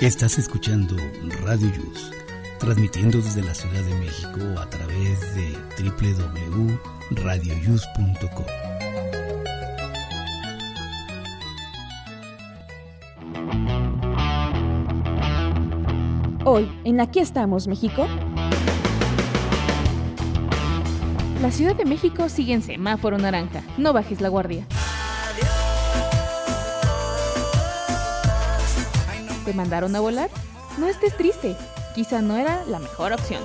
Estás escuchando Radio Yus, transmitiendo desde la Ciudad de México a través de www.radioyus.com. Hoy, en Aquí estamos, México. La Ciudad de México sigue en semáforo naranja. No bajes la guardia. ¿Te mandaron a volar? No estés triste. Quizá no era la mejor opción.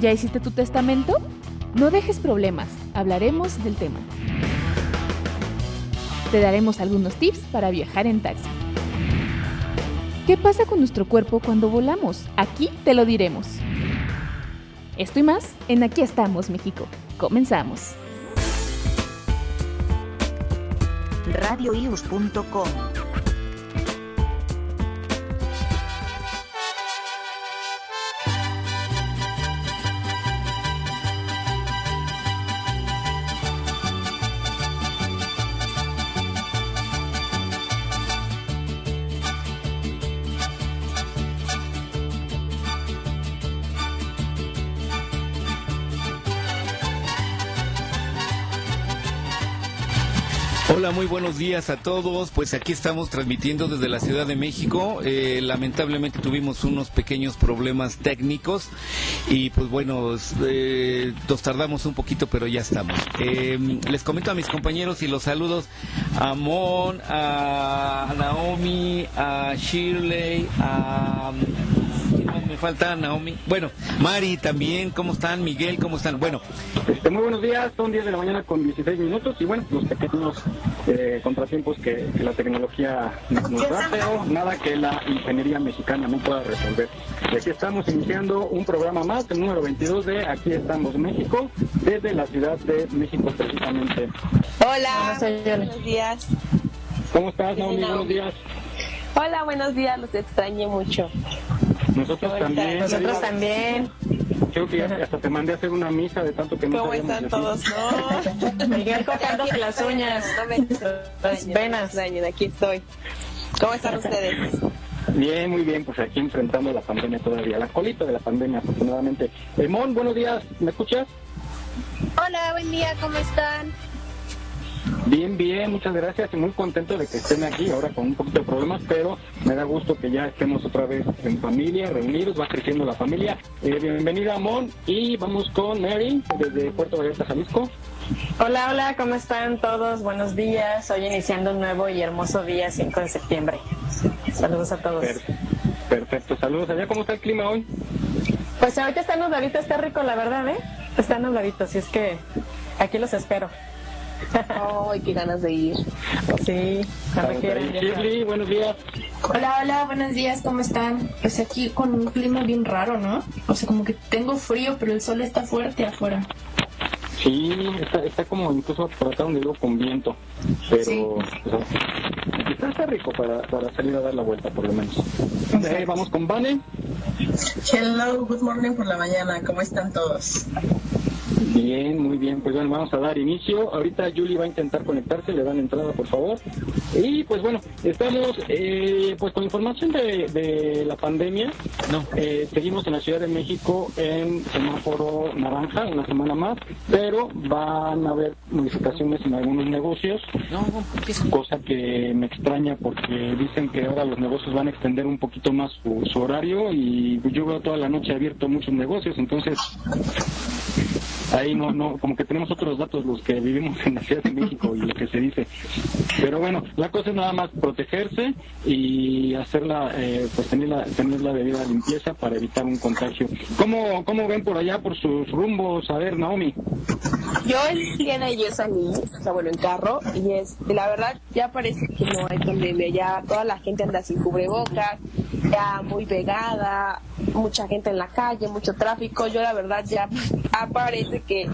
¿Ya hiciste tu testamento? No dejes problemas. Hablaremos del tema. Te daremos algunos tips para viajar en taxi. ¿Qué pasa con nuestro cuerpo cuando volamos? Aquí te lo diremos. Esto y más en Aquí estamos, México. Comenzamos. radioius.com muy buenos días a todos. Pues aquí estamos transmitiendo desde la Ciudad de México. Eh, lamentablemente tuvimos unos pequeños problemas técnicos y pues bueno, eh, nos tardamos un poquito, pero ya estamos. Eh, les comento a mis compañeros y los saludos a Mon, a Naomi, a Shirley, a... ¿quién más me falta Naomi. Bueno, Mari también, ¿cómo están? Miguel, ¿cómo están? Bueno, Este, muy buenos días, son 10 de la mañana con 16 minutos y bueno, los pequeños eh, contratiempos que, que la tecnología nos nos da, pero nada que la ingeniería mexicana no pueda resolver. Y aquí estamos iniciando un programa más, el número 22 de Aquí estamos México, desde la Ciudad de México precisamente. Hola, buenos días. ¿Cómo estás, Naomi? Buenos días. Hola, buenos días, los extrañé mucho. Nosotros también. Nosotros también. Creo que ya hasta te mandé a hacer una misa de tanto que no ¿Cómo están todos? No. Miguel cortándose las uñas. No me Las venas. aquí estoy. ¿Cómo están ustedes? Bien, muy bien, pues aquí enfrentando la pandemia todavía, la colita de la pandemia, afortunadamente. Mon, buenos días, ¿me escuchas? Hola, buen día, ¿cómo están? Bien, bien, muchas gracias y muy contento de que estén aquí ahora con un poquito de problemas, pero me da gusto que ya estemos otra vez en familia, reunidos, va creciendo la familia. Eh, bienvenida, Mon, y vamos con Mary desde Puerto Vallarta, Jalisco. Hola, hola, ¿cómo están todos? Buenos días. Hoy iniciando un nuevo y hermoso día, 5 de septiembre. Saludos a todos. Per- perfecto, saludos allá. ¿Cómo está el clima hoy? Pues ahorita está nubladito, está rico, la verdad, ¿eh? Está nubladito, así es que aquí los espero. Ay, qué ganas de ir. Sí. Shirley, buenos días. Hola, hola, buenos días, ¿cómo están? Pues aquí con un clima bien raro, ¿no? O sea, como que tengo frío, pero el sol está fuerte afuera. Sí, está, está como incluso por acá donde vivo con viento, pero Sí. o sea, está, está rico para, para salir a dar la vuelta por lo menos. Eh, vamos con Vane. Hello, good morning por la mañana, ¿cómo están todos? Bien, muy bien, pues bueno, vamos a dar inicio. Ahorita Julie va a intentar conectarse, le dan entrada por favor. Y pues bueno, estamos eh, pues con información de, de la pandemia. no. Eh, seguimos en la Ciudad de México en semáforo naranja una semana más, pero van a haber modificaciones en algunos negocios. No, cosa que me extraña porque dicen que ahora los negocios van a extender un poquito más su, su horario y yo veo toda la noche abierto muchos negocios, entonces ahí no, no, como que tenemos otros datos los que vivimos en la Ciudad de México y lo que se dice. Pero bueno, la cosa es nada más protegerse y hacerla, eh, pues tener la, tener la debida limpieza para evitar un contagio. ¿Cómo, cómo ven por allá, por sus rumbos? A ver, Naomi. Yo el día de ayer salí, o sea, bueno, en carro, y es, la verdad ya parece que no hay pandemia, ya toda la gente anda sin cubrebocas, ya muy pegada, mucha gente en la calle, mucho tráfico, yo la verdad ya aparece que,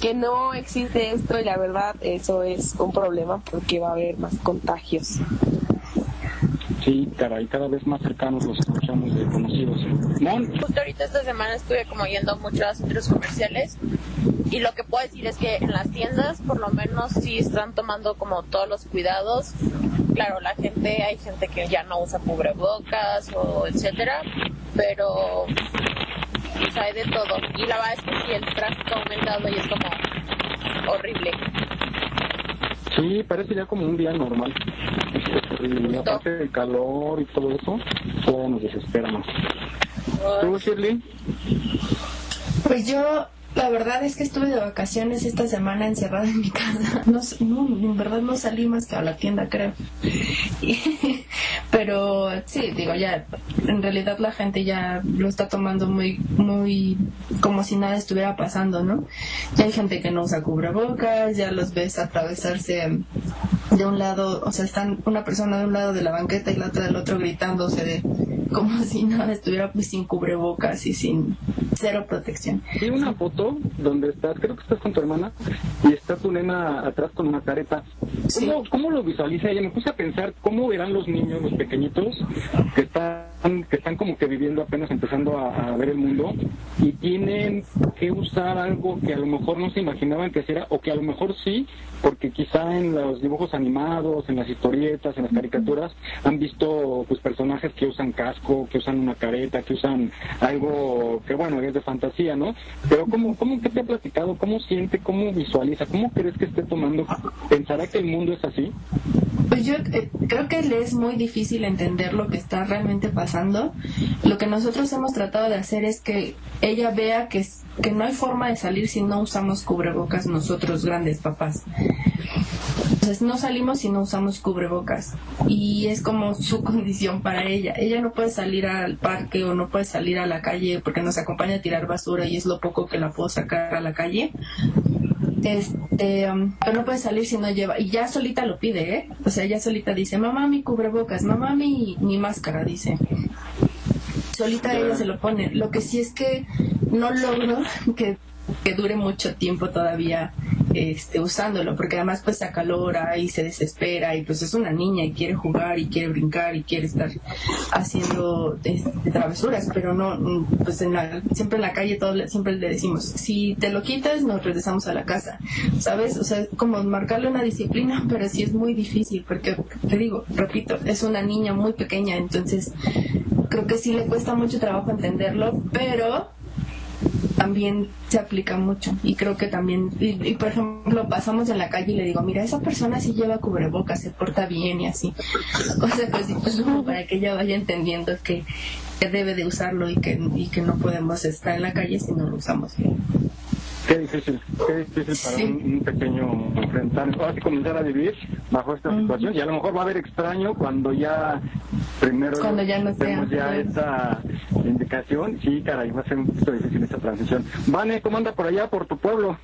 que no existe esto y la verdad eso es un problema porque va a haber más contagios. Sí, caray, cada vez más cercanos los escuchamos de conocidos. Mon. Justo ahorita esta semana estuve como yendo mucho a centros comerciales y lo que puedo decir es que en las tiendas por lo menos sí están tomando como todos los cuidados. Claro, la gente, hay gente que ya no usa cubrebocas o etcétera, pero pues hay de todo. Y la verdad es que sí, el tráfico ha aumentado y es como horrible. Sí, parece ya como un día normal. Y aparte del calor y todo eso, todo nos desespera más. ¿Tú, Shirley? Pues yo, la verdad es que estuve de vacaciones esta semana encerrada en mi casa. No, en verdad no salí más que a la tienda, creo. Pero sí, digo, ya, en realidad la gente ya lo está tomando muy, muy como si nada estuviera pasando, ¿no? Ya hay gente que no usa cubrebocas, ya los ves atravesarse de un lado, o sea, están una persona de un lado de la banqueta y la otra del otro gritándose de como si nada estuviera pues sin cubrebocas y sin cero protección. Vi una foto donde estás, creo que estás con tu hermana, y está tu nena atrás con una careta. ¿Cómo, cómo lo visualiza ella? Me puse a pensar cómo verán los niños, los pequeñitos, que están, que están como que viviendo apenas empezando a, a ver el mundo, y tienen que usar algo que a lo mejor no se imaginaban que era, o que a lo mejor sí, porque quizá en los dibujos animados, en las historietas, en las caricaturas, han visto pues personajes que usan casco, que usan una careta, que usan algo que bueno, es de fantasía, ¿no? Pero ¿cómo, cómo que te ha platicado? ¿Cómo siente? ¿Cómo visualiza? ¿Cómo crees que esté tomando? ¿Pensará que el mundo es así? Pues yo eh, creo que le es muy difícil entender lo que está realmente pasando. Lo que nosotros hemos tratado de hacer es que ella vea que, que no hay forma de salir si no usamos cubrebocas nosotros grandes papás. Entonces no salimos si no usamos cubrebocas y es como su condición para ella. Ella no puede salir al parque o no puede salir a la calle porque nos acompaña a tirar basura y es lo poco que la puedo sacar a la calle. Este, um, pero no puede salir si no lleva, y ya solita lo pide, ¿eh? O sea, ella solita dice, mamá mi cubrebocas, mamá mi, mi máscara, dice. Solita ella se lo pone. Lo que sí es que no logro que, que dure mucho tiempo todavía este, usándolo, porque además pues se acalora y se desespera y pues es una niña y quiere jugar y quiere brincar y quiere estar haciendo este, travesuras, pero no, pues en la- siempre en la calle todo, siempre le decimos, si te lo quitas nos regresamos a la casa, ¿sabes? O sea, es como marcarle una disciplina, pero sí es muy difícil, porque te digo, repito, es una niña muy pequeña, entonces creo que sí le cuesta mucho trabajo entenderlo, pero también se aplica mucho. Y creo que también y, y, por ejemplo pasamos en la calle y le digo mira esa persona sí lleva cubrebocas se porta bien y así o sea pues, pues, para que ella vaya entendiendo que, que debe de usarlo y que y que no podemos estar en la calle si no lo usamos bien Qué difícil, qué difícil para Sí. un, un pequeño enfrentar, ahora sí comenzar a vivir bajo esta situación y a lo mejor va a haber extraño cuando ya primero Cuando ya no sea, tenemos ya claro. esta indicación, sí caray, va a ser un poquito difícil esta transición. Vane, ¿cómo anda por allá, por tu pueblo?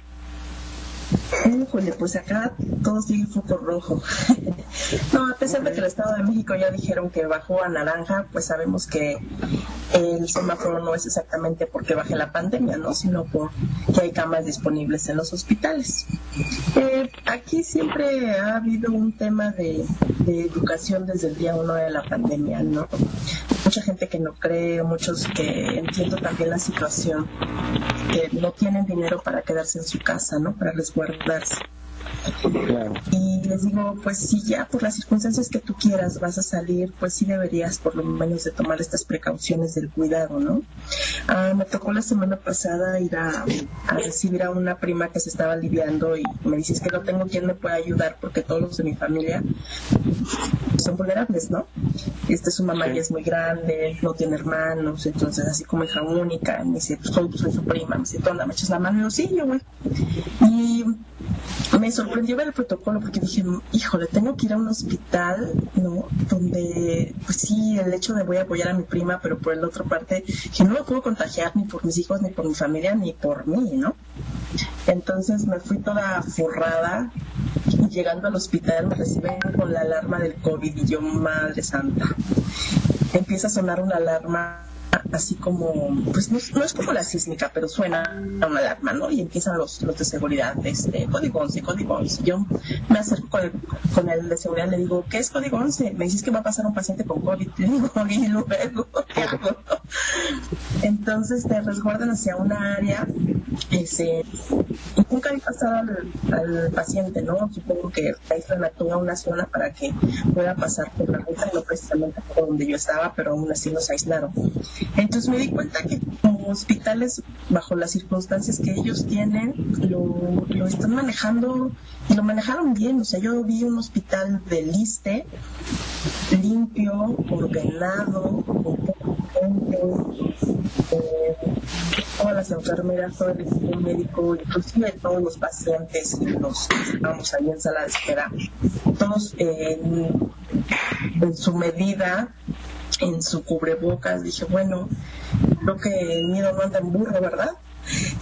Pues acá todo sigue foco rojo. no, a pesar de que el Estado de México ya dijeron que bajó a naranja, pues sabemos que el semáforo no es exactamente porque baje la pandemia, ¿no? Sino porque hay camas disponibles en los hospitales. Eh, aquí siempre ha habido un tema de, educación desde el día uno de la pandemia, ¿no? Mucha gente que no cree, muchos que entiendo también la situación, que no tienen dinero para quedarse en su casa, ¿no? Para guardarse. Claro. Y les digo, pues si ya por las circunstancias que tú quieras vas a salir, pues sí deberías por lo menos de tomar estas precauciones del cuidado, ¿no? Ah, me tocó la semana pasada ir a, a recibir a una prima que se estaba aliviando y me dices que no tengo quien me pueda ayudar porque todos los de mi familia son vulnerables, ¿no? Este, su mamá Sí. ya es muy grande, no tiene hermanos, entonces así como hija única, me dice, pues soy, soy su prima, me dice, ¿tú onda, me echas la mano? Y yo, sí, yo voy. Y me sorprendió ver el protocolo porque dije, híjole, tengo que ir a un hospital, ¿no? Donde, pues sí, el hecho de voy a apoyar a mi prima, pero por la otra parte, que no me puedo contagiar ni por mis hijos, ni por mi familia, ni por mí, ¿no? Entonces me fui toda forrada y llegando al hospital me reciben con la alarma del COVID y yo, madre santa. Empieza a sonar una alarma así como, pues no, es como la sísmica, pero suena una alarma, ¿no? Y empiezan los, los de seguridad, este, código 11, código 11. Yo me acerco con el, de seguridad, le digo, ¿qué es código 11? Me dices que va a pasar un paciente con COVID. Le digo, y luego, ¿qué hago? Entonces te resguardan hacia una área, ese, nunca hay pasado al, al, paciente, ¿no? Supongo que aíslan a una zona para que pueda pasar por la ruta, no precisamente por donde yo estaba, pero aún así nos aislaron. Entonces me di cuenta que como hospitales, bajo las circunstancias que ellos tienen, lo, están manejando y lo manejaron bien. O sea, yo vi un hospital de liste limpio, ordenado, con poco gente, eh, todas las enfermeras, todo el equipo médico, inclusive todos los pacientes y los que ahí en sala de espera, todos en su medida en su cubrebocas. Dije, bueno, creo que el miedo no anda en burro, ¿verdad?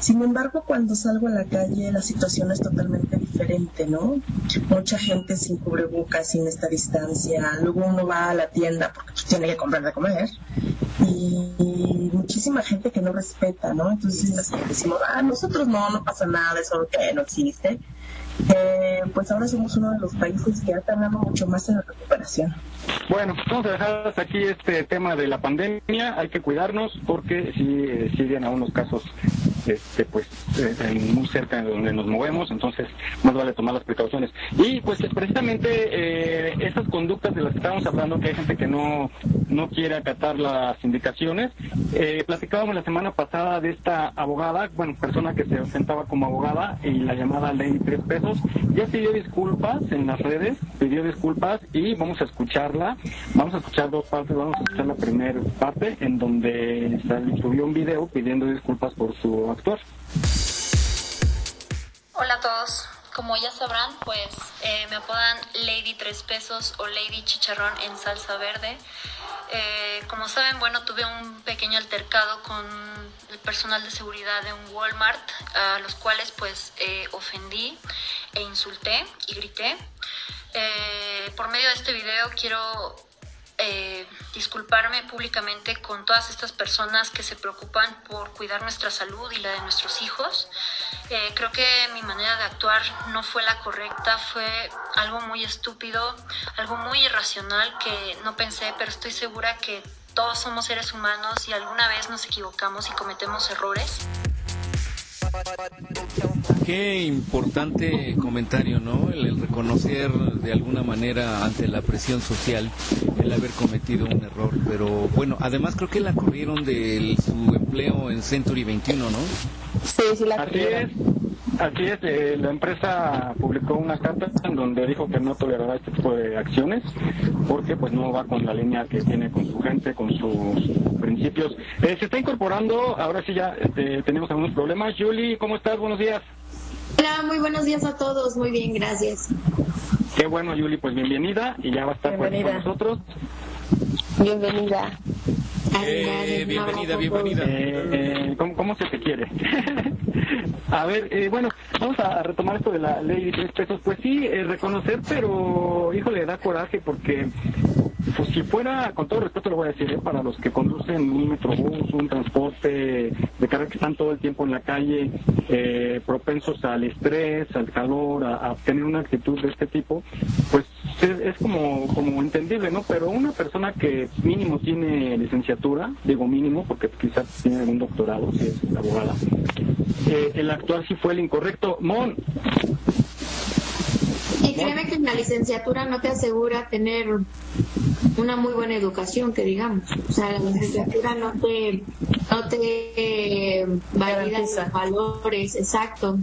Sin embargo, cuando salgo a la calle la situación es totalmente diferente, ¿no? Mucha gente sin cubrebocas, sin esta distancia. Luego uno va a la tienda porque pues, tiene que comprar de comer. Y, muchísima gente que no respeta, ¿no? Entonces decimos, ah, nosotros no, no pasa nada, eso que no existe. Eh, pues ahora somos uno de los países que ha tardado mucho más en la recuperación. Bueno, vamos a dejar hasta aquí este tema de la pandemia. Hay que cuidarnos porque si eh, siguen los casos este, pues eh, muy cerca de donde nos movemos, entonces más vale tomar las precauciones. Y pues precisamente eh, esas conductas de las que estábamos hablando, que hay gente que no, no quiere acatar las indicaciones, eh, platicábamos la semana pasada de esta abogada, bueno, persona que se ostentaba como abogada y la llamada ley tres pesos, ya pidió disculpas en las redes, pidió disculpas y vamos a escucharla, vamos a escuchar dos partes, vamos a escuchar la primera parte en donde subió un video pidiendo disculpas por su Hola a todos. Como ya sabrán, pues eh, me apodan Lady Tres Pesos o Lady Chicharrón en salsa verde. Eh, como saben, bueno, tuve un pequeño altercado con el personal de seguridad de un Walmart, a los cuales pues eh, ofendí e insulté y grité. por medio de este video quiero eh, disculparme públicamente con todas estas personas que se preocupan por cuidar nuestra salud y la de nuestros hijos. Eh, creo que mi manera de actuar no fue la correcta, fue algo muy estúpido, algo muy irracional que no pensé, pero estoy segura que todos somos seres humanos y alguna vez nos equivocamos y cometemos errores. Qué importante comentario, ¿no? El, reconocer de alguna manera ante la presión social el haber cometido un error. Pero bueno, además creo que la corrieron de su empleo en Century 21, ¿no? Sí, sí la corrieron. Así es, eh, la empresa publicó una carta en donde dijo que no tolerará este tipo de acciones porque pues no va con la línea que tiene con su gente, con sus principios. Eh, se está incorporando, ahora sí ya este, tenemos algunos problemas. Julie, ¿cómo estás? Buenos días. Hola, muy buenos días a todos, muy bien, gracias. Qué bueno, Julie, pues bienvenida y ya va a estar pues, con nosotros. Bienvenida. Eh, bienvenida, bienvenida. Eh, ¿cómo, se te quiere? a ver, eh, bueno, vamos a retomar esto de la ley de tres pesos. Pues sí, eh, reconocer, pero híjole, da coraje porque pues si fuera, con todo respeto lo voy a decir, ¿eh? para los que conducen un metrobús, un transporte de carga que están todo el tiempo en la calle, eh, propensos al estrés, al calor, a, tener una actitud de este tipo, pues es, como, como entendible, ¿no? Pero una persona que mínimo tiene licenciatura, digo mínimo porque quizás tiene algún doctorado, si es abogada, eh, el actuar sí fue el incorrecto. Mon, y créeme que la licenciatura no te asegura tener una muy buena educación, que digamos. O sea, la licenciatura no te, no te valida los valores, exacto.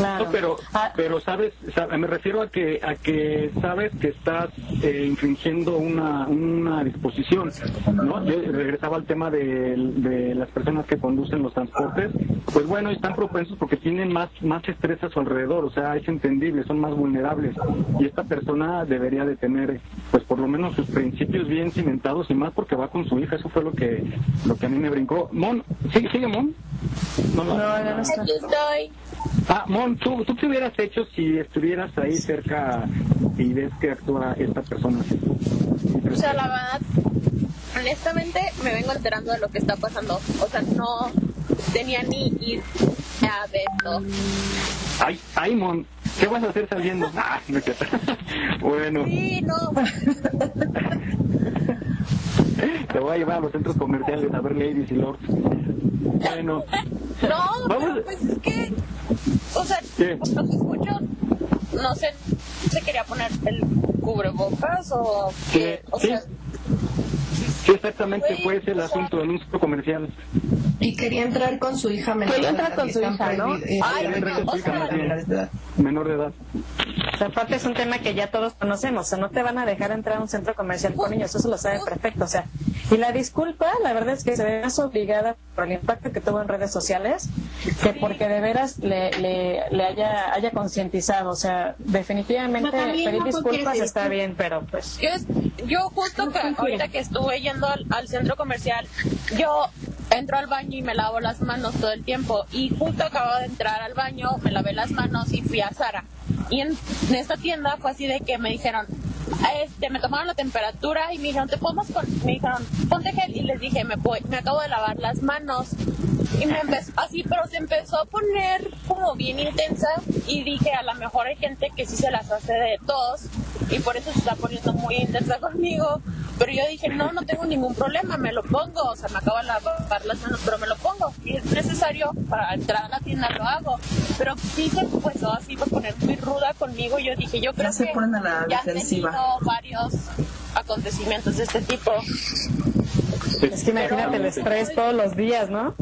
No, pero, ah. pero sabes, me refiero a que a que sabes que estás eh, infringiendo una, una disposición. ¿no? Yo regresaba al tema de, de, las personas que conducen los transportes. Pues bueno, están propensos porque tienen más, más estrés a su alrededor, o sea, es entendible, son más vulnerables. Y esta persona debería de tener, pues por lo menos sus principios bien cimentados y más porque va con su hija. Eso fue lo que, lo que a mí me brincó. Mon, ¿sigue, sigue Mon? No, no, no, no, Aquí estoy. Ah, Mon, ¿tú, ¿tú qué hubieras hecho si estuvieras ahí cerca y ves que actúa esta persona O sea, la verdad, honestamente me vengo enterando de lo que está pasando. O sea, no tenía ni idea de esto. Ay, ay, Mon, ¿qué vas a hacer saliendo? Ah, es cierto. bueno, Sí, no. te voy a llevar a los centros comerciales a ver ladies y lords. Bueno, No, Vamos. pero pues es que, o sea, ¿Qué? por lo que escucho, no sé, se quería poner el cubrebocas o qué, o Sí. sea, sí, exactamente fue ese el asunto en un centro comercial. Y quería entrar con su hija menor. Quería de entrar edad, con y su hija, ¿no? eh, Ay, o sea. Menor de edad. O sea, aparte es un tema que ya todos conocemos, o sea, no te van a dejar entrar a un centro comercial con niños, eso lo saben perfecto, o sea, y la disculpa, la verdad es que se ve más obligada por el impacto que tuvo en redes sociales, que porque de veras le, le, le haya, haya concientizado, o sea, definitivamente pedir disculpas está bien, pero pues... yo, yo justo que ahorita que estuve yendo al, al centro comercial, yo entro al baño y me lavo las manos todo el tiempo. Y justo acabo de entrar al baño, me lavé las manos y fui a Sara. Y en, esta tienda fue así de que me dijeron, este, me tomaron la temperatura y me dijeron, te podemos con, me dijeron, ponte gel y les dije, me, voy- me acabo de lavar las manos y me empezó así, pero se empezó a poner como bien intensa. Y dije, a lo mejor hay gente que sí se las hace de tos y por eso se está poniendo muy intensa conmigo, pero yo dije, no, no tengo ningún problema, me lo pongo, o sea, me acabo de lavar las manos, pero me lo pongo, si es necesario para entrar a la tienda lo hago, pero sí se empezó así a poner muy ruda conmigo, yo dije, yo creo se que ponen a la ya han tenido varios acontecimientos de este tipo. Es que imagínate el estrés todos los días, ¿no?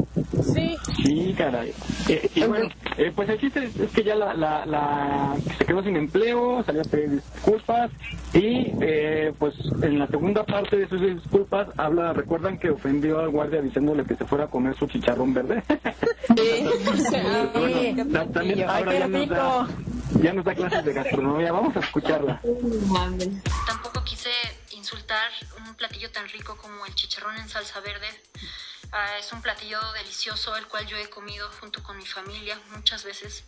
Sí. Sí, caray. Eh, y bueno, eh, pues el chiste es, es que ya la, la, la- se quedó sin empleo, salió a pedir disculpas y eh, pues en la segunda parte de sus disculpas habla, recuerdan que ofendió al guardia diciéndole que se fuera a comer su chicharrón verde. Bueno, ta- también ahora qué ya nos, da, rico. ya nos da clases de gastronomía, vamos a escucharla. Tampoco quise insultar un platillo tan rico como el chicharrón en salsa verde. Ah, es un platillo delicioso, el cual yo he comido junto con mi familia muchas veces.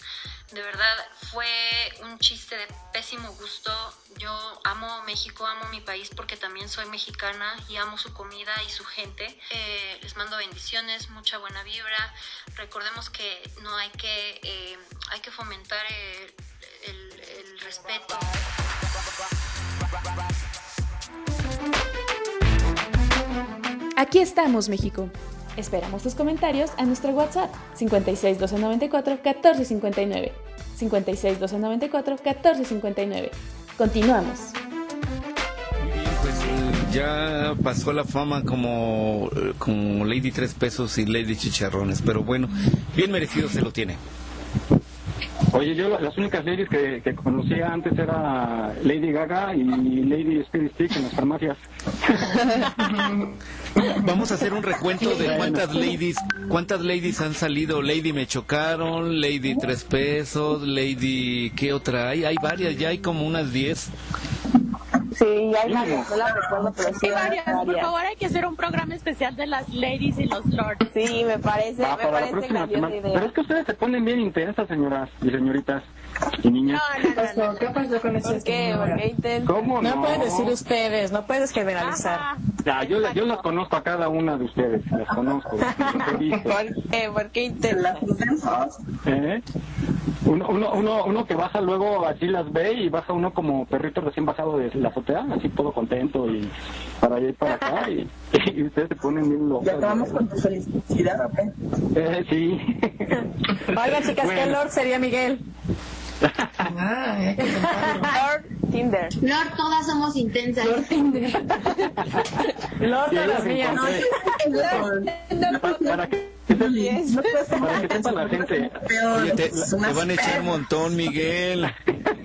De verdad, fue un chiste de pésimo gusto. Yo amo México, amo mi país porque también soy mexicana y amo su comida y su gente. Eh, les mando bendiciones, mucha buena vibra. Recordemos que no hay que, eh, hay que fomentar eh, el, el respeto. Aquí estamos, México. Esperamos tus comentarios a nuestro WhatsApp 56 294 1459. 56 294 1459. Continuamos. Pues eh, ya pasó la fama como, eh, como Lady Tres Pesos y Lady Chicharrones, pero bueno, bien merecido se lo tiene. Oye, yo la- las únicas ladies que, que conocía antes era Lady Gaga y Lady Spirit Stick en las farmacias. Vamos a hacer un recuento de cuántas ladies, cuántas ladies han salido. Lady Me Chocaron, Lady Tres Pesos, Lady... ¿Qué otra hay? Hay varias, ya hay como unas 10. Sí, hay varias, no las recuerdo, pero sí Sí, hay varias. Por favor, hay que hacer un programa especial de las ladies y los lords. Sí, me parece, Ah, me para la parece próxima semana. idea. Pero es que ustedes se ponen bien intensas, señoras y señoritas y niñas. ¿Qué pasó? ¿Qué pasó con ese ¿Por qué? ¿Por qué intenso? ¿Cómo no? No puedes decir ustedes, no puedes generalizar. Ya, yo, yo las conozco a cada una de ustedes, las conozco. las. ¿Por qué? ¿Por qué intenso? ¿Eh? Uno, uno, uno, uno que baja luego así las ve y baja uno como perrito recién bajado de la azotea, así todo contento y para allá y para acá y, y ustedes se ponen bien locos. Ya acabamos con tu felicidad, ¿ok? Eh, sí. Oiga, chicas, ¿qué Bueno. Lord sería Miguel? Ah. Lord Tinder. Lord, todas somos intensas. Lord ahí las las mías. encontré. Pa- para que para que sepa la gente. Oye, te, te van a echar un montón, Miguel.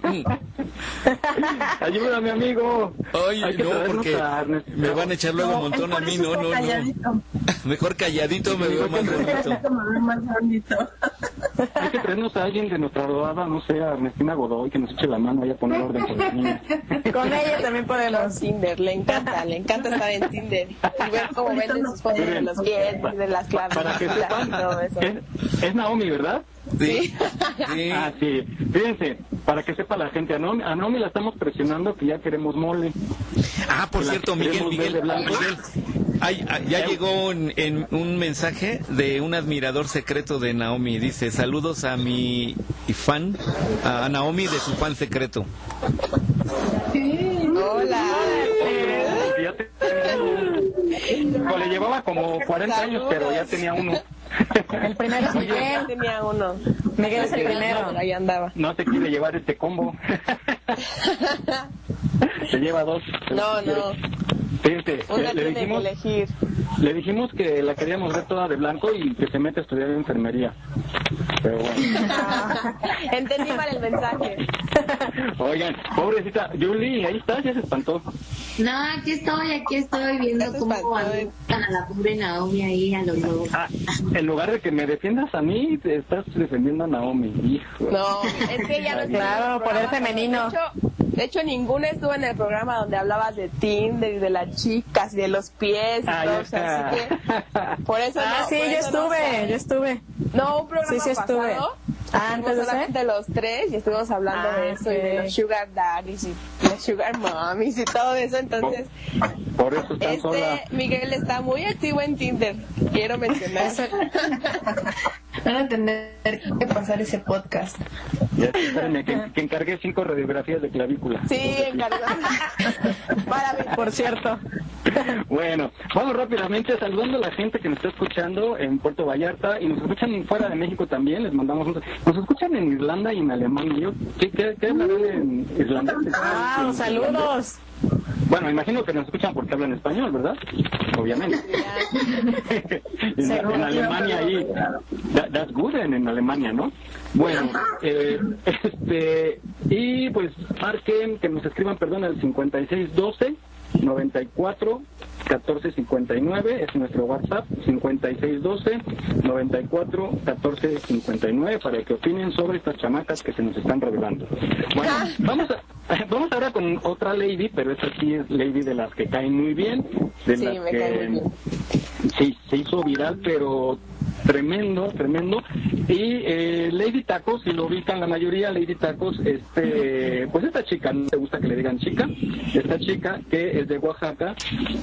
ayúdame amigo. Oye, no, porque me van a echar luego un montón a mí, no, no, no. Mejor calladito me veo más bonito. hay que traernos a alguien de nuestra rodada no sé a Ernestina Godoy que nos eche la mano y a poner orden con los niños Con ella también podemos. Tinder, le encanta, le encanta estar en Tinder y ver cómo venden sus fotos de los pies, de las claves, para que sepan todo eso. es, es Naomi verdad Sí, sí. Ah, sí. Fíjense, para que sepa la gente, a Naomi, a Naomi la estamos presionando que ya queremos mole. Ah, por Que cierto, Miguel, Miguel. Miguel. Ay, ay, ya llegó en, en un mensaje de un admirador secreto de Naomi. Dice, saludos a mi fan, a Naomi de su fan secreto. Hola. Pues le llevaba como 40 años, pero ya tenía uno. El primero es Miguel. Tenía uno. Miguel es el primero. Ahí andaba. No te quiere llevar este combo. Se lleva dos. No, no. Fíjate, Una eh, le tiene que dijimos, elegir. le dijimos que la queríamos ver toda de blanco y que se mete a estudiar enfermería. Pero bueno. Entendí mal el mensaje. Oigan, pobrecita, Julie, ahí está, ya se espantó. No, aquí estoy, aquí estoy viendo cómo aventan a la pobre Naomi ahí a los lobos. Ah, en lugar de que me defiendas a mí, te estás defendiendo a Naomi, hijo. No, es que ya no Claro, en el femenino. De hecho, de hecho, ninguno en el programa donde hablabas de Tinder y de las chicas y de los pies y Ah, todo. ya o sea, así que, por eso Ah, no, sí, por yo eso no estuve, saben. yo estuve. No, un programa Sí, sí estuve. pasado. Ah, antes de los tres y estuvimos hablando Ah, de eso y de los sugar daddies y los sugar mommies y todo eso. Entonces, Por eso están sola. este Miguel está muy activo en Tinder. Quiero mencionar. Eso- Van a tener que pasar ese podcast. Ya, espérenme, que, que encargué cinco radiografías de clavícula. Sí, encargado. Para mí. Por cierto. Bueno, vamos rápidamente saludando a la gente que nos está escuchando en Puerto Vallarta y nos escuchan fuera de México también. Les mandamos un... Nos escuchan en Irlanda y en Alemania. ¿Qué, qué, qué en irlandés? ¡Wow! En ¡Saludos! Bueno, imagino que nos escuchan porque hablan español, ¿verdad? Obviamente. en, en Alemania ahí, that- that's good en, en Alemania, ¿no? Bueno, eh, este, y pues marquen, que nos escriban, perdón, al 5612 94 1459 es nuestro WhatsApp 5612 94 1459 para que opinen sobre estas chamacas que se nos están revelando. Bueno, vamos a, vamos ahora con otra lady, pero esta sí es lady de las que caen muy bien, de Sí, las me que cae muy bien. sí, se hizo viral, pero tremendo, tremendo. Y eh, Lady Tacos, si lo ubican la mayoría, Lady Tacos, este, pues esta chica, no te gusta que le digan chica, esta chica que es de Oaxaca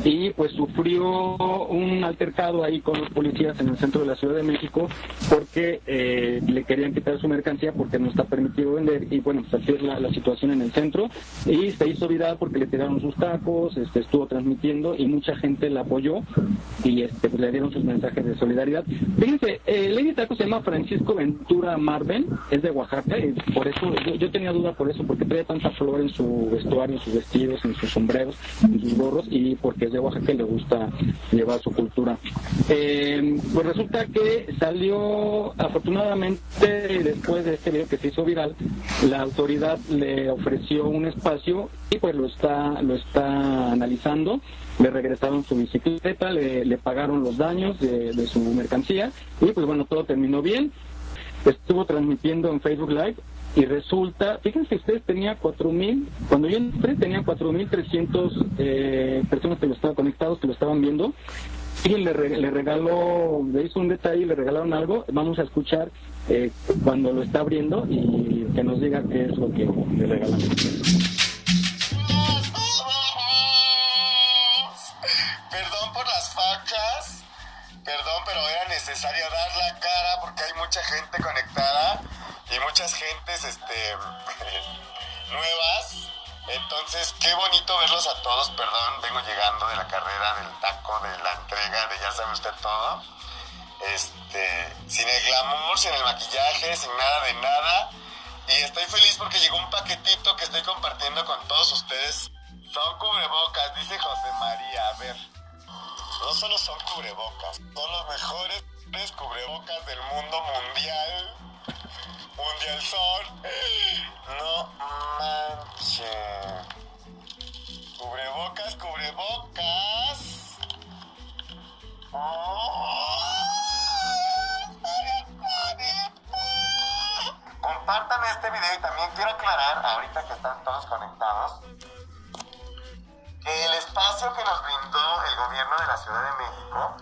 y pues sufrió un altercado ahí con los policías en el centro de la Ciudad de México porque eh, le querían quitar su mercancía porque no está permitido vender y bueno, pues así es la, la situación en el centro y se hizo viral porque le tiraron sus tacos, este, estuvo transmitiendo y mucha gente la apoyó y este, pues, le dieron sus mensajes de solidaridad. Fíjense, eh, Lady Taco se llama Francisco Ventura Marven, es de Oaxaca, y por eso, yo, yo tenía duda por eso, porque trae tanta flor en su vestuario, en sus vestidos, en sus sombreros, en sus gorros, y porque es de Oaxaca y le gusta llevar su cultura. Eh, pues resulta que salió, afortunadamente, después de este video que se hizo viral, la autoridad le ofreció un espacio y pues lo está, lo está analizando le regresaron su bicicleta, le, pagaron los daños de su mercancía y pues bueno, todo terminó bien. Estuvo transmitiendo en Facebook Live y resulta, fíjense ustedes, tenía 4.000, cuando yo entré tenía 4.300 eh, personas que lo estaban conectados, que lo estaban viendo. Y le, le regaló, le hizo un detalle, le regalaron algo. Vamos a escuchar eh, cuando lo está abriendo y que nos diga qué es lo que le regalan. Perdón por las fachas, perdón, pero era necesario dar la cara porque hay mucha gente conectada y muchas gentes este, nuevas. Entonces, qué bonito verlos a todos. Perdón, vengo llegando de la carrera, del taco, de la entrega, de ya sabe usted todo. Este, sin el glamour, sin el maquillaje, sin nada de nada. Y estoy feliz porque llegó un paquetito que estoy compartiendo con todos ustedes. Son cubrebocas, dice José María. A ver, no solo son cubrebocas, son los mejores cubrebocas del mundo mundial. Mundial son. No manches. Cubrebocas, cubrebocas. Compartan este video y también quiero aclarar, ahorita que están todos conectados, el espacio que nos brindó el gobierno de la Ciudad de México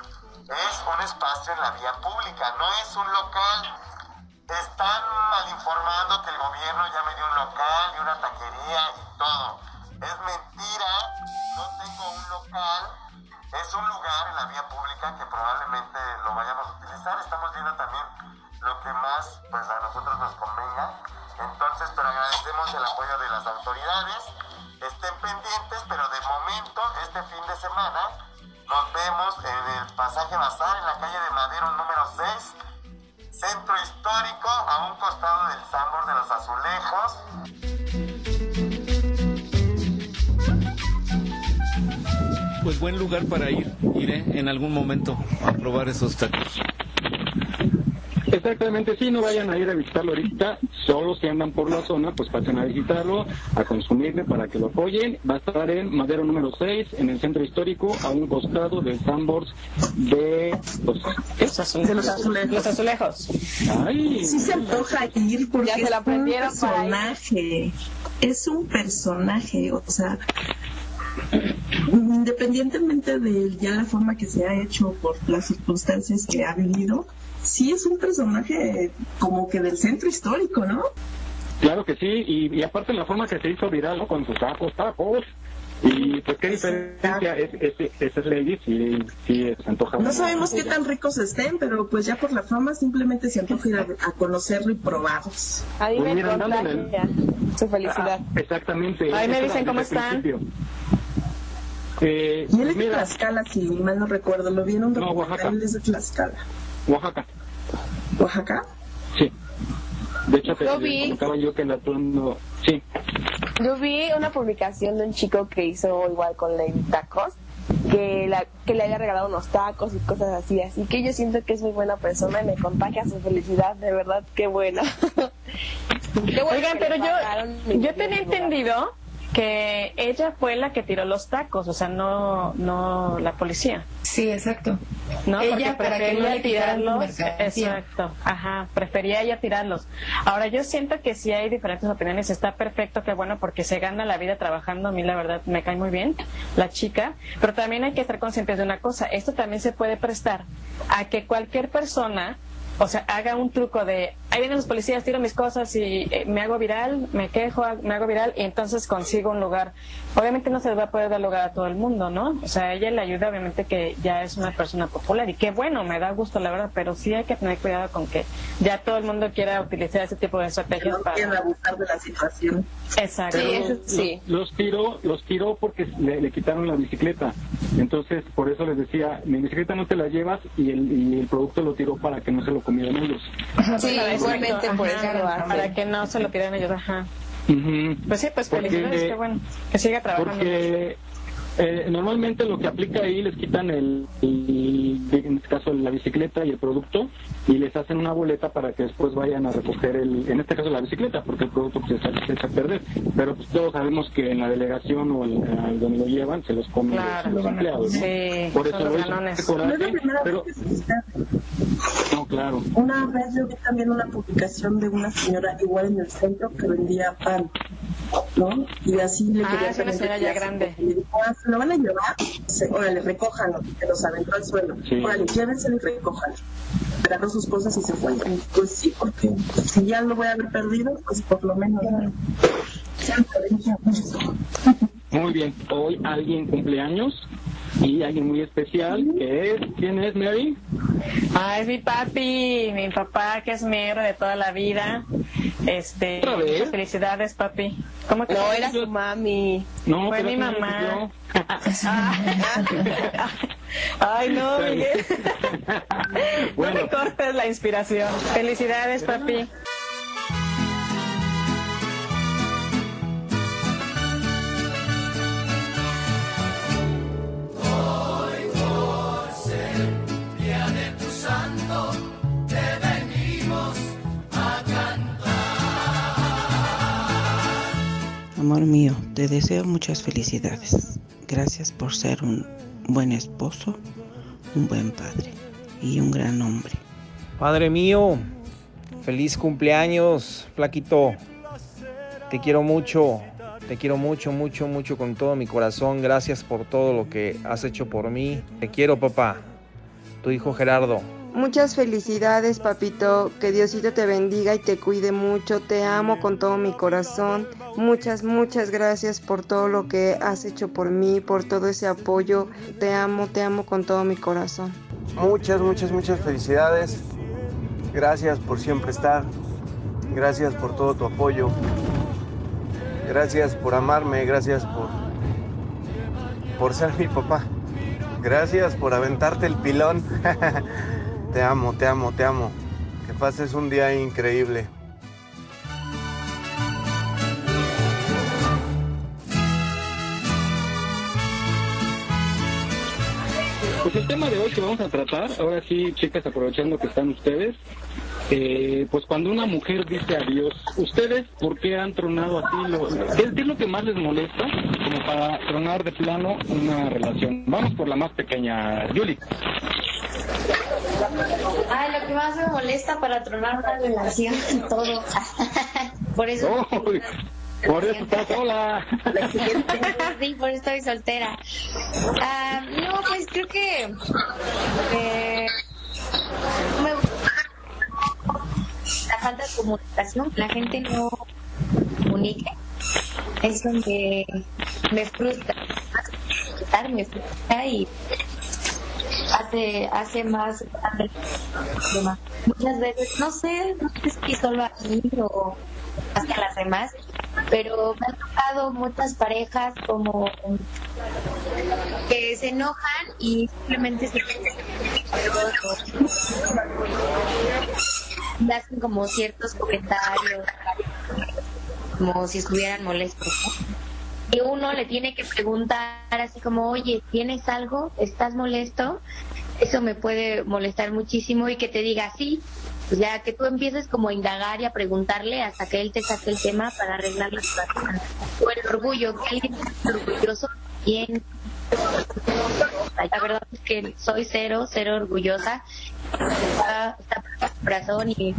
es un espacio en la vía pública, no es un local. Están mal informando que el gobierno ya me dio un local y una taquería y todo. Es mentira, no tengo un local es un lugar en la vía pública que probablemente lo vayamos a utilizar. Estamos viendo también lo que más pues a nosotros nos convenga. Entonces, pero agradecemos el apoyo de las autoridades. Estén pendientes, pero de momento, este fin de semana, nos vemos en el pasaje Bazar, en la calle de Madero número 6, centro histórico, a un costado del Sambor de los Azulejos. Pues buen lugar para ir. Iré en algún momento a probar esos tacos. Exactamente, sí, no vayan a ir a visitarlo ahorita, solo si andan por la zona, pues pasen a visitarlo, a consumirle para que lo apoyen. Va a estar en Madero número 6, en el centro histórico, a un costado del Sambors de los, de los azulejos. Los azulejos. Ay, Sí se antoja ir porque Ya se es la un aprendieron personaje. Es un personaje, o sea, independientemente de ya la forma que se ha hecho por las circunstancias que ha vivido, sí es un personaje como que del centro histórico, ¿no? Claro que sí, y, y aparte la forma que se hizo viral, ¿no? Con sus tacos, tacos. Y pues qué diferencia es, es, es, es Lady si, si se antoja. No sabemos qué tan ricos estén, pero pues ya por la fama simplemente se antoja ir a, a conocerlo y probarlos. A mí Pues me mira, su felicidad. Ah, exactamente. Ahí me dicen cómo están. Eh, Y él es de mira, Tlaxcala, si mal no recuerdo, lo vieron No, Oaxaca. él es de Tlaxcala. Oaxaca, ¿Oaxaca? sí. De hecho, te Yo te vi- comentaba yo que la atuendo... Sí, Yo vi una publicación de un chico que hizo igual con Lady Tacos, que, la, que le haya regalado unos tacos y cosas así. Así que yo siento que es muy buena persona y me contagia su felicidad. De verdad, qué buena. Qué bueno Oigan, pero yo, yo tenía lugar. Que ella fue la que tiró los tacos, o sea, no, no la policía. Sí, exacto. ¿no? Ella, Porque para que no prefería tirarlos. Exacto, ajá, prefería ella tirarlos. Ahora, yo siento que sí hay diferentes opiniones, está perfecto, que bueno, porque se gana la vida trabajando, a mí la verdad me cae muy bien la chica, pero también hay que estar conscientes de una cosa, esto también se puede prestar a que cualquier persona o sea, haga un truco de, ahí vienen los policías, tiro mis cosas y eh, me hago viral, me quejo, me hago viral y entonces consigo un lugar. Obviamente no se les va a poder dar lugar a todo el mundo, ¿no? O sea, ella le ayuda, obviamente que ya es una persona popular y qué bueno, me da gusto la verdad, pero sí hay que tener cuidado con que ya todo el mundo quiera utilizar ese tipo de estrategias no para... abusar de la situación. Exacto. Sí, eso los, sí. los tiró, los tiró porque le, le quitaron la bicicleta. Entonces, por eso les decía, mi bicicleta no te la llevas y el, y el producto lo tiró para que no se lo comieran ellos. Sí, igualmente por eso. Para que no se lo pidan ellos, ajá. Ujú. Pues sí, pues Porque- felicidades, qué bueno. Que siga trabajando. Porque eh, normalmente lo que aplica ahí les quitan el, el- en este caso la bicicleta y el producto y les hacen una boleta para que después vayan a recoger el, en este caso la bicicleta porque el producto pues, se, echa- se echa a perder. Pero pues todos sabemos que en la delegación o en, en donde lo llevan se los comen Claro. los, los empleados. ¿no? Sí, Por eso los lo hizo ganones. con No es la coraje, primera pero vez que sucede. no, claro. Una vez yo vi también una publicación de una señora igual en el centro que vendía pan, ¿no? Y así le Ah, quería es una señora ya grande. Y lo van a llevar, se, órale, recójanlo, que los aventó al suelo. Sí. Órale, llévenselo y recójanlo. Agarró sus cosas y se fue. Pues sí, porque si ya lo voy a haber perdido, pues por lo menos sean coherentes. Muy bien. Hoy alguien cumpleaños y alguien muy especial que es, ¿quién es Mary? Ah, es mi papi, mi papá, que es mi héroe de toda la vida. Este, ¿Otra vez? felicidades, papi. ¿Cómo te No, era su mami. No, Fue mi mamá. Ay, no, Miguel. No me cortes la inspiración. Felicidades, papi. Amor mío, te deseo muchas felicidades. Gracias por ser un buen esposo, un buen padre y un gran hombre. Padre mío, feliz cumpleaños, flaquito. Te quiero mucho, te quiero mucho, mucho, mucho con todo mi corazón. Gracias por todo lo que has hecho por mí. Te quiero, papá. Tu hijo Gerardo. Muchas felicidades, papito. Que Diosito te bendiga y te cuide mucho. Te amo con todo mi corazón. Muchas, muchas gracias por todo lo que has hecho por mí, por todo ese apoyo. Te amo, te amo con todo mi corazón. Muchas, muchas, muchas felicidades. Gracias por siempre estar. Gracias por todo tu apoyo. Gracias por amarme. Gracias por, por ser mi papá. Gracias por aventarte el pilón. te amo, te amo, te amo. Que pases un día increíble. Pues el tema de hoy que vamos a tratar, ahora sí, chicas, aprovechando que están ustedes, eh, pues cuando una mujer dice adiós, ¿ustedes por qué han tronado así? Lo, ¿qué, qué es lo que más les molesta como para tronar de plano una relación? Vamos por la más pequeña, Yuli. Ay, lo que más me molesta para tronar una relación todo. por eso. Oh, por eso estás sola. sí, por eso estoy soltera. Ah, no, pues creo que. Eh, me la falta de comunicación, la gente no comunique, es donde me frustra, me frustra y hace hace más. Muchas veces, no sé, no sé si solo a mí o más a las demás, pero me han tocado muchas parejas como que se enojan y simplemente se hacen como ciertos comentarios como si estuvieran molestos y uno le tiene que preguntar así como oye tienes algo estás molesto eso me puede molestar muchísimo y que te diga sí pues ya que tú empieces como a indagar y a preguntarle hasta que él te saque el tema para arreglar la situación. O el orgullo que alguien es orgulloso bien la verdad es que soy cero, cero orgullosa. Está, está por el corazón y...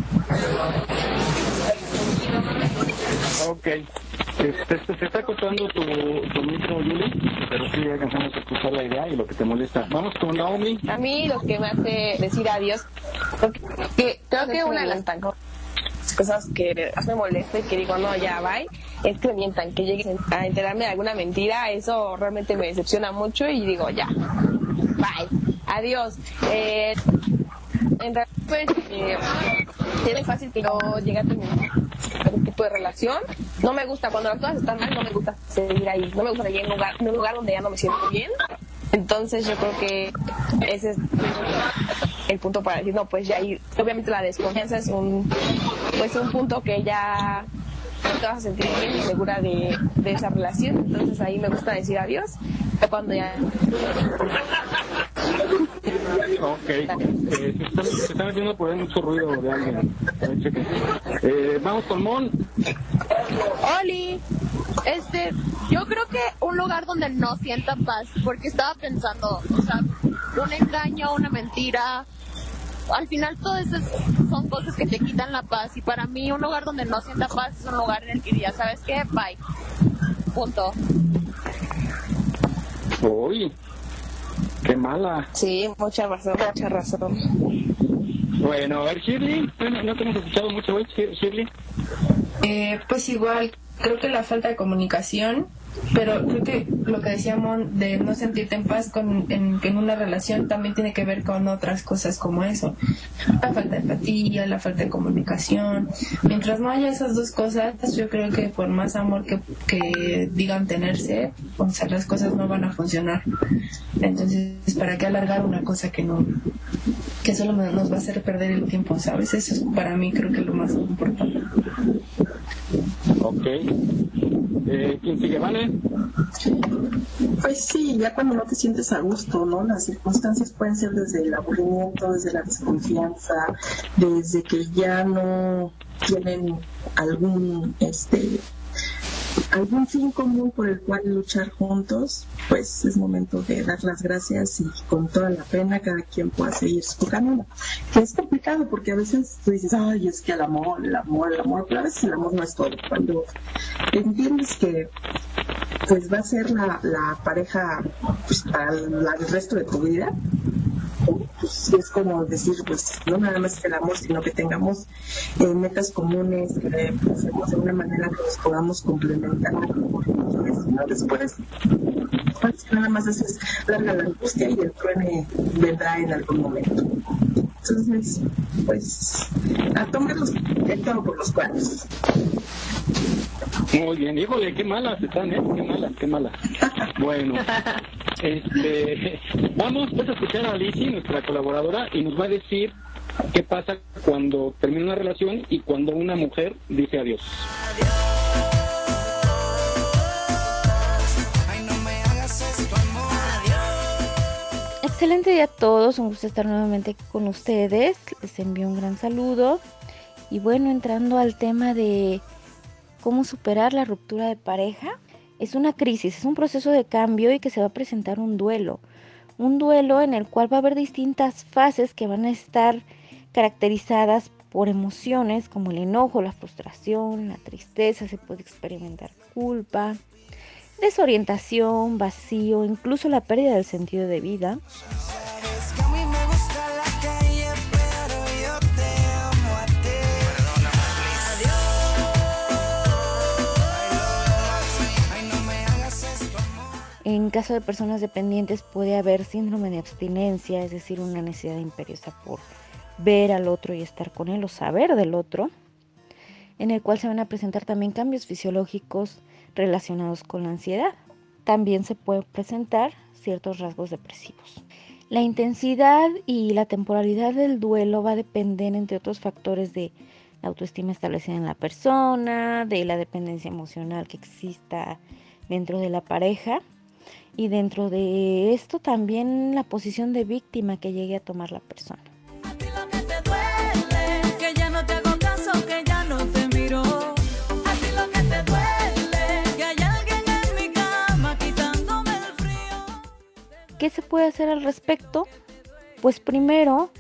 Ok. Este, se está cortando tu, tu micro, Yuli, pero sí alcanzamos a escuchar la idea y lo que te molesta. Vamos con Naomi. A mí lo que me hace decir adiós, creo que, creo que una de las cosas que me molesta y que digo, no, ya, bye, es que mientan, que lleguen a enterarme de alguna mentira, eso realmente me decepciona mucho y digo, ya, bye, adiós. Eh, en realidad, pues, eh, tiene fácil que yo llegue a tener algún tipo de relación. No me gusta, cuando las cosas están mal, no me gusta seguir ahí. No me gusta seguir en un lugar, un lugar donde ya no me siento bien. Entonces yo creo que ese es el punto para decir, no, pues ya ir. Obviamente la desconfianza es un, pues un punto que ya no te vas a sentir bien y segura de, de esa relación. Entonces ahí me gusta decir adiós. Cuando ya Ok. Eh, se, están, se están haciendo por ahí mucho ruido de alguien. Eh, vamos con Mon. Oli, este, yo creo que un lugar donde no sienta paz, porque estaba pensando, o sea, un engaño, una mentira, al final todas esas son cosas que te quitan la paz y para mí un lugar donde no sienta paz es un lugar en el que diría, ¿sabes qué? Bye. Punto. Uy, qué mala. Sí, mucha razón, mucha razón. Bueno, a ver, Shirley, bueno, no te hemos escuchado mucho hoy, Shirley. Eh, pues igual, creo que la falta de comunicación, pero creo que lo que decíamos de no sentirte en paz con, en, una relación también tiene que ver con otras cosas como eso. La falta de empatía, la falta de comunicación. Mientras no haya esas dos cosas, yo creo que por más amor que, que digan tenerse, o sea, las cosas no van a funcionar. Entonces, ¿para qué alargar una cosa que no que solo nos va a hacer perder el tiempo, ¿sabes? Eso es para mí creo que lo más importante. Ok. Eh, ¿Quién sigue, Vale? Pues sí, ya cuando no te sientes a gusto, ¿no? Las circunstancias pueden ser desde el aburrimiento, desde la desconfianza, desde que ya no tienen algún, este, algún fin común por el cual luchar juntos, pues es momento de dar las gracias y con toda la pena cada quien pueda seguir su camino. Que es complicado porque a veces tú dices, ay, es que el amor, el amor, el amor, pero a veces el amor no es todo. Cuando entiendes que pues va a ser la, la pareja pues, para el resto de tu vida, pues pues es como decir, pues no nada más el amor, sino que tengamos eh, metas comunes, que pensemos de una manera que nos podamos complementar. ¿no? Después, pues, nada más es larga la angustia y el truene vendrá en algún momento. Entonces, pues, a tomarlos el todo por los cuadros. Muy bien, híjole, qué malas están, ¿eh? Qué malas, qué malas. Bueno, este, vamos pues a escuchar a Alicia, nuestra colaboradora, y nos va a decir qué pasa cuando termina una relación y cuando una mujer dice adiós. Excelente día a todos, un gusto estar nuevamente con ustedes. Les envío un gran saludo. Y bueno, entrando al tema de cómo superar la ruptura de pareja, es una crisis, es un proceso de cambio y que se va a presentar un duelo. Un duelo en el cual va a haber distintas fases que van a estar caracterizadas por emociones como el enojo, la frustración, la tristeza, se puede experimentar culpa, desorientación, vacío, incluso la pérdida del sentido de vida. En caso de personas dependientes puede haber síndrome de abstinencia, es decir, una necesidad imperiosa por ver al otro y estar con él o saber del otro, en el cual se van a presentar también cambios fisiológicos relacionados con la ansiedad. También se pueden presentar ciertos rasgos depresivos. La intensidad y la temporalidad del duelo va a depender, entre otros factores, de la autoestima establecida en la persona, de la dependencia emocional que exista dentro de la pareja y dentro de esto también la posición de víctima que llegue a tomar la persona. ¿Qué se puede hacer al respecto? Pues primero,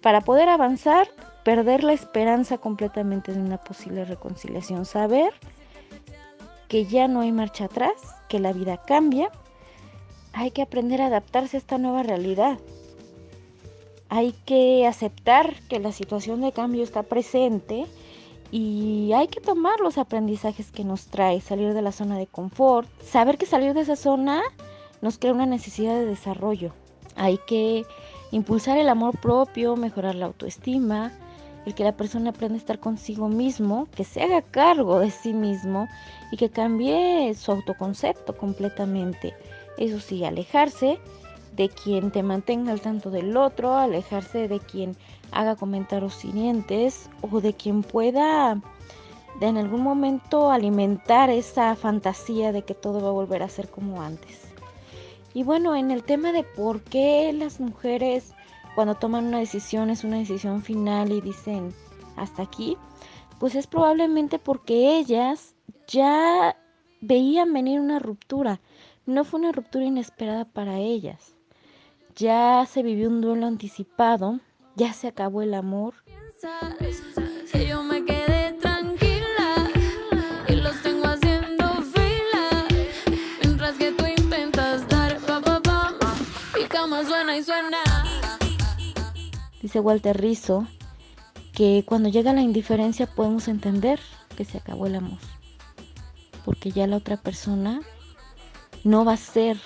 para poder avanzar, perder la esperanza completamente de una posible reconciliación, saber que ya no hay marcha atrás, que la vida cambia, hay que aprender a adaptarse a esta nueva realidad. Hay que aceptar que la situación de cambio está presente y hay que tomar los aprendizajes que nos trae, salir de la zona de confort, saber que salir de esa zona nos crea una necesidad de desarrollo. Hay que impulsar el amor propio, mejorar la autoestima, el que la persona aprenda a estar consigo mismo, que se haga cargo de sí mismo y que cambie su autoconcepto completamente. Eso sí, alejarse de quien te mantenga al tanto del otro, alejarse de quien haga comentarios hirientes o de quien pueda de en algún momento alimentar esa fantasía de que todo va a volver a ser como antes. Y bueno, en el tema de por qué las mujeres cuando toman una decisión es una decisión final y dicen hasta aquí, pues es probablemente porque ellas ya veían venir una ruptura. No fue una ruptura inesperada para ellas. Ya se vivió un duelo anticipado, ya se acabó el amor. Dice Walter Rizzo que cuando llega la indiferencia podemos entender que se acabó el amor. Porque ya la otra persona no va a ser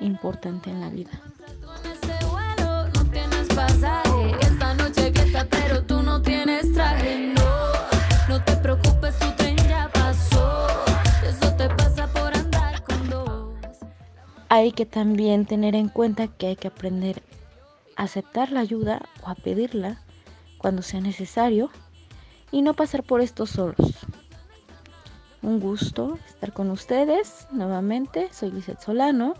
importante en la vida. Hay que también tener en cuenta que hay que aprender a aceptar la ayuda o a pedirla cuando sea necesario y no pasar por esto solos. Un gusto estar con ustedes nuevamente. Soy Lizeth Solano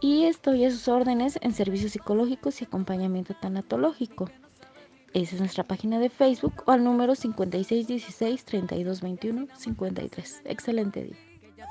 y estoy a sus órdenes en servicios psicológicos y acompañamiento tanatológico. Esa es nuestra página de Facebook o al número 5616-3221-53. Excelente día.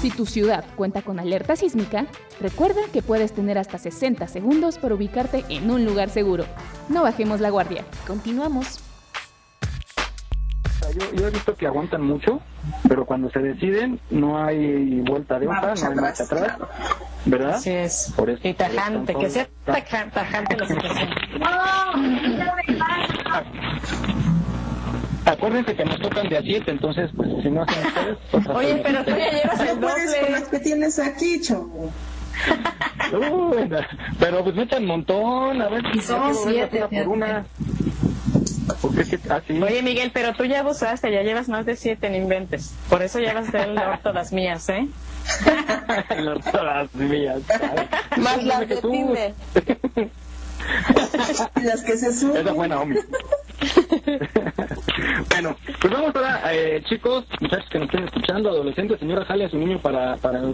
Si tu ciudad cuenta con alerta sísmica, recuerda que puedes tener hasta 60 segundos para ubicarte en un lugar seguro. No bajemos la guardia. Continuamos. Yo, he visto que aguantan mucho, pero cuando se deciden no hay vuelta de hoja, no hay marcha atrás, ¿verdad? Así es. Por eso, y tajante, que sea tajante la situación. Acuérdense que nos tocan de a siete, entonces, pues, si no hacen ustedes... Pues, Oye, pero tú ya llevas el doble. con las que tienes aquí, chavo. pero pues echan un montón, a ver si son siete por una. Ah, Oye, Miguel, pero tú ya abusaste, ya llevas más de siete, en inventes. Por eso llevas del orto las mías, ¿eh? las mías. Más las de Tinder. las que se suben. Esa buena, hombre. bueno, pues vamos ahora, eh, chicos, muchachos que nos estén escuchando, adolescentes, señora, jale a su niño para, para, el,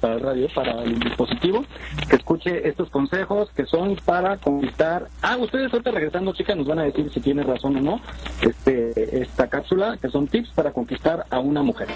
para el radio, para el dispositivo, que escuche estos consejos que son para conquistar. Ah, ustedes ahorita regresando, chicas, nos van a decir si tiene razón o no este, esta cápsula, que son tips para conquistar a una mujer.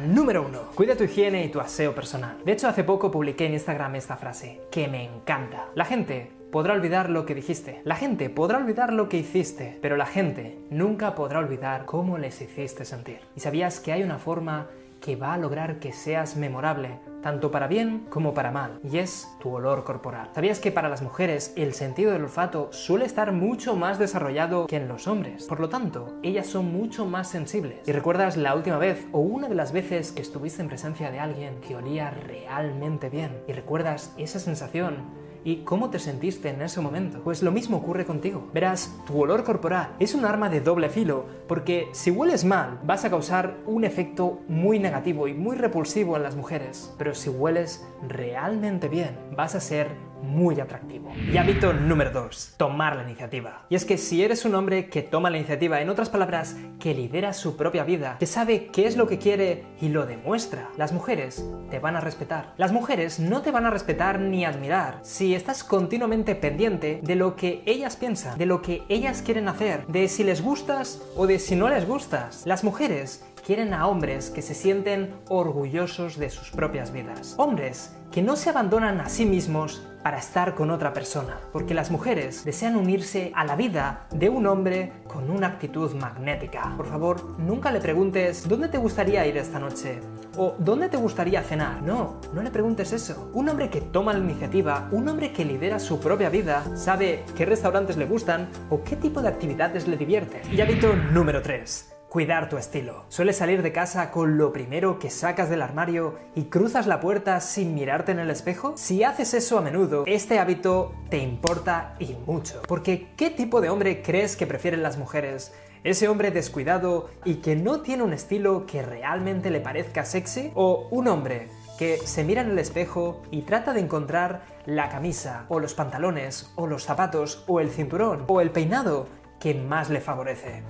Número 1. Cuida tu higiene y tu aseo personal. De hecho, hace poco publiqué en Instagram esta frase, que me encanta. La gente podrá olvidar lo que dijiste, la gente podrá olvidar lo que hiciste, pero la gente nunca podrá olvidar cómo les hiciste sentir. ¿Y sabías que hay una forma que va a lograr que seas memorable, tanto para bien como para mal, y es tu olor corporal. ¿Sabías que para las mujeres el sentido del olfato suele estar mucho más desarrollado que en los hombres? Por lo tanto, ellas son mucho más sensibles. ¿Y recuerdas la última vez o una de las veces que estuviste en presencia de alguien que olía realmente bien? ¿Y recuerdas esa sensación ¿Y cómo te sentiste en ese momento? Pues lo mismo ocurre contigo. Verás, tu olor corporal es un arma de doble filo, porque si hueles mal vas a causar un efecto muy negativo y muy repulsivo en las mujeres, pero si hueles realmente bien vas a ser muy atractivo. Y hábito número 2, tomar la iniciativa. Y es que si eres un hombre que toma la iniciativa, en otras palabras, que lidera su propia vida, que sabe qué es lo que quiere y lo demuestra, las mujeres te van a respetar. Las mujeres no te van a respetar ni admirar si estás continuamente pendiente de lo que ellas piensan, de lo que ellas quieren hacer, de si les gustas o de si no les gustas. Las mujeres quieren a hombres que se sienten orgullosos de sus propias vidas. Hombres que no se abandonan a sí mismos para estar con otra persona, porque las mujeres desean unirse a la vida de un hombre con una actitud magnética. Por favor, nunca le preguntes ¿dónde te gustaría ir esta noche? o ¿dónde te gustaría cenar? No, no le preguntes eso. Un hombre que toma la iniciativa, un hombre que lidera su propia vida, sabe qué restaurantes le gustan o qué tipo de actividades le divierten. Y hábito número 3 Cuidar tu estilo. ¿Sueles salir de casa con lo primero que sacas del armario y cruzas la puerta sin mirarte en el espejo? Si haces eso a menudo, este hábito te importa y mucho. Porque ¿qué tipo de hombre crees que prefieren las mujeres? ¿Ese hombre descuidado y que no tiene un estilo que realmente le parezca sexy? ¿O un hombre que se mira en el espejo y trata de encontrar la camisa, o los pantalones, o los zapatos, o el cinturón, o el peinado que más le favorece.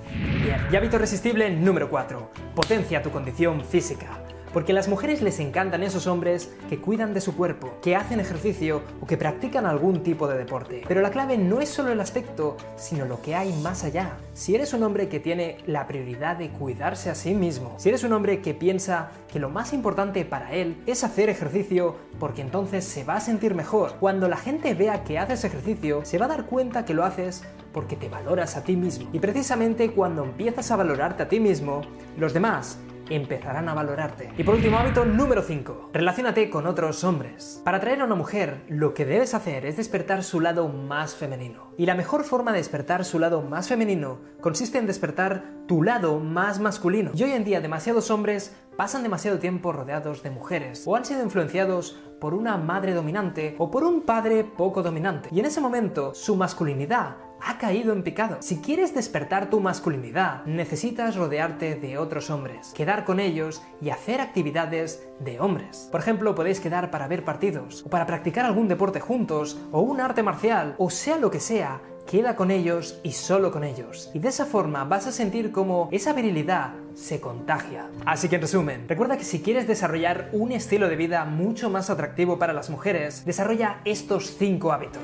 Bien, y hábito irresistible número 4. Potencia tu condición física. Porque a las mujeres les encantan esos hombres que cuidan de su cuerpo, que hacen ejercicio o que practican algún tipo de deporte. Pero la clave no es solo el aspecto, sino lo que hay más allá. Si eres un hombre que tiene la prioridad de cuidarse a sí mismo, si eres un hombre que piensa que lo más importante para él es hacer ejercicio porque entonces se va a sentir mejor. Cuando la gente vea que haces ejercicio, se va a dar cuenta que lo haces porque te valoras a ti mismo. Y precisamente cuando empiezas a valorarte a ti mismo, los demás empezarán a valorarte. Y por último, hábito número 5. Relaciónate con otros hombres. Para atraer a una mujer, lo que debes hacer es despertar su lado más femenino. Y la mejor forma de despertar su lado más femenino consiste en despertar tu lado más masculino. Y hoy en día demasiados hombres pasan demasiado tiempo rodeados de mujeres o han sido influenciados por una madre dominante o por un padre poco dominante. Y en ese momento su masculinidad ha caído en picado. Si quieres despertar tu masculinidad, necesitas rodearte de otros hombres, quedar con ellos y hacer actividades de hombres. Por ejemplo, podéis quedar para ver partidos, o para practicar algún deporte juntos, o un arte marcial, o sea lo que sea queda con ellos y solo con ellos. Y de esa forma vas a sentir como esa virilidad se contagia. Así que en resumen, recuerda que si quieres desarrollar un estilo de vida mucho más atractivo para las mujeres, desarrolla estos 5 hábitos.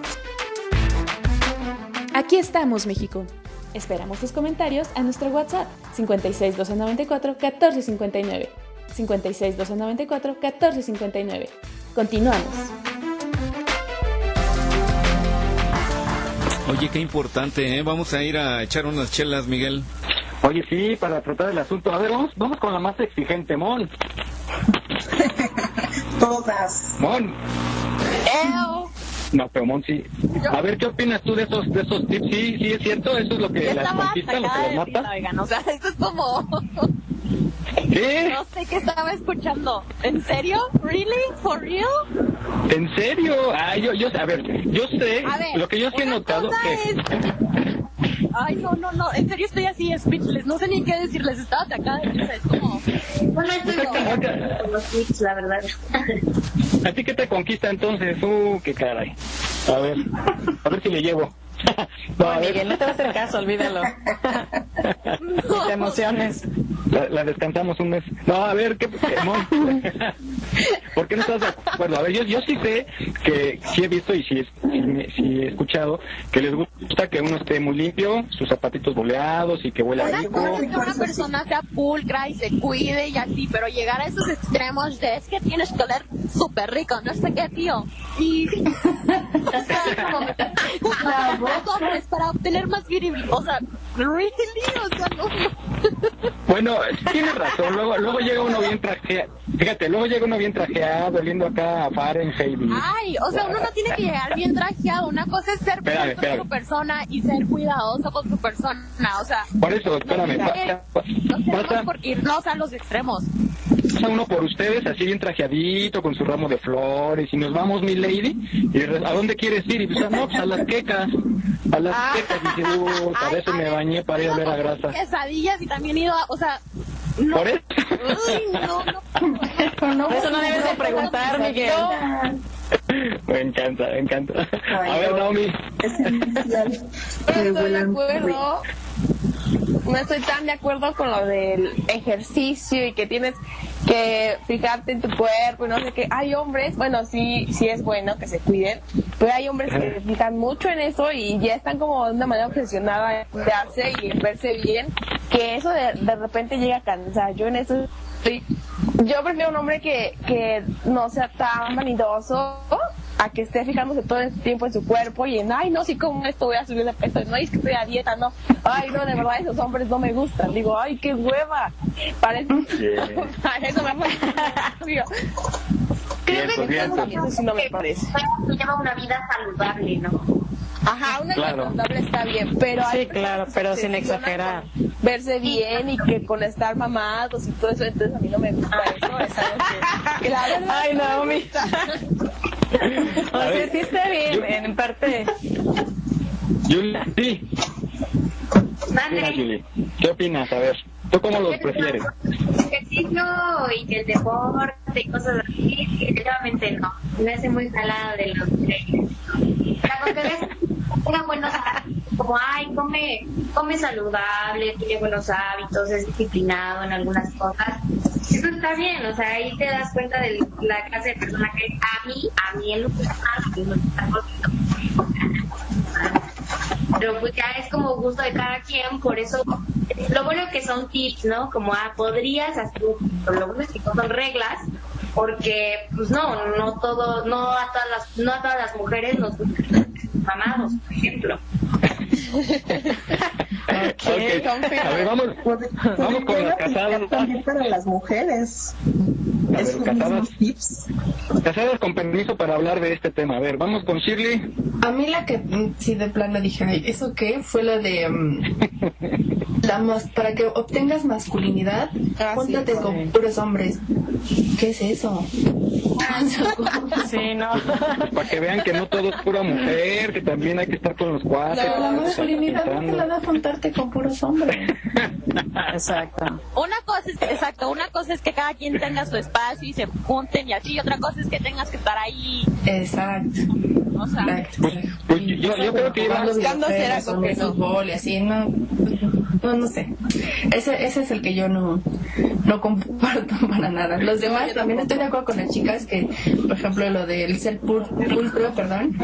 Aquí estamos, México. Esperamos tus comentarios a nuestro WhatsApp 56 294 1459. 56 294 1459. Continuamos. Oye, qué importante, ¿eh? Vamos a ir a echar unas chelas, Miguel. Oye, sí, para tratar el asunto. A ver, vamos, vamos con la más exigente, Mon. Todas. Mon. No, pero Mon sí. A ver, ¿qué opinas tú de esos, de esos tips? Sí, sí, es cierto, eso es lo que las conquista, lo que las mata. risa, oigan, o sea, esto es como... ¿Qué? No sé qué estaba escuchando. ¿En serio? ¿Really? ¿For real? ¿En serio? Ay, yo, yo, a ver, yo sé, A ver, lo que yo sí he notado cosa que... Ay, no, no, no. En serio estoy así, speechless. No sé ni qué decirles. Estaba atacada de risa. Es como... Bueno, estoy con los tips, la verdad. ¿A ti qué te conquista entonces? Uh, qué caray. A ver, a ver si le llevo. No, a ver. Miguel, no te va a hacer caso, olvídalo. Ni te emociones. La, la descansamos un mes. No, a ver, ¿qué? ¿Por qué no estás de acuerdo? A ver, yo, yo sí sé que sí he visto y sí, sí, me- sí he escuchado que les gusta que uno esté muy limpio, sus zapatitos boleados y que huela Una rico. cosa es que una persona sea pulcra y se cuide y así, pero llegar a esos extremos de es que tienes que oler súper rico, no sé qué, tío. Y... o sea, como- para obtener más visibilidad. O sea, really, o sea, no. Bueno, tienes razón, luego, luego llega uno bien trajeado, fíjate, luego llega uno bien trajeado, oliendo acá a Fahrenheit. y- Ay, o sea, uno no tiene que llegar bien trajeado. Una cosa es ser Espérame, con espérame. su persona y ser cuidadoso con su persona. O sea, Por eso, espérame, no por irnos a los extremos. uno por ustedes así bien trajeadito con su ramo de flores y nos vamos mi lady y a dónde quieres ir y pues no pues a las quecas a las Ah. quecas y dice "Uh, para eso me bañé para ir a ver a grasa Quesadillas y también he ido a, o sea, no. por eso Uy, no, no. Eso no debes de preguntar, Miguel. me encanta me encanta Ay, a ver no. Naomi Que estoy de acuerdo. No estoy tan de acuerdo con lo del ejercicio y que tienes que fijarte en tu cuerpo y no sé qué. Hay hombres, bueno, sí, sí es bueno que se cuiden, pero hay hombres que se fijan mucho en eso y ya están como de una manera obsesionada en cuidarse y en verse bien, que eso de, de repente llega a cansar. Yo en eso estoy... Yo prefiero un hombre que, que no sea tan vanidoso a que esté fijándose todo el tiempo en su cuerpo y en, ay, no, si como esto voy a subir de peso, no, es que estoy a dieta, no, ay, no, de verdad, esos hombres no me gustan. Digo, ay, qué hueva. Parece, Para eso me Creo Cierto, que cierto. eso sí no me parece. Lleva una vida saludable, ¿no? Ajá, una vida Claro. saludable está bien, pero Sí, hay claro, que pero sin exagerar. Verse bien y que con estar mamados y todo eso, entonces a mí no me gusta eso, es algo que, que la verdad Ay, no me Naomi. gusta. O sea, sí está bien, en parte. Julie sí Mira, Julie ¿qué opinas? a ver ¿tú cómo los prefieres? ejercicio y el deporte y cosas así, definitivamente no. Me hace muy jalada de los leyes. La cosa es tengan buenos hábitos, como ay, come, come saludable, tiene buenos hábitos, es disciplinado en algunas cosas. Eso está bien, o sea, ahí te das cuenta de la clase de persona que es. A mí, a mí me gusta pero pues ya es como gusto de cada quien, por eso lo bueno que son tips, ¿no? Como ah, podrías hacer, lo bueno es que no son reglas, porque pues no, no todo, no a todas las, no a todas las mujeres nos gustan mamados, por ejemplo. Ok, a ver vamos vamos con las casadas También para las mujeres. A ver, casadas. tips. casadas con permiso para hablar de este tema a ver vamos con Shirley A mí la que mm, sí de plano dije, ay, ¿eso qué? Fue la de mm, la mas- para que obtengas masculinidad, júntate con puros hombres. ¿Qué es eso? Sí, no. Para que vean que no todo es pura mujer, que también hay que estar con los cuates. la estar masculinidad no te la da juntarte con puros hombres. Exacto. Una cosa es que, exacto, una cosa es que cada quien tenga su espacio y se junten y así, y otra cosa es que tengas que estar ahí. Exacto. O sea, Pues yo, yo creo que iba buscando ser algo que no. fútbol y así, no, no, no sé. Ese, ese es el que yo no, no comparto para nada. Los demás también estoy de acuerdo con las chicas que, por ejemplo, lo del ser pul- pulcro, perdón,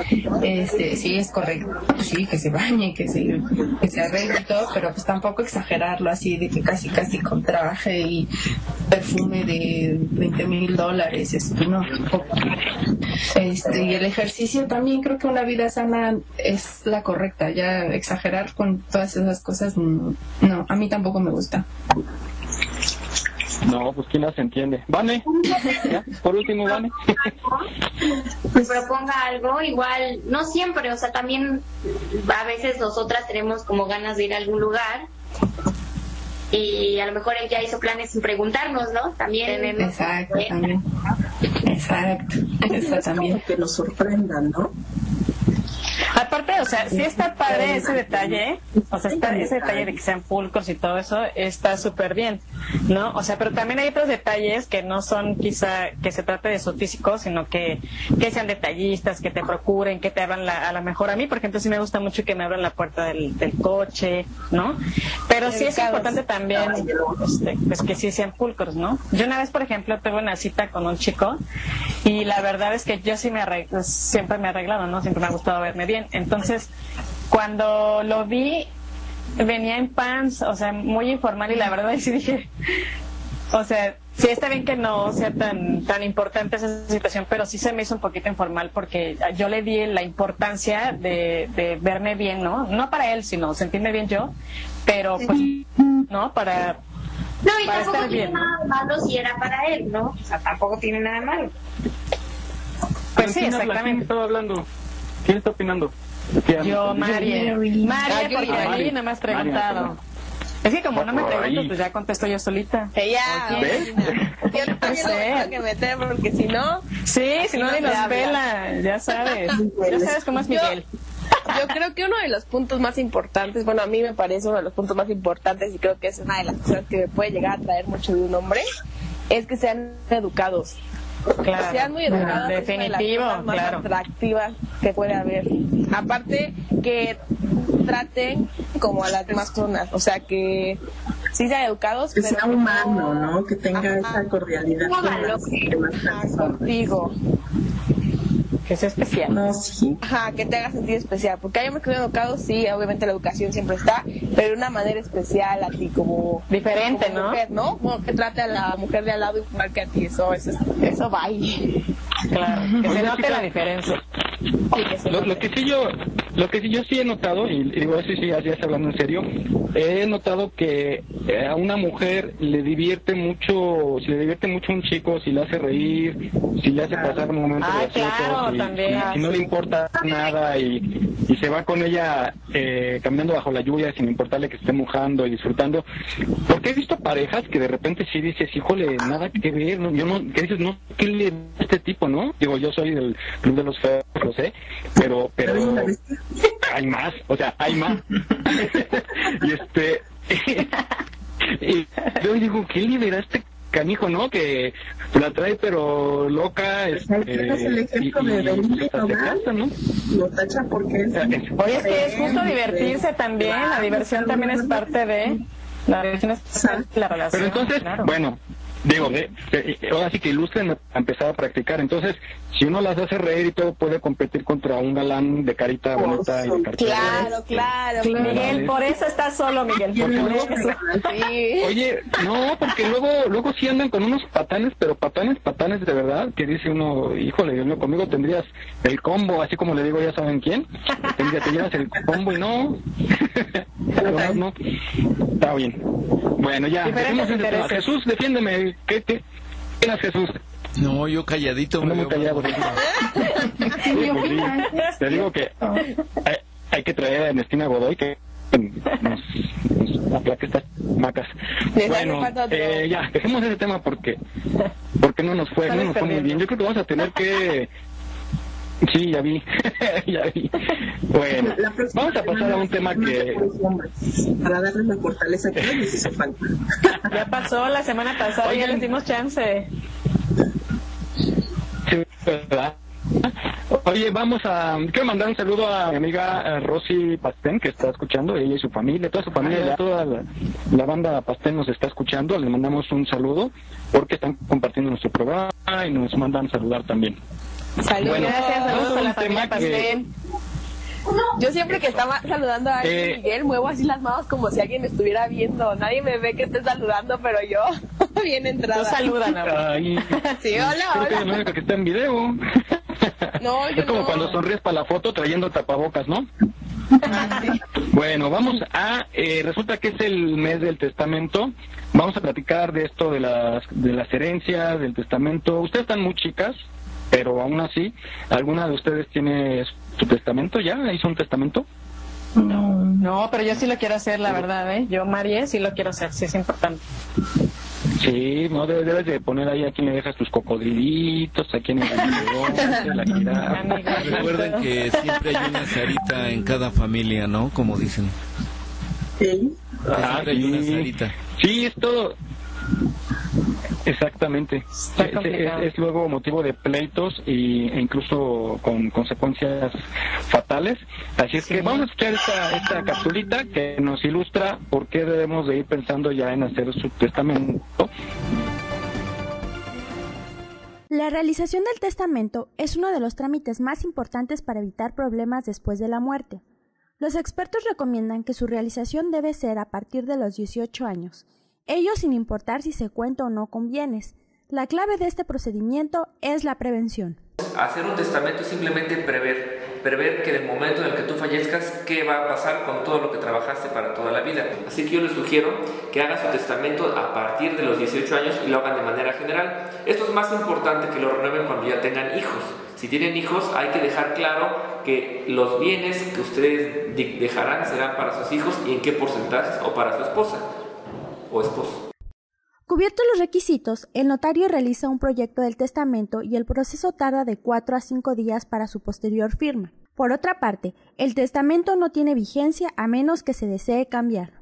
este, sí es correcto. Sí, que se bañe, que se, que se arregle y todo, pero pues tampoco exagerarlo así de que casi, casi con traje y perfume de 20 mil dólares, eso, pues, no. Este, y el ejercicio también creo que una vida sana es la correcta. Ya exagerar con todas esas cosas, no, a mí tampoco me gusta. No, pues quién las entiende. Vane, ¿Ya? por último, Vane. pues proponga algo, igual, no siempre, o sea, también a veces nosotras tenemos como ganas de ir a algún lugar y a lo mejor él ya hizo planes sin preguntarnos, ¿no? También. Exacto, también. Exacto, eso también. Que nos sorprendan, ¿no? Aparte, o sea, sí está padre ese detalle, o sea, está, ese detalle de que sean pulcros y todo eso está súper bien, ¿no? O sea, pero también hay otros detalles que no son quizá que se trate de su físico, sino que, que sean detallistas, que te procuren, que te abran la, a lo mejor a mí, por ejemplo, sí me gusta mucho que me abran la puerta del, coche, ¿no? Pero sí es importante también, este, pues que sí sean pulcros, ¿no? Yo una vez, por ejemplo, tuve una cita con un chico y la verdad es que yo sí me arreglo, siempre me he arreglado, ¿no? Siempre me ha gustado verme bien. Entonces, cuando lo vi, venía en pants, o sea, muy informal y la verdad sí dije, o sea, sí está bien que no sea tan tan importante esa situación, pero sí se me hizo un poquito informal porque yo le di la importancia de, de verme bien, ¿no? No para él, sino sentirme bien yo, pero pues, ¿no? Para, No, y para tampoco estar tiene bien. nada de malo si era para él, ¿no? O sea, tampoco tiene nada de malo. Pues sí, ¿Quién habla? ¿Quién exactamente. estaba hablando? ¿Quién está opinando? Yo, María. María, Ah, porque Mari. ahí no me has Mari, preguntado. Es que como no me ahí. pues ya contesto yo solita. Ella, ¿Ves? yo no tengo que meter porque si no. Sí, si no, ni nos pela, ya sabes. Ya sabes cómo es Yo- Miguel. Yo creo que uno de los puntos más importantes, bueno, a mí me parece uno de los puntos más importantes y creo que es una de las cosas que me puede llegar a traer mucho de un hombre, es que sean educados. Claro, Que sean muy educados. es una de las definitivo, cosas más claro. atractivas que puede haber. Aparte, que traten como a las demás personas, o sea, que sí sean educados, Que pero sea humano, ¿no? Que tenga esa cordialidad con las demás personas. contigo. Que sea especial. No, sí. Ajá, que te haga sentir especial. Porque hay hombres que son educados, sí, obviamente la educación siempre está, pero de una manera especial a ti, como. Diferente, como ¿no? Mujer, ¿no? Como que trate a la mujer de al lado igual que a ti. Eso, eso, eso va ahí. Claro, que se note la diferencia. Lo, lo que sí yo, lo que sí yo sí he notado y, y digo sí sí ya ya hablando en serio, he notado que eh, a una mujer le divierte mucho, si le divierte mucho un chico, si le hace reír, si le hace pasar momentos Ah, graciosos, claro, y, también. y- y no le importa nada y, y se va con ella eh, caminando bajo la lluvia sin importarle que esté mojando y disfrutando. Porque he visto parejas que de repente sí dices, híjole, nada que ver, ¿no? yo no, que dices, no, ¿qué le da a este tipo, no? Digo, yo soy del club de los feos, lo sé, pero, pero hay más, o sea, hay más. y este, y yo digo, ¿qué le este canijo, no? Que la trae pero loca, este, Ese es el ejemplo y- de Benito, ¿no? Lo tacha porque es... Oye, es que es justo divertirse también, la diversión también es parte de... La diversión es parte de la relación. Pero entonces, claro. bueno, digo, de- de- ahora sí que ilustren a empezar a practicar. Entonces, si uno las hace reír y todo, puede competir contra un galán de carita bonita y de cartera. Claro, claro. Miguel, por eso estás solo, Miguel. Por. Sí. Oye, no, porque luego luego sí andan con unos patanes, pero patanes, patanes de verdad, que dice uno, híjole, Dios mío, conmigo tendrías el combo, así como le digo, ya saben quién, tendrías, te llevas el combo y no, no, está bien. Bueno, ya. Jesús, defiéndeme, ¿qué, qué, qué opinas, Jesús? No, yo calladito. Ando me callado. más- Sí, pues sí, te digo que hay, hay que traer a Ernestina Godoy, que nos, nos aplaque estas macas. Bueno, eh, ya, dejemos ese tema porque porque no nos fue, no nos fue muy bien. Yo creo que vamos a tener que Sí, ya vi, ya vi. Bueno, vamos a pasar a un tema que... Para darles la fortaleza que les hizo falta. Ya pasó la semana pasada, ya les dimos chance. Sí, ¿verdad? Oye, vamos a. Quiero mandar un saludo a mi amiga eh, Rosy Pastén, que está escuchando, ella y su familia, toda su familia, toda la, banda Pastén nos está escuchando. Le mandamos un saludo porque están compartiendo nuestro programa y nos mandan saludar también. Saludos, gracias, saludos a la familia Pastén. Yo siempre que estaba saludando a eh, Miguel muevo así las manos como si alguien me estuviera viendo. Nadie me ve que esté saludando, pero yo bien entrada. No saludan. sí, hola, Creo que es la única que está en video. No, yo es como cuando sonríes para la foto trayendo tapabocas, ¿no? Bueno, vamos a, eh, resulta que es el mes del testamento. Vamos a platicar de esto de las, de las herencias, del testamento. Ustedes están muy chicas, pero aún así, ¿alguna de ustedes tiene su testamento ya? ¿Hizo un testamento? No, no, pero yo sí lo quiero hacer, la verdad, ¿eh? Yo, María, sí lo quiero hacer, sí es importante. Sí, no debes, de poner ahí a quién le dejas tus cocodrilitos, a quién le la Recuerden que siempre hay una Sarita en cada familia, ¿no? Como dicen. Sí. Ah, siempre hay una Sarita. Sí, es todo. Exactamente. Es, luego motivo de pleitos y, e incluso con consecuencias fatales. Así es que vamos a escuchar esta, esta capsulita que nos ilustra por qué debemos de ir pensando ya en hacer su testamento. La realización del testamento es uno de los trámites más importantes para evitar problemas después de la muerte. Los expertos recomiendan que su realización debe ser a partir de los 18 años ello sin importar si se cuenta o no con bienes. La clave de este procedimiento es la prevención. Hacer un testamento es simplemente prever, prever que en el momento en el que tú fallezcas, qué va a pasar con todo lo que trabajaste para toda la vida. Así que yo les sugiero que hagan su testamento a partir de los 18 años y lo hagan de manera general. Esto es más importante que lo renueven cuando ya tengan hijos. Si tienen hijos, hay que dejar claro que los bienes que ustedes dejarán serán para sus hijos y en qué porcentajes o para su esposa Cubiertos los requisitos, el notario realiza un proyecto del testamento y el proceso tarda de 4 a 5 días para su posterior firma. Por otra parte, el testamento no tiene vigencia a menos que se desee cambiar.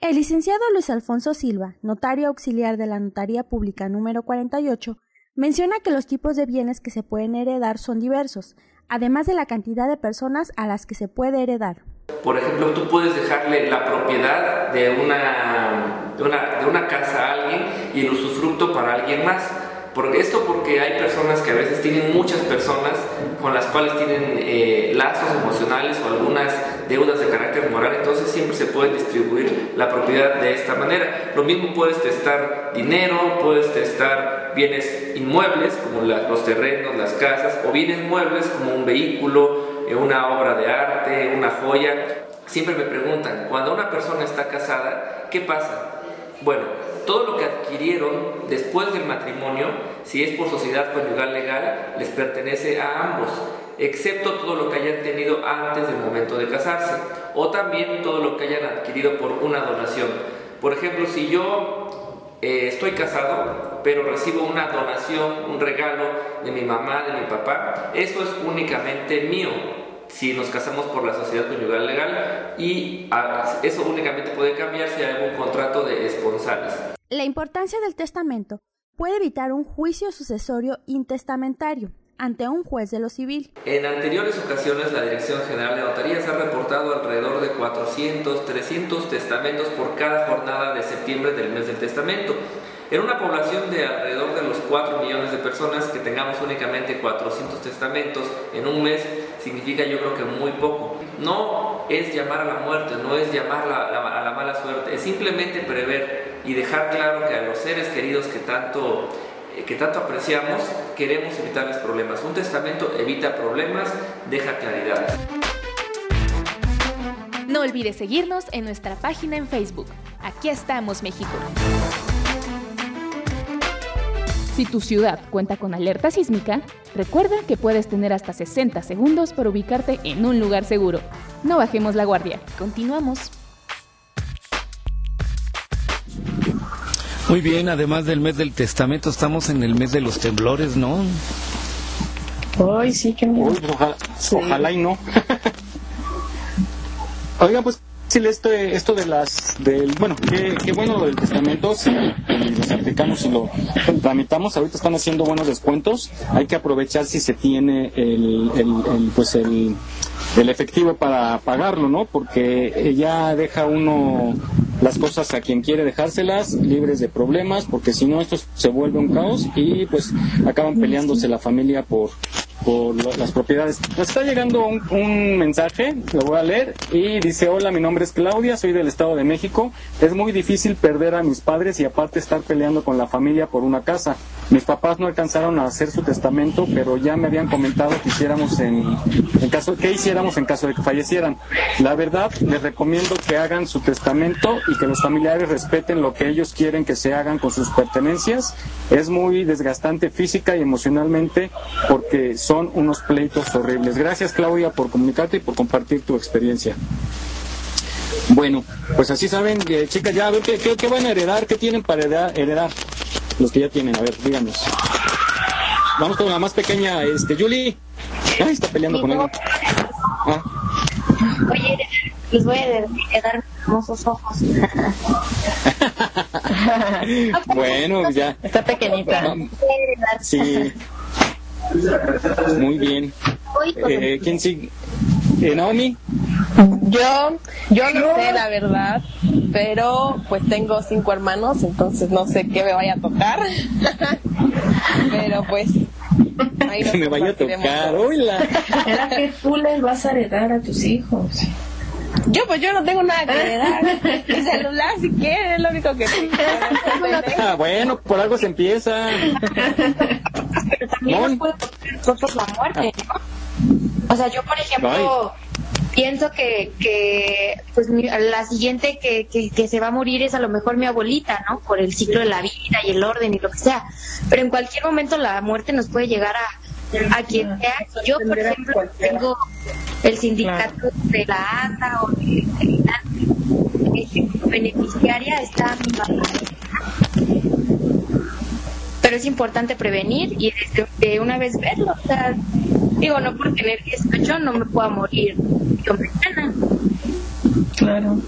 El licenciado Luis Alfonso Silva, notario auxiliar de la Notaría Pública número 48, menciona que los tipos de bienes que se pueden heredar son diversos, además de la cantidad de personas a las que se puede heredar. Por ejemplo, tú puedes dejarle la propiedad de una, de una, de una casa a alguien y el usufructo para alguien más. Por esto porque hay personas que a veces tienen muchas personas con las cuales tienen eh, lazos emocionales o algunas deudas de carácter moral, entonces siempre se puede distribuir la propiedad de esta manera. Lo mismo puedes testar dinero, puedes testar bienes inmuebles como los terrenos, las casas, o bienes muebles como un vehículo, eh, una obra de arte, una joya. Siempre me preguntan, cuando una persona está casada, ¿qué pasa? Bueno, todo lo que adquirieron después del matrimonio, si es por sociedad conyugal legal, les pertenece a ambos, excepto todo lo que hayan tenido antes del momento de casarse, o también todo lo que hayan adquirido por una donación. Por ejemplo, si yo eh, estoy casado, pero recibo una donación, un regalo de mi mamá, de mi papá, eso es únicamente mío, si nos casamos por la sociedad conyugal legal y ah, eso únicamente puede cambiar si hay algún contrato de esponsales. La importancia del testamento puede evitar un juicio sucesorio intestamentario ante un juez de lo civil. En anteriores ocasiones la Dirección General de Notarías ha reportado alrededor de 400, 300 testamentos por cada jornada de septiembre del mes del testamento. En una población de alrededor de los 4 millones de personas que tengamos únicamente 400 testamentos en un mes significa yo creo que muy poco. No es llamar a la muerte, no es llamar a la mala suerte, es simplemente prever y dejar claro que a los seres queridos que tanto eh, que tanto apreciamos, queremos evitarles problemas. Un testamento evita problemas, deja claridad. No olvides seguirnos en nuestra página en Facebook. Aquí estamos, México. Si tu ciudad cuenta con alerta sísmica, recuerda que puedes tener hasta 60 segundos para ubicarte en un lugar seguro. No bajemos la guardia. Continuamos. Muy bien, además del mes del testamento, estamos en el mes de los temblores, ¿no? Ay, sí, qué miedo. Uy, ojalá, ojalá y no. Oigan, pues sí, esto, esto de las, del, bueno, qué, qué bueno lo del testamento, si lo certificamos y lo tramitamos, ahorita están haciendo buenos descuentos, hay que aprovechar si se tiene el, el, el pues el, el efectivo para pagarlo, ¿no? Porque ya deja uno las cosas a quien quiere dejárselas libres de problemas, porque si no esto se vuelve un caos y pues acaban peleándose la familia por por las propiedades. Nos está llegando un, un, mensaje, lo voy a leer, y dice, hola, mi nombre es Claudia, soy del Estado de México. Es muy difícil perder a mis padres y aparte estar peleando con la familia por una casa. Mis papás no alcanzaron a hacer su testamento, pero ya me habían comentado que hiciéramos en, en caso, que hiciéramos en caso de que fallecieran. La verdad, les recomiendo que hagan su testamento y que los familiares respeten lo que ellos quieren que se hagan con sus pertenencias. Es muy desgastante física y emocionalmente porque son unos pleitos horribles. Gracias Claudia por comunicarte y por compartir tu experiencia. Bueno, pues así saben, eh, chicas, ya a ver ¿qué, qué, qué, van a heredar, qué tienen para heredar, heredar, los que ya tienen, a ver, díganos. Vamos con la más pequeña, este, Julie. Ay, está peleando con ella. Ah. Oye, les voy a heredar mis hermosos ojos. bueno, ya. Está pequeñita. Sí. Muy bien. Eh, ¿Quién sigue? ¿Eh, Naomi? Yo, yo no sé la verdad, pero pues tengo cinco hermanos, entonces no sé qué me vaya a tocar. pero pues ahí que me vaya a tocar, hola. Era que tú les vas a heredar a tus hijos. Yo pues yo no tengo nada que heredar. Mi celular si quieren, es lo único que tengo. Ah, bueno, por algo se empieza. Pero también nos puede tocar nosotros la muerte, ¿no? O sea, yo por ejemplo pienso que, que pues mi- la siguiente que, que, que se va a morir es a lo mejor mi abuelita, ¿no? Por el ciclo de la vida y el orden y lo que sea. Pero en cualquier momento la muerte nos puede llegar a, a quien sea. Yo, por ejemplo, tengo el sindicato de la ATA o de eh, beneficiaria, está mi mamá. Pero es importante prevenir y desde de una vez verlo. O sea, digo, no por tener 18 no me puedo morir yo mañana. Claro.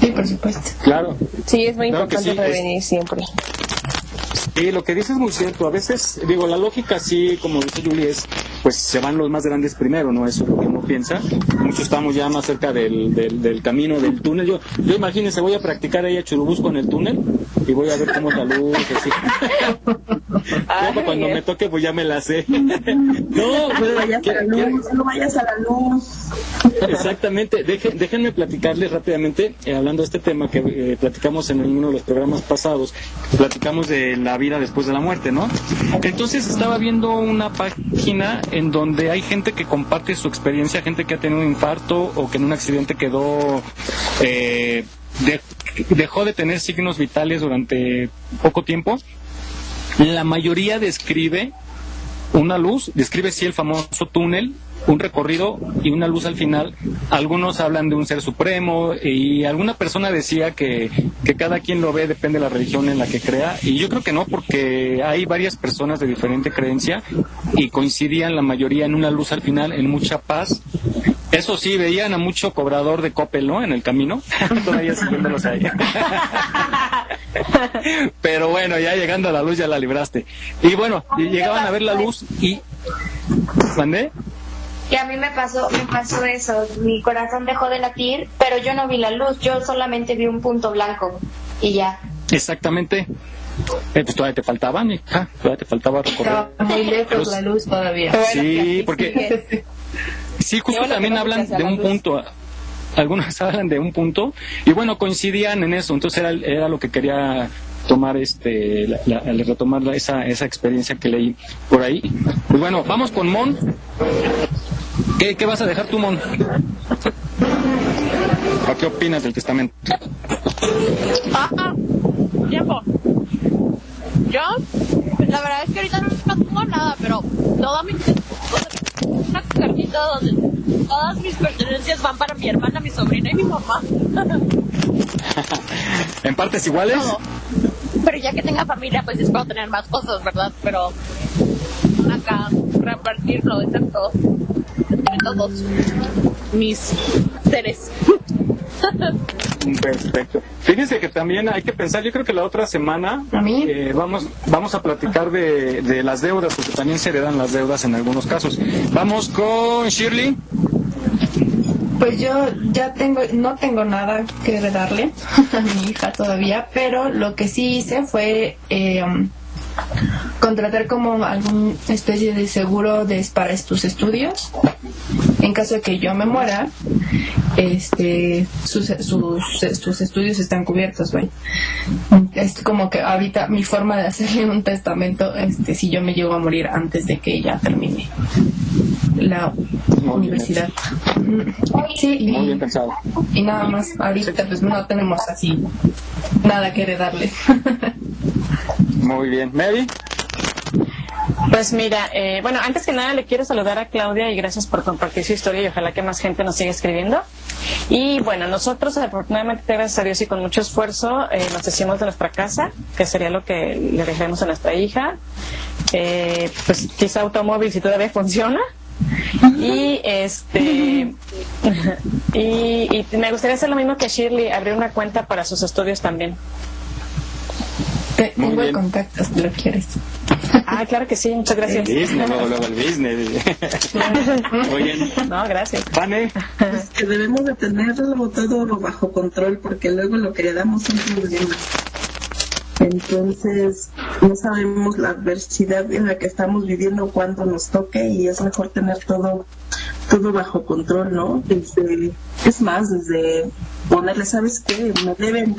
Sí, por supuesto. Claro. Sí, es muy Claro importante sí, prevenir siempre. Y lo que dices es muy cierto. A veces, digo, la lógica sí, como dice Julie, es, pues se van los más grandes primero, ¿no? Eso es lo que uno piensa. Muchos estamos ya más cerca del, del, del camino, del túnel. Yo, yo imagínense, voy a practicar ahí a Churubusco en el túnel y voy a ver cómo es la luz, así. Para cuando me toque, pues ya me la sé. no, No pues, a la luz, no vayas a la luz. Exactamente. Déjenme platicarles rápidamente, eh, hablando de este tema que eh, platicamos en uno de los programas pasados, platicamos de la vida después de la muerte, ¿no? Entonces estaba viendo una página en donde hay gente que comparte su experiencia, gente que ha tenido un infarto o que en un accidente quedó... eh, de- dejó de tener signos vitales durante poco tiempo. La mayoría describe una luz, describe sí el famoso túnel, un recorrido y una luz al final. Algunos hablan de un ser supremo y alguna persona decía que, que cada quien lo ve, depende de la religión en la que crea. Y yo creo que no, porque hay varias personas de diferente creencia y coincidían la mayoría en una luz al final, en mucha paz. Eso sí, veían a mucho cobrador de Coppel, ¿no? En el camino, todavía siguiéndolos ahí. Pero bueno, ya llegando a la luz ya la libraste. Y bueno, llegaban a ver la luz y... ¿Mandé? Y a mí me pasó, me pasó eso. Mi corazón dejó de latir, pero yo no vi la luz. Yo solamente vi un punto blanco y ya. Exactamente. Eh, pues todavía te faltaba, hija, todavía te faltaba recorrer. Estaba muy lejos la luz todavía. Sí, porque sí, justo también hablan de un punto. Algunos hablan de un punto y bueno, coincidían en eso. Entonces era, era lo que quería tomar este la, la- la- retomar la- esa esa experiencia que leí por ahí pues bueno vamos con Mon ¿qué, qué vas a dejar tú Mon? ¿O qué opinas del testamento? Ah, ah, tiempo. Yo, la verdad es que ahorita no, no tengo nada, pero toda mi. Una cartita donde todas mis pertenencias van para mi hermana, mi sobrina y mi mamá. ¿En partes iguales? Pero ya que tenga familia, pues espero tener más cosas, ¿verdad? Pero acá repartirlo, exacto, entre todos mis seres. Perfecto. Fíjense que también hay que pensar, yo creo que la otra semana eh, vamos, vamos a platicar de, de las deudas, porque también se heredan las deudas en algunos casos. Vamos con Shirley. Pues yo ya tengo, no tengo nada que darle a mi hija todavía, pero lo que sí hice fue eh, contratar como alguna especie de seguro de, para tus estudios. En caso de que yo me muera, este, sus, sus, sus estudios están cubiertos. Es como que ahorita mi forma de hacerle un testamento, este, si yo me llego a morir antes de que ella termine la universidad. Sí, y, Muy bien pensado. y nada más, ahorita pues no tenemos así nada que heredarle. Muy bien. Mary. Pues mira, eh, bueno, antes que nada le quiero saludar a Claudia y gracias por compartir su historia y ojalá que más gente nos siga escribiendo. Y bueno, nosotros afortunadamente, gracias a Dios y con mucho esfuerzo, eh, nos hicimos de nuestra casa, que sería lo que le dejaremos a nuestra hija. Eh, pues quizá automóvil si todavía funciona. Y este y, y me gustaría hacer lo mismo que Shirley, abrir una cuenta para sus estudios también. Tengo el contacto si lo quieres. Ah, claro que sí, muchas gracias. El business, luego, luego el business. Muy bien. No, gracias. Vane. Pues que debemos de tenerlo todo bajo control porque luego lo que le damos son problemas. Entonces, no sabemos la adversidad en la que estamos viviendo cuando nos toque y es mejor tener todo todo bajo control, ¿no? Desde, es más, desde ponerle, ¿sabes qué? Me deben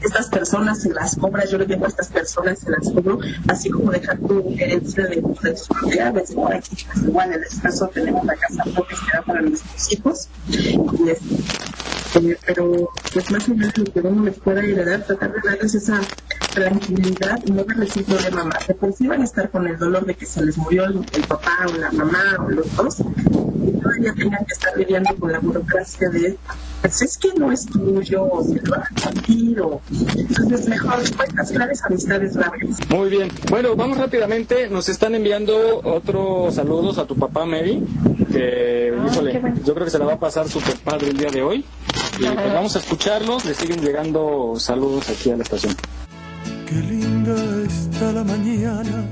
estas personas se las cobras, yo le digo a estas personas se las cobro, así como dejar tu herencia de, de sus propiedades, igual en este caso tenemos la casa propia que era para nuestros hijos, eh, pero pues más de lo que uno les pueda heredar, tratar de darles esa tranquilidad y no darles un problema más. De por sí van a estar con el dolor de que se les murió el, papá o la mamá o los dos, y todavía tengan que estar lidiando con la burocracia de pues es que no es tuyo, o se lo van a compartir, o entonces mejor cuentas claves, amistades largas. Muy bien. Bueno, vamos rápidamente. Nos están enviando otros saludos a tu papá, Mary. Que, híjole, yo creo que se la va a pasar super padre el día de hoy. Y pues vamos a escucharlos. Le siguen llegando saludos aquí a la estación. Qué linda está la mañana.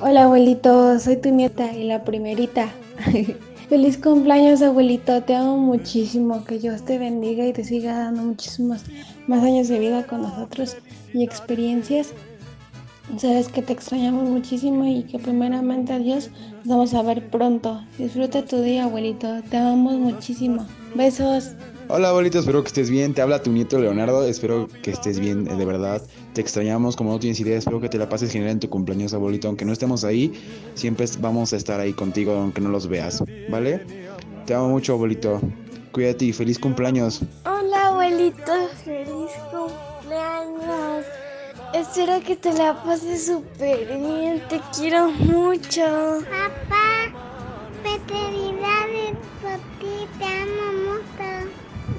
Hola abuelito, soy tu nieta y la primerita. Feliz cumpleaños abuelito, te amo muchísimo, que Dios te bendiga y te siga dando muchísimos más años de vida con nosotros y experiencias. Sabes que te extrañamos muchísimo y que primeramente a Dios nos vamos a ver pronto. Disfruta tu día abuelito, te amamos muchísimo. Besos. Hola abuelito, espero que estés bien. Te habla tu nieto Leonardo. Espero que estés bien, eh, de verdad. Te extrañamos como no tienes idea. Espero que te la pases genial en tu cumpleaños, abuelito. Aunque no estemos ahí, siempre vamos a estar ahí contigo, aunque no los veas. ¿Vale? Te amo mucho, abuelito. Cuídate y feliz cumpleaños. Hola abuelito, feliz cumpleaños. Espero que te la pases súper bien, te quiero mucho. Papá, felicidades por ti, te amo mucho.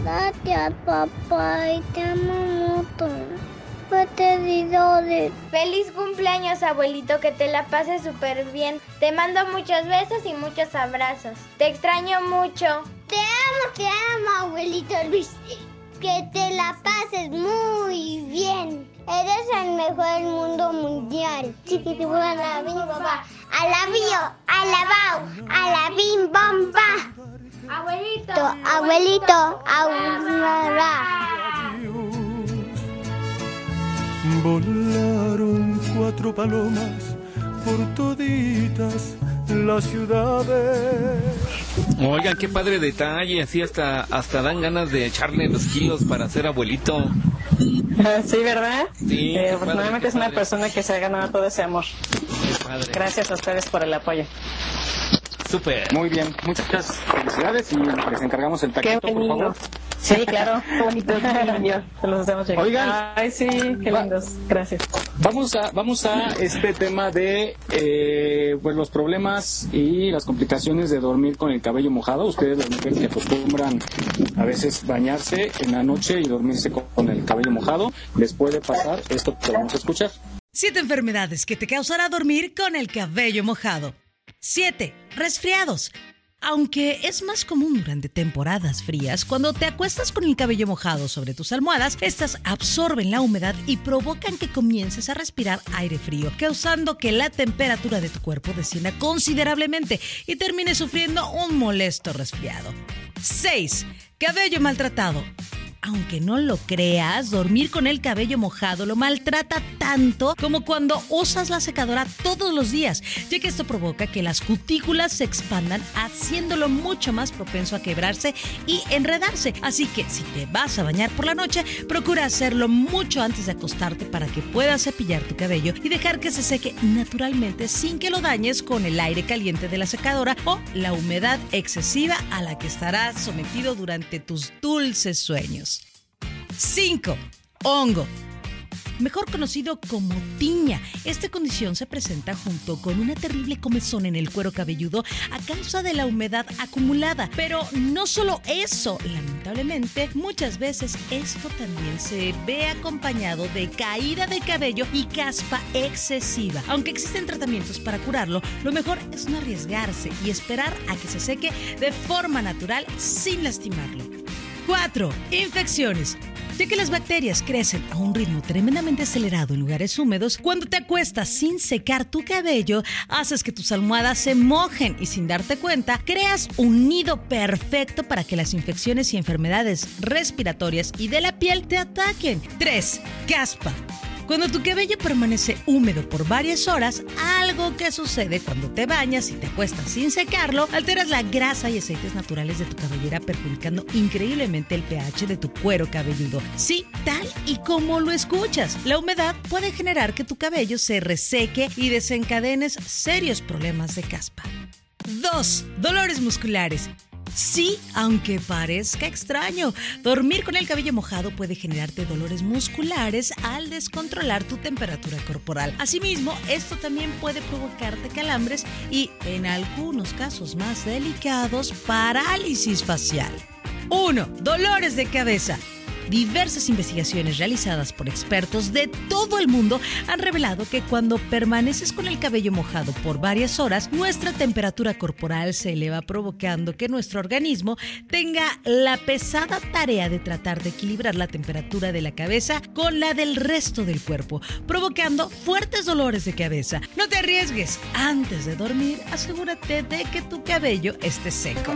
Gracias, papá, y te amo mucho. Felicidades. Feliz cumpleaños, abuelito, que te la pases súper bien. Te mando muchos besos y muchos abrazos. Te extraño mucho. Te amo, te amo, abuelito Luis. Que te la pases muy bien. Eres el mejor del mundo mundial. Chiquitibú, alabín, papá. Alabío, alabao, alabín, bomba. Abuelito, abuelito, abuelito, Volaron cuatro palomas por toditas las ciudades. Oigan, qué padre detalle, así hasta, hasta dan ganas de echarle los kilos para ser abuelito. Sí, ¿verdad? Sí, Eh, qué afortunadamente padre, es una padre. persona que se ha ganado todo ese amor. padre. Gracias a ustedes por el apoyo. Súper. Muy bien. Muchas felicidades y les encargamos el taquito, por favor. Sí, claro. Se los hacemos llegar. Oigan. Ay, sí, qué lindos. Gracias. Vamos a, vamos a este tema de eh, pues los problemas y las complicaciones de dormir con el cabello mojado. Ustedes las mujeres que acostumbran a veces bañarse en la noche y dormirse con, con el cabello mojado, les puede pasar esto que vamos a escuchar. Siete enfermedades que te causará dormir con el cabello mojado. 7. Resfriados. Aunque es más común durante temporadas frías, cuando te acuestas con el cabello mojado sobre tus almohadas, estas absorben la humedad y provocan que comiences a respirar aire frío, causando que la temperatura de tu cuerpo descienda considerablemente y termines sufriendo un molesto resfriado. 6. Cabello maltratado. Aunque no lo creas, dormir con el cabello mojado lo maltrata tanto como cuando usas la secadora todos los días, ya que esto provoca que las cutículas se expandan, haciéndolo mucho más propenso a quebrarse y enredarse. Así que si te vas a bañar por la noche, procura hacerlo mucho antes de acostarte para que puedas cepillar tu cabello y dejar que se seque naturalmente sin que lo dañes con el aire caliente de la secadora o la humedad excesiva a la que estarás sometido durante tus dulces sueños. 5. Hongo. Mejor conocido como tiña. Esta condición se presenta junto con una terrible comezón en el cuero cabelludo a causa de la humedad acumulada. Pero no solo eso, lamentablemente, muchas veces esto también se ve acompañado de caída de cabello y caspa excesiva. Aunque existen tratamientos para curarlo, lo mejor es no arriesgarse y esperar a que se seque de forma natural sin lastimarlo. 4. Infecciones. Ya que las bacterias crecen a un ritmo tremendamente acelerado en lugares húmedos, cuando te acuestas sin secar tu cabello, haces que tus almohadas se mojen y sin darte cuenta, creas un nido perfecto para que las infecciones y enfermedades respiratorias y de la piel te ataquen. 3. Caspa. Cuando tu cabello permanece húmedo por varias horas, algo que sucede cuando te bañas y te acuestas sin secarlo, alteras la grasa y aceites naturales de tu cabellera perjudicando increíblemente el pH de tu cuero cabelludo. Sí, tal y como lo escuchas, la humedad puede generar que tu cabello se reseque y desencadenes serios problemas de caspa. 2. Dolores musculares. Sí, aunque parezca extraño, dormir con el cabello mojado puede generarte dolores musculares al descontrolar tu temperatura corporal. Asimismo, esto también puede provocarte calambres y, en algunos casos más delicados, parálisis facial. 1. Dolores de cabeza. Diversas investigaciones realizadas por expertos de todo el mundo han revelado que cuando permaneces con el cabello mojado por varias horas, nuestra temperatura corporal se eleva provocando que nuestro organismo tenga la pesada tarea de tratar de equilibrar la temperatura de la cabeza con la del resto del cuerpo, provocando fuertes dolores de cabeza. No te arriesgues. Antes de dormir, asegúrate de que tu cabello esté seco.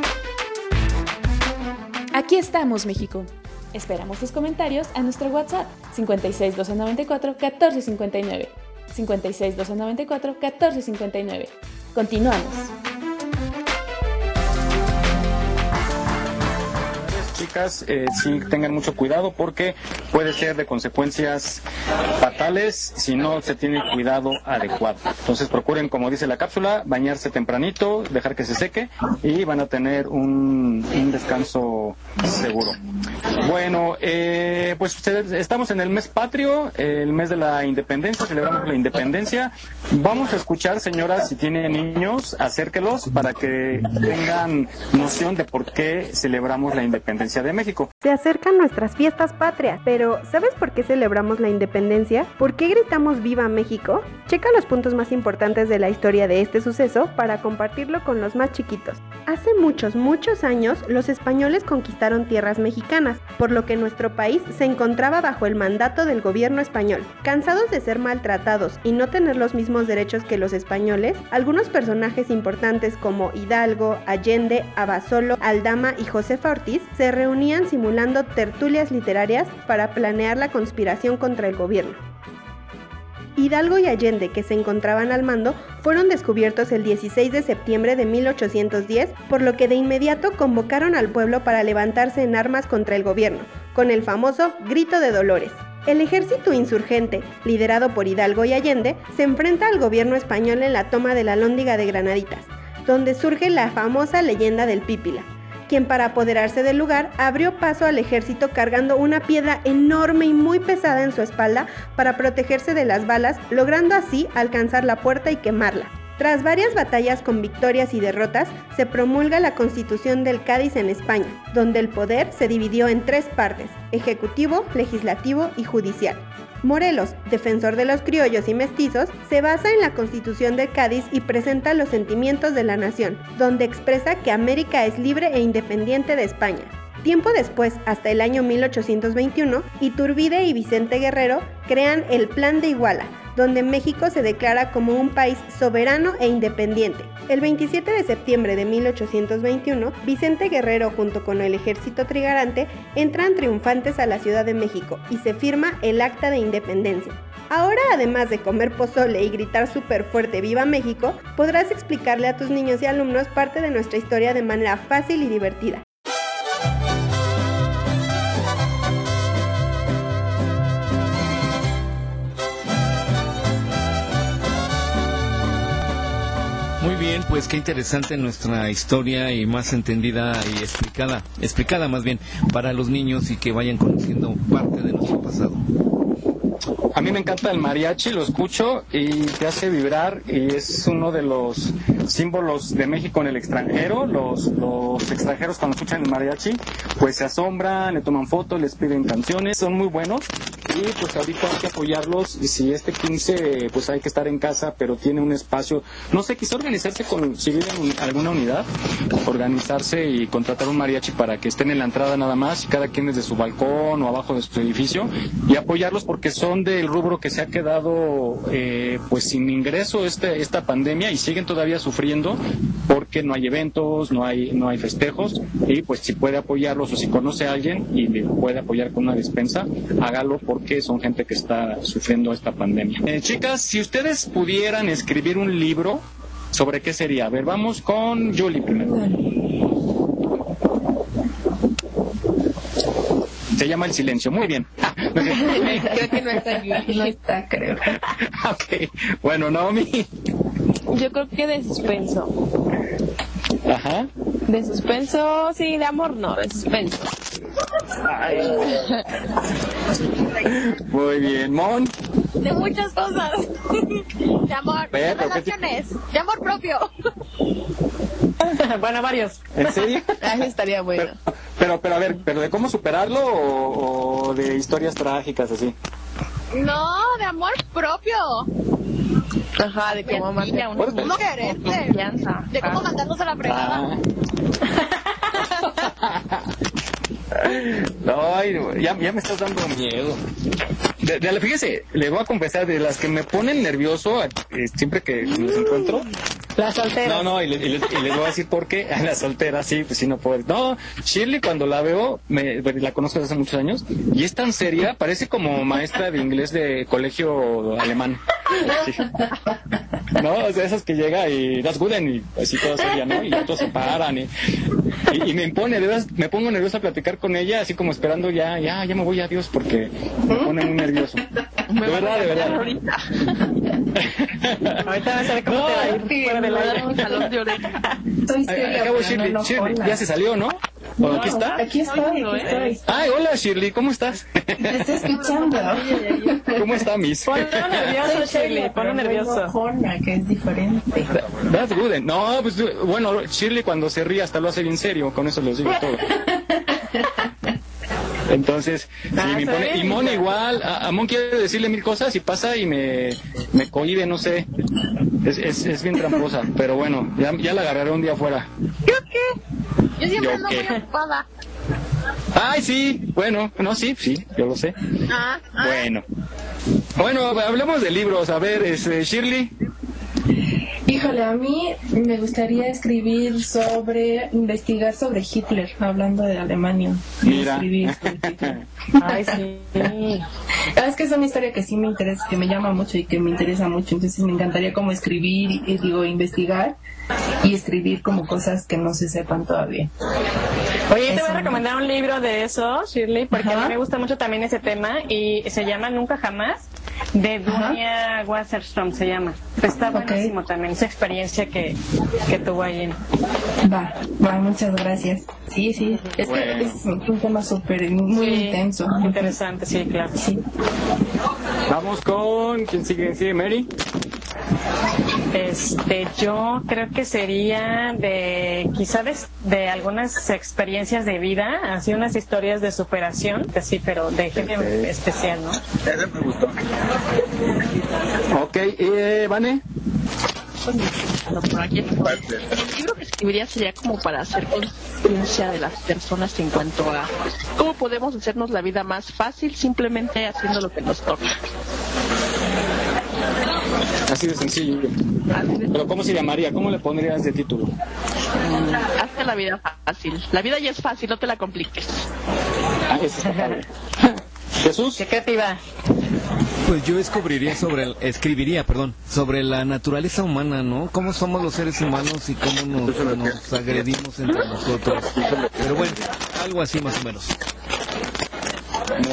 Aquí estamos, México. Esperamos tus comentarios a nuestro WhatsApp 56 294 1459. 56 294 1459. Continuamos. Chicas, eh, sí tengan mucho cuidado porque puede ser de consecuencias fatales si no se tiene cuidado adecuado. Entonces procuren, como dice la cápsula, bañarse tempranito, dejar que se seque y van a tener un, un descanso seguro. Bueno, eh, pues ustedes, estamos en el mes patrio, el mes de la independencia, celebramos la independencia. Vamos a escuchar, señoras, si tienen niños, acérquelos para que tengan noción de por qué celebramos la independencia de México. Se acercan nuestras fiestas patrias, pero ¿sabes por qué celebramos la independencia? ¿Por qué gritamos Viva México? Checa los puntos más importantes de la historia de este suceso para compartirlo con los más chiquitos. Hace muchos, muchos años, los españoles conquistaron tierras mexicanas, por lo que nuestro país se encontraba bajo el mandato del gobierno español. Cansados de ser maltratados y no tener los mismos derechos que los españoles, algunos personajes importantes como Hidalgo, Allende, Abasolo, Aldama y Josefa Ortiz se reunían simulando tertulias literarias para planear la conspiración contra el gobierno. Hidalgo y Allende, que se encontraban al mando, fueron descubiertos el 16 de septiembre de 1810, por lo que de inmediato convocaron al pueblo para levantarse en armas contra el gobierno, con el famoso Grito de Dolores. El ejército insurgente, liderado por Hidalgo y Allende, se enfrenta al gobierno español en la toma de la Lóndiga de Granaditas, donde surge la famosa leyenda del Pípila, quien para apoderarse del lugar abrió paso al ejército cargando una piedra enorme y muy pesada en su espalda para protegerse de las balas, logrando así alcanzar la puerta y quemarla. Tras varias batallas con victorias y derrotas, se promulga la Constitución del Cádiz en España, donde el poder se dividió en tres partes, ejecutivo, legislativo y judicial. Morelos, defensor de los criollos y mestizos, se basa en la Constitución de Cádiz y presenta los sentimientos de la nación, donde expresa que América es libre e independiente de España. Tiempo después, hasta el año 1821, Iturbide y Vicente Guerrero crean el Plan de Iguala, donde México se declara como un país soberano e independiente. El 27 de septiembre de 1821, Vicente Guerrero junto con el ejército trigarante entran triunfantes a la Ciudad de México y se firma el Acta de Independencia. Ahora, además de comer pozole y gritar súper fuerte Viva México, podrás explicarle a tus niños y alumnos parte de nuestra historia de manera fácil y divertida. Pues qué interesante nuestra historia y más entendida y explicada, explicada más bien para los niños y que vayan conociendo parte de nuestro pasado. A mí me encanta el mariachi, lo escucho y te hace vibrar y es uno de los símbolos de México en el extranjero. Los, los extranjeros cuando escuchan el mariachi pues se asombran, le toman fotos, les piden canciones, son muy buenos y pues ahorita hay que apoyarlos y si este 15 pues hay que estar en casa pero tiene un espacio, no sé, quizá organizarse con, si viven en alguna unidad, organizarse y contratar un mariachi para que estén en la entrada nada más y cada quien desde su balcón o abajo de su edificio y apoyarlos porque son del rubro que se ha quedado eh, pues sin ingreso este, esta pandemia y siguen todavía sufriendo porque no hay eventos, no hay, no hay festejos y pues si puede apoyarlos o si conoce a alguien y le puede apoyar con una despensa, hágalo porque son gente que está sufriendo esta pandemia. Eh, chicas, si ustedes pudieran escribir un libro, ¿sobre qué sería? A ver, vamos con Julie primero. Se llama El Silencio. Muy bien. creo que no está No está, creo. ok. Bueno, Naomi. Yo creo que de suspenso. Ajá. De suspenso, sí, de amor no, de suspenso. Muy bien, Mon. De muchas cosas. De amor, de relaciones, de amor propio. bueno, varios. ¿En serio? Ahí estaría bueno. Pero, pero a ver, ¿pero de cómo superarlo o, o de historias trágicas así? No, de amor propio. Ajá, de cómo mantener a uno. No quererte. De cómo mandarnos a la fregada. Ay, ya, ya me estás dando miedo. De, de, fíjese, le voy a confesar, de las que me ponen nervioso eh, siempre que los encuentro. La soltera. No, no, y, le, y, les, y, les voy a decir por qué. La soltera, sí, pues sí, no puedo. No, Shirley cuando la veo, me, la conozco desde hace muchos años, y es tan seria, parece como maestra de inglés de colegio alemán. Sí. No, o sea, esas que llega y das good y así todo seria, ¿no? Y todos se paran y, y, y me pone, de verdad, me pongo nervioso a platicar con ella, así como esperando ya, ya, ya me voy a Dios porque me pone muy nervioso. De verdad, de verdad. Ahorita. ahorita va a saber cómo no, te va a ir fuera del aire. Acabo Shirley, Shirley, ya se salió, ¿no? ¿O aquí está? Aquí estoy, aquí estoy. Ay, hola Shirley, ¿cómo estás? Te estoy escuchando. ¿Cómo está, Miss? Ponlo nervioso, Shirley, ponlo nervioso. que es diferente. That's good. No, pues bueno, Shirley cuando se ríe hasta lo hace bien serio, con eso les digo todo. Entonces, Ah, se pone, y Mon igual, a, a Mon quiere decirle mil cosas y pasa y me, me no sé. Es, es, es bien tramposa, pero bueno, ya, ya la agarraré un día afuera. ¿Yo qué? Yo siempre ¿Yo ando ocupada. Ay, sí, bueno, no, sí, sí, yo lo sé. Ah, ah. Bueno. Bueno, hablemos de libros. A ver, este, Shirley. Híjole, a mí me gustaría escribir sobre, investigar sobre Hitler, hablando de Alemania. Mira. Escribir sobre Hitler. Ay, sí. Es que es una historia que sí me interesa, que me llama mucho y que me interesa mucho, entonces me encantaría como escribir y, digo, investigar y escribir como cosas que no se sepan todavía. Oye, te voy a recomendar un libro de eso, Shirley, porque a mí me gusta mucho también ese tema y se llama Nunca Jamás. De Dunia Wasserstrom se llama. Está buenísimo también esa experiencia que, que tuvo ahí. En... Va, va, muchas gracias. Sí, sí, es que es un tema súper, muy intenso. Interesante, sí, claro. Sí. Vamos con. ¿Quién sigue? ¿Sigue Mary? Este, yo creo que sería de, quizá de, de algunas experiencias de vida, así unas historias de superación, sí, pero de gente especial, ¿no? Ese me gustó. Ok, eh, Vane. El libro que escribiría sería como para hacer conciencia de las personas en cuanto a cómo podemos hacernos la vida más fácil simplemente haciendo lo que nos toca. Así de sencillo. Pero ¿cómo se llamaría? ¿Cómo le pondrías de título? Hazte la vida fácil. La vida ya es fácil, no te la compliques. Ah, eso está. Jesús. ¿Qué creativa? Pues yo escribiría sobre, el- escribiría, perdón, sobre la naturaleza humana, ¿no? Cómo somos los seres humanos y cómo nos, nos agredimos entre nosotros. Pero bueno, algo así más o menos.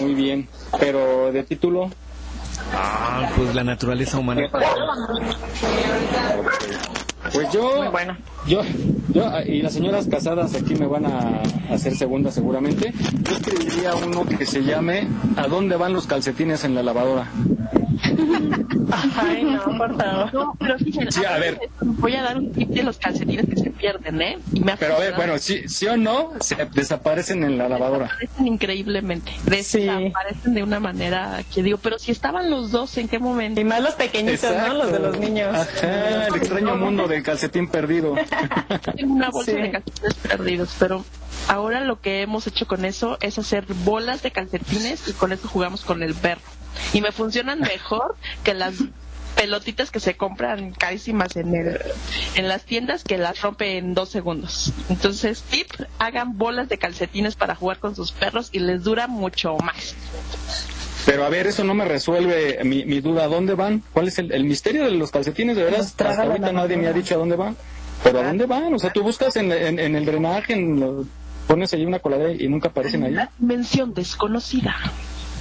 Muy bien. Pero de título. Ah, pues la naturaleza humana. Pues yo, yo, yo y las señoras casadas aquí me van a hacer segunda seguramente. Yo escribiría uno que se llame ¿A dónde van los calcetines en la lavadora? Ay, no, por favor. No, pero fíjense, Sí, a ver. voy a dar un tip de los calcetines que se pierden, ¿eh? Y me Pero a ver, bueno, sí, sí o no, se desaparecen en la lavadora. Desaparecen increíblemente. Desaparecen de una manera que digo, pero si estaban los dos, ¿en qué momento? Y más los pequeñitos, ¿no? Los de los niños. Ajá, el extraño mundo del calcetín perdido. Tengo una bolsa Sí. de calcetines perdidos, pero ahora lo que hemos hecho con eso es hacer bolas de calcetines y con eso jugamos con el perro. Y me funcionan mejor que las pelotitas que se compran carísimas en el en las tiendas que las rompe en dos segundos. Entonces, tip, hagan bolas de calcetines para jugar con sus perros y les dura mucho más. Pero a ver, eso no me resuelve mi, mi duda. ¿A dónde van? ¿Cuál es el, el misterio de los calcetines? De veras, traga hasta ahorita nadie me ha dicho a dónde van. ¿Pero a dónde van? O sea, tú buscas en, en- en el drenaje, en lo- pones ahí una coladera y nunca aparecen ahí. Mención desconocida.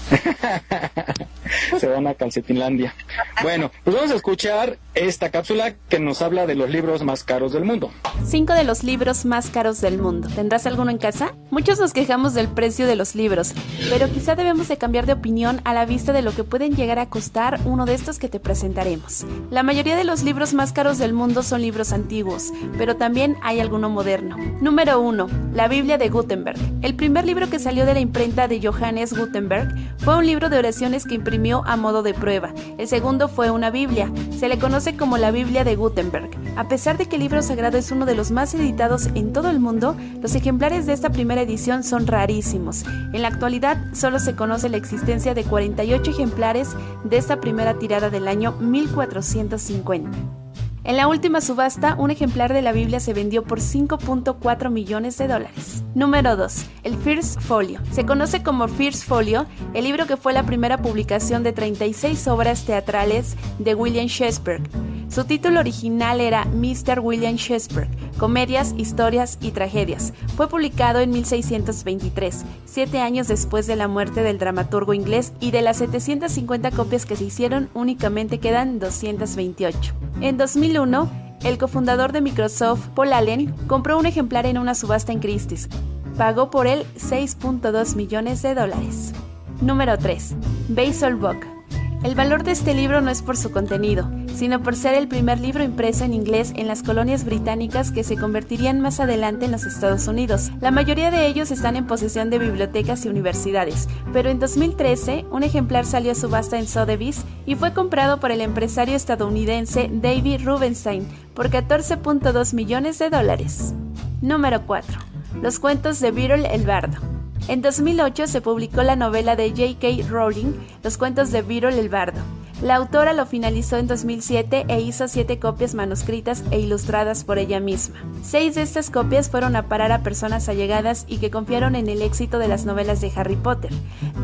Se van a Calcetinlandia. Bueno, pues vamos a escuchar esta cápsula que nos habla de los libros más caros del mundo. Cinco de los libros más caros del mundo. ¿Tendrás alguno en casa? Muchos nos quejamos del precio de los libros, pero quizá debemos de cambiar de opinión a la vista de lo que pueden llegar a costar uno de estos que te presentaremos. La mayoría de los libros más caros del mundo son libros antiguos, pero también hay alguno moderno. Número 1. La Biblia de Gutenberg. El primer libro que salió de la imprenta de Johannes Gutenberg fue un libro de oraciones que imprimió a modo de prueba. El segundo fue una Biblia. Se le como la Biblia de Gutenberg. A pesar de que el libro sagrado es uno de los más editados en todo el mundo, los ejemplares de esta primera edición son rarísimos. En la actualidad solo se conoce la existencia de 48 ejemplares de esta primera tirada del año 1450. En la última subasta, un ejemplar de la Biblia se vendió por 5.4 millones de dólares. Número 2. El First Folio. Se conoce como First Folio, el libro que fue la primera publicación de 36 obras teatrales de William Shakespeare. Su título original era Mr. William Shakespeare, Comedias, Historias y Tragedias. Fue publicado en 1623, siete años después de la muerte del dramaturgo inglés y de las 750 copias que se hicieron únicamente quedan 228. En 2001, el cofundador de Microsoft, Paul Allen, compró un ejemplar en una subasta en Christie's. Pagó por él 6.2 millones de dólares. Número 3. Basil Book. El valor de este libro no es por su contenido, sino por ser el primer libro impreso en inglés en las colonias británicas que se convertirían más adelante en los Estados Unidos. La mayoría de ellos están en posesión de bibliotecas y universidades, pero en 2013 un ejemplar salió a subasta en Sotheby's y fue comprado por el empresario estadounidense David Rubenstein por 14.2 millones de dólares. Número 4. Los cuentos de Beetle el Bardo. En 2008 se publicó la novela de J.K. Rowling, Los cuentos de Beetle el Bardo. La autora lo finalizó en 2007 e hizo siete copias manuscritas e ilustradas por ella misma. Seis de estas copias fueron a parar a personas allegadas y que confiaron en el éxito de las novelas de Harry Potter.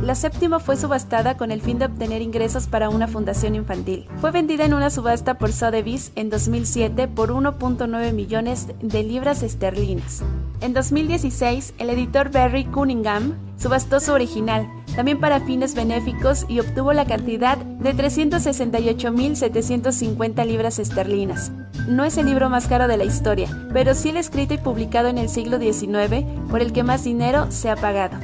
La séptima fue subastada con el fin de obtener ingresos para una fundación infantil. Fue vendida en una subasta por Sotheby's en 2007 por 1.9 millones de libras esterlinas. En 2016, el editor Barry Cunningham subastó su original, también para fines benéficos y obtuvo la cantidad de 368.750 libras esterlinas. No es el libro más caro de la historia, pero sí el escrito y publicado en el siglo XIX por el que más dinero se ha pagado.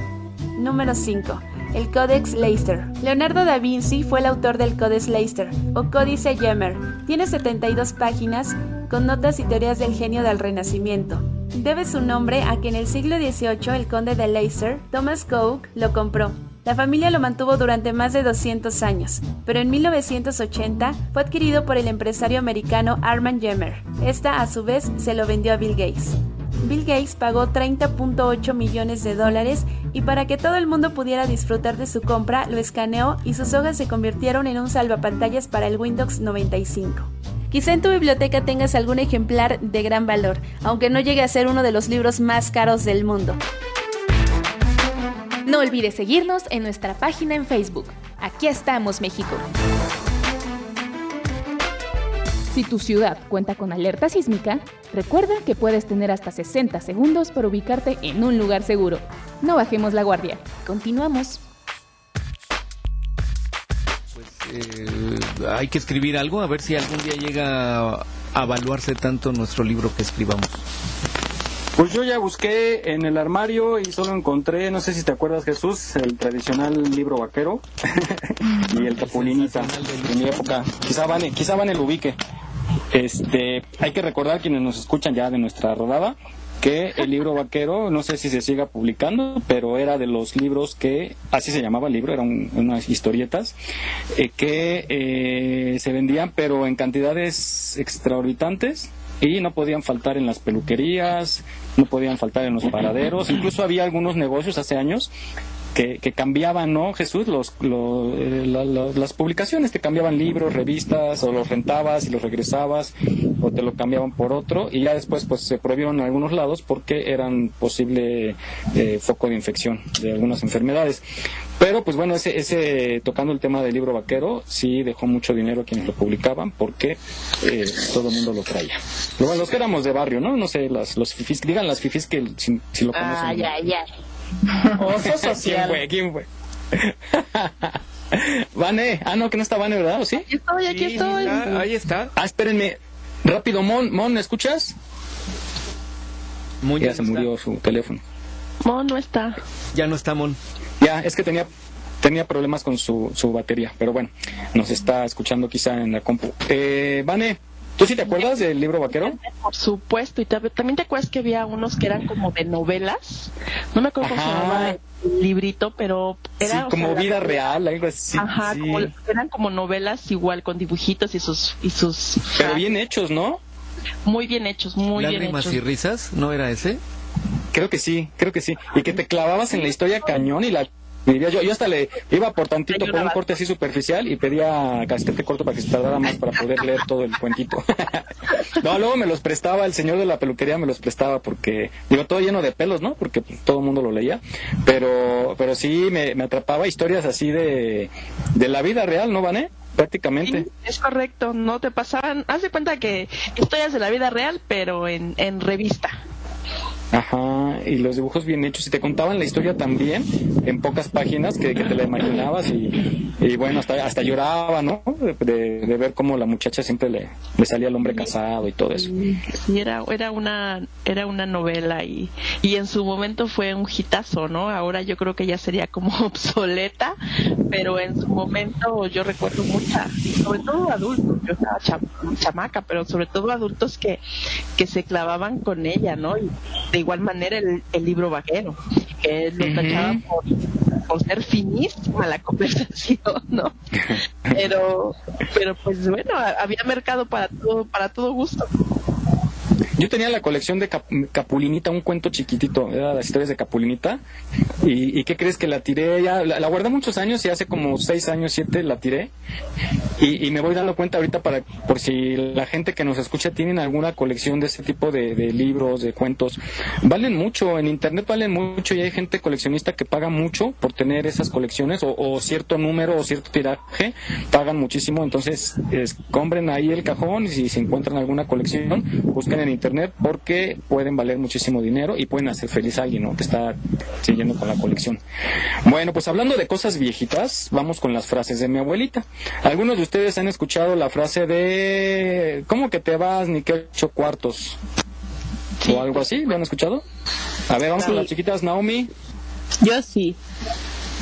Número 5 el Codex Leicester. Leonardo da Vinci fue el autor del Codex Leicester, o Códice Yemmer. Tiene 72 páginas con notas y teorías del genio del Renacimiento. Debe su nombre a que en el siglo XVIII el conde de Leicester, Thomas Coke, lo compró. La familia lo mantuvo durante más de 200 años, pero en 1980 fue adquirido por el empresario americano Armand Yemmer. Esta, a su vez, se lo vendió a Bill Gates. Bill Gates pagó 30.8 millones de dólares y para que todo el mundo pudiera disfrutar de su compra, lo escaneó y sus hojas se convirtieron en un salvapantallas para el Windows 95. Quizá en tu biblioteca tengas algún ejemplar de gran valor, aunque no llegue a ser uno de los libros más caros del mundo. No olvides seguirnos en nuestra página en Facebook. Aquí estamos, México. Si tu ciudad cuenta con alerta sísmica, recuerda que puedes tener hasta 60 segundos para ubicarte en un lugar seguro. No bajemos la guardia. Continuamos. Eh, hay que escribir algo, a ver si algún día llega a evaluarse tanto nuestro libro que escribamos. Pues yo ya busqué en el armario y solo encontré, no sé si te acuerdas Jesús, el tradicional libro vaquero y el capulinita de mi época. Quizá Vane, quizá Vane lo ubique. Este, hay que recordar quienes nos escuchan ya de nuestra rodada que el libro vaquero, no sé si se siga publicando, pero era de los libros que, así se llamaba el libro, eran unas historietas, eh, que eh, se vendían pero en cantidades extraorbitantes y no podían faltar en las peluquerías, no podían faltar en los paraderos, incluso había algunos negocios hace años que, cambiaban, ¿no, Jesús? Los, eh, las publicaciones, te cambiaban libros, revistas, o los rentabas y los regresabas, o te lo cambiaban por otro, y ya después pues se prohibieron en algunos lados porque eran posible eh, foco de infección de algunas enfermedades. Pero pues bueno, ese, ese tocando el tema del libro vaquero, sí dejó mucho dinero a quienes lo publicaban porque eh, todo el mundo lo traía. Bueno, los que éramos de barrio, ¿no? No sé, las, los fifis, digan las fifis que si, lo conocen. Ah, ya, ya. Oso social. ¿Quién fue? ¿Quién fue? Vane, ah no, que no está Vane, ¿verdad? ¿O sí? Aquí estoy, aquí estoy. ahí está. Ah, espérenme. Rápido, Mon, Mon, ¿me escuchas? Muy ya se murió su teléfono. Mon no está. Ya no está Mon. Ya, es que tenía tenía problemas con su, su batería, pero bueno, nos está escuchando quizá en la compu. Eh, Vane, ¿Tú sí te acuerdas del libro vaquero? Por supuesto, y también te acuerdas que había unos que eran como de novelas. No me acuerdo cómo se llamaba el librito, pero era. Sí, como vida real, algo así. Ajá, eran como novelas igual con dibujitos y sus. Y sus pero bien hechos, ¿no? Muy bien hechos, muy bien hechos. ¿Lágrimas y risas? ¿No era ese? Creo que sí, creo que sí. Y que te clavabas en la historia cañón y la yo, yo hasta le iba por tantito por un corte así superficial y pedía casquete corto para que se tardara más para poder leer todo el cuentito. no, luego me los prestaba, el señor de la peluquería me los prestaba porque, digo, todo lleno de pelos, ¿no? Porque pues, todo el mundo lo leía. Pero, pero sí me, atrapaba historias así de, de la vida real, ¿no, Vané? prácticamente. es correcto, no te pasaban, haz de cuenta que historias de la vida real, pero en, en revista. Ajá, y los dibujos bien hechos. Y te contaban la historia también en pocas páginas que, te la imaginabas y, y, bueno, hasta, hasta lloraba, ¿no? De, de, ver cómo la muchacha siempre le, le salía al hombre casado y todo eso. Sí, era, era, una, era una novela y, y en su momento fue un hitazo, ¿no? Ahora yo creo que ya sería como obsoleta, pero en su momento yo recuerdo mucha, sobre todo adultos, yo estaba chamaca, pero sobre todo adultos que, que se clavaban con ella, ¿no? Y, de igual manera el, libro vaquero, que lo tachaba por, ser finísima la conversación, ¿no? Pero, pero pues bueno, había mercado para todo, para todo gusto. Yo tenía la colección de Capulinita, un cuento chiquitito, era las historias de Capulinita. ¿Y, qué crees que la tiré? Ya, la, guardé muchos años y hace como seis años, siete la tiré. Y, me voy dando cuenta ahorita para por si la gente que nos escucha tienen alguna colección de ese tipo de, libros, de cuentos. Valen mucho, en internet valen mucho y hay gente coleccionista que paga mucho por tener esas colecciones o, cierto número o cierto tiraje, pagan muchísimo. Entonces, compren ahí el cajón y si se encuentran alguna colección, busquen en internet porque pueden valer muchísimo dinero y pueden hacer feliz a alguien ¿no? que está siguiendo con la colección. Bueno, pues hablando de cosas viejitas, vamos con las frases de mi abuelita. Algunos de ustedes han escuchado la frase de ¿cómo que te vas ni que ocho cuartos? O algo así, ¿lo han escuchado? A ver, vamos con las chiquitas, Naomi. Yo sí.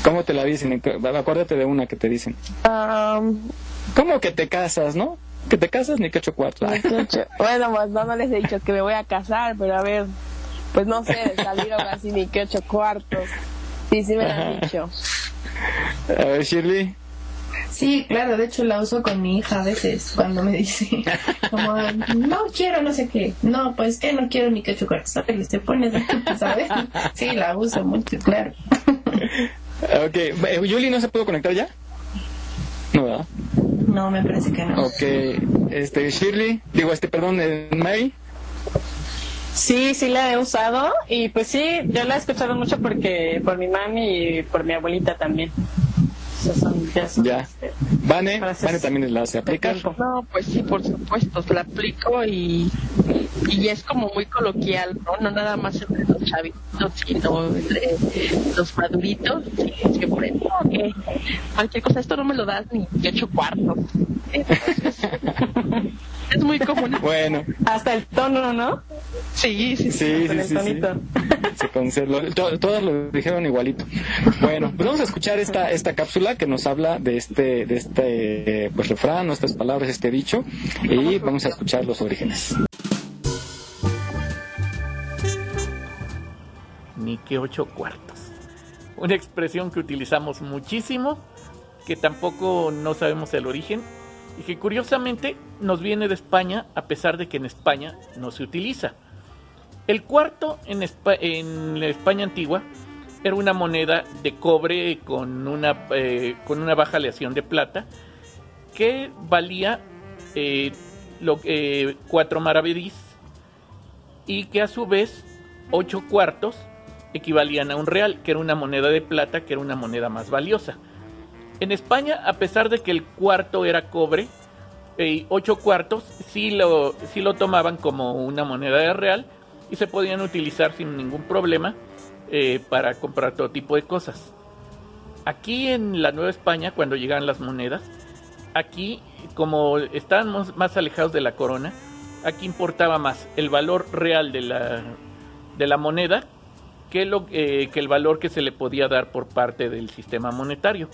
¿Cómo te la dicen? Acuérdate de una que te dicen. ¿Cómo que te casas, no? Que te casas ni que ocho cuartos. bueno, pues no, no les he dicho que me voy a casar, pero a ver, pues no sé, salir ahora así ni que ocho cuartos. Sí, sí me lo han dicho. A ver, Shirley. Sí, claro, de hecho la uso con mi hija a veces cuando me dice como no quiero no sé qué, no, pues que no quiero ni que ocho cuartos, ¿sabes? Te pones, ¿sabes? Sí, la uso mucho, claro. Ok, eh, ¿Yuli no se pudo conectar ya? No, ¿verdad? No, me parece que no. Ok, este, Shirley, digo, este, perdón, May. Sí, sí la he usado y pues sí, yo la he escuchado mucho porque por mi mami y por mi abuelita también. Ya. Vane, Vane también la se aplica. No, pues sí, por supuesto, la aplico y, y es como muy coloquial, ¿no? No nada más entre los chavitos, sino entre los maduritos. Sí, que por ejemplo, que cualquier cosa, esto no me lo das ni ocho cuartos. es muy común. Bueno. Hasta el tono, ¿no? Sí, sí, sí. sí, sí, Se conservó. Todas lo dijeron igualito. Bueno, pues vamos a escuchar esta, esta cápsula que nos habla de este, de este pues refrán, estas palabras, este dicho, y vamos a escuchar los orígenes. Ni que ocho cuartos. Una expresión que utilizamos muchísimo, que tampoco no sabemos el origen, y que curiosamente nos viene de España a pesar de que en España no se utiliza. El cuarto en, en la España antigua era una moneda de cobre con una, eh, con una baja aleación de plata que valía eh, lo, eh, cuatro maravedís y que a su vez ocho cuartos equivalían a un real, que era una moneda de plata, que era una moneda más valiosa. En España, a pesar de que el cuarto era cobre, eh, ocho cuartos sí lo, sí lo tomaban como una moneda real y se podían utilizar sin ningún problema eh, para comprar todo tipo de cosas. Aquí en la Nueva España, cuando llegaban las monedas, aquí como estaban más alejados de la corona, aquí importaba más el valor real de la, de la moneda que, lo, eh, que el valor que se le podía dar por parte del sistema monetario.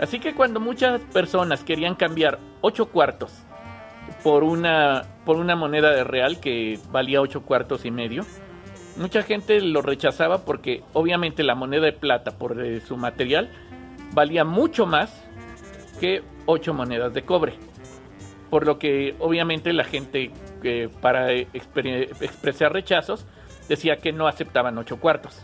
Así que cuando muchas personas querían cambiar 8 cuartos por una, por una moneda de real que valía 8 cuartos y medio, mucha gente lo rechazaba porque obviamente la moneda de plata por eh, su material valía mucho más que 8 monedas de cobre. Por lo que obviamente la gente eh, para expresar rechazos decía que no aceptaban 8 cuartos.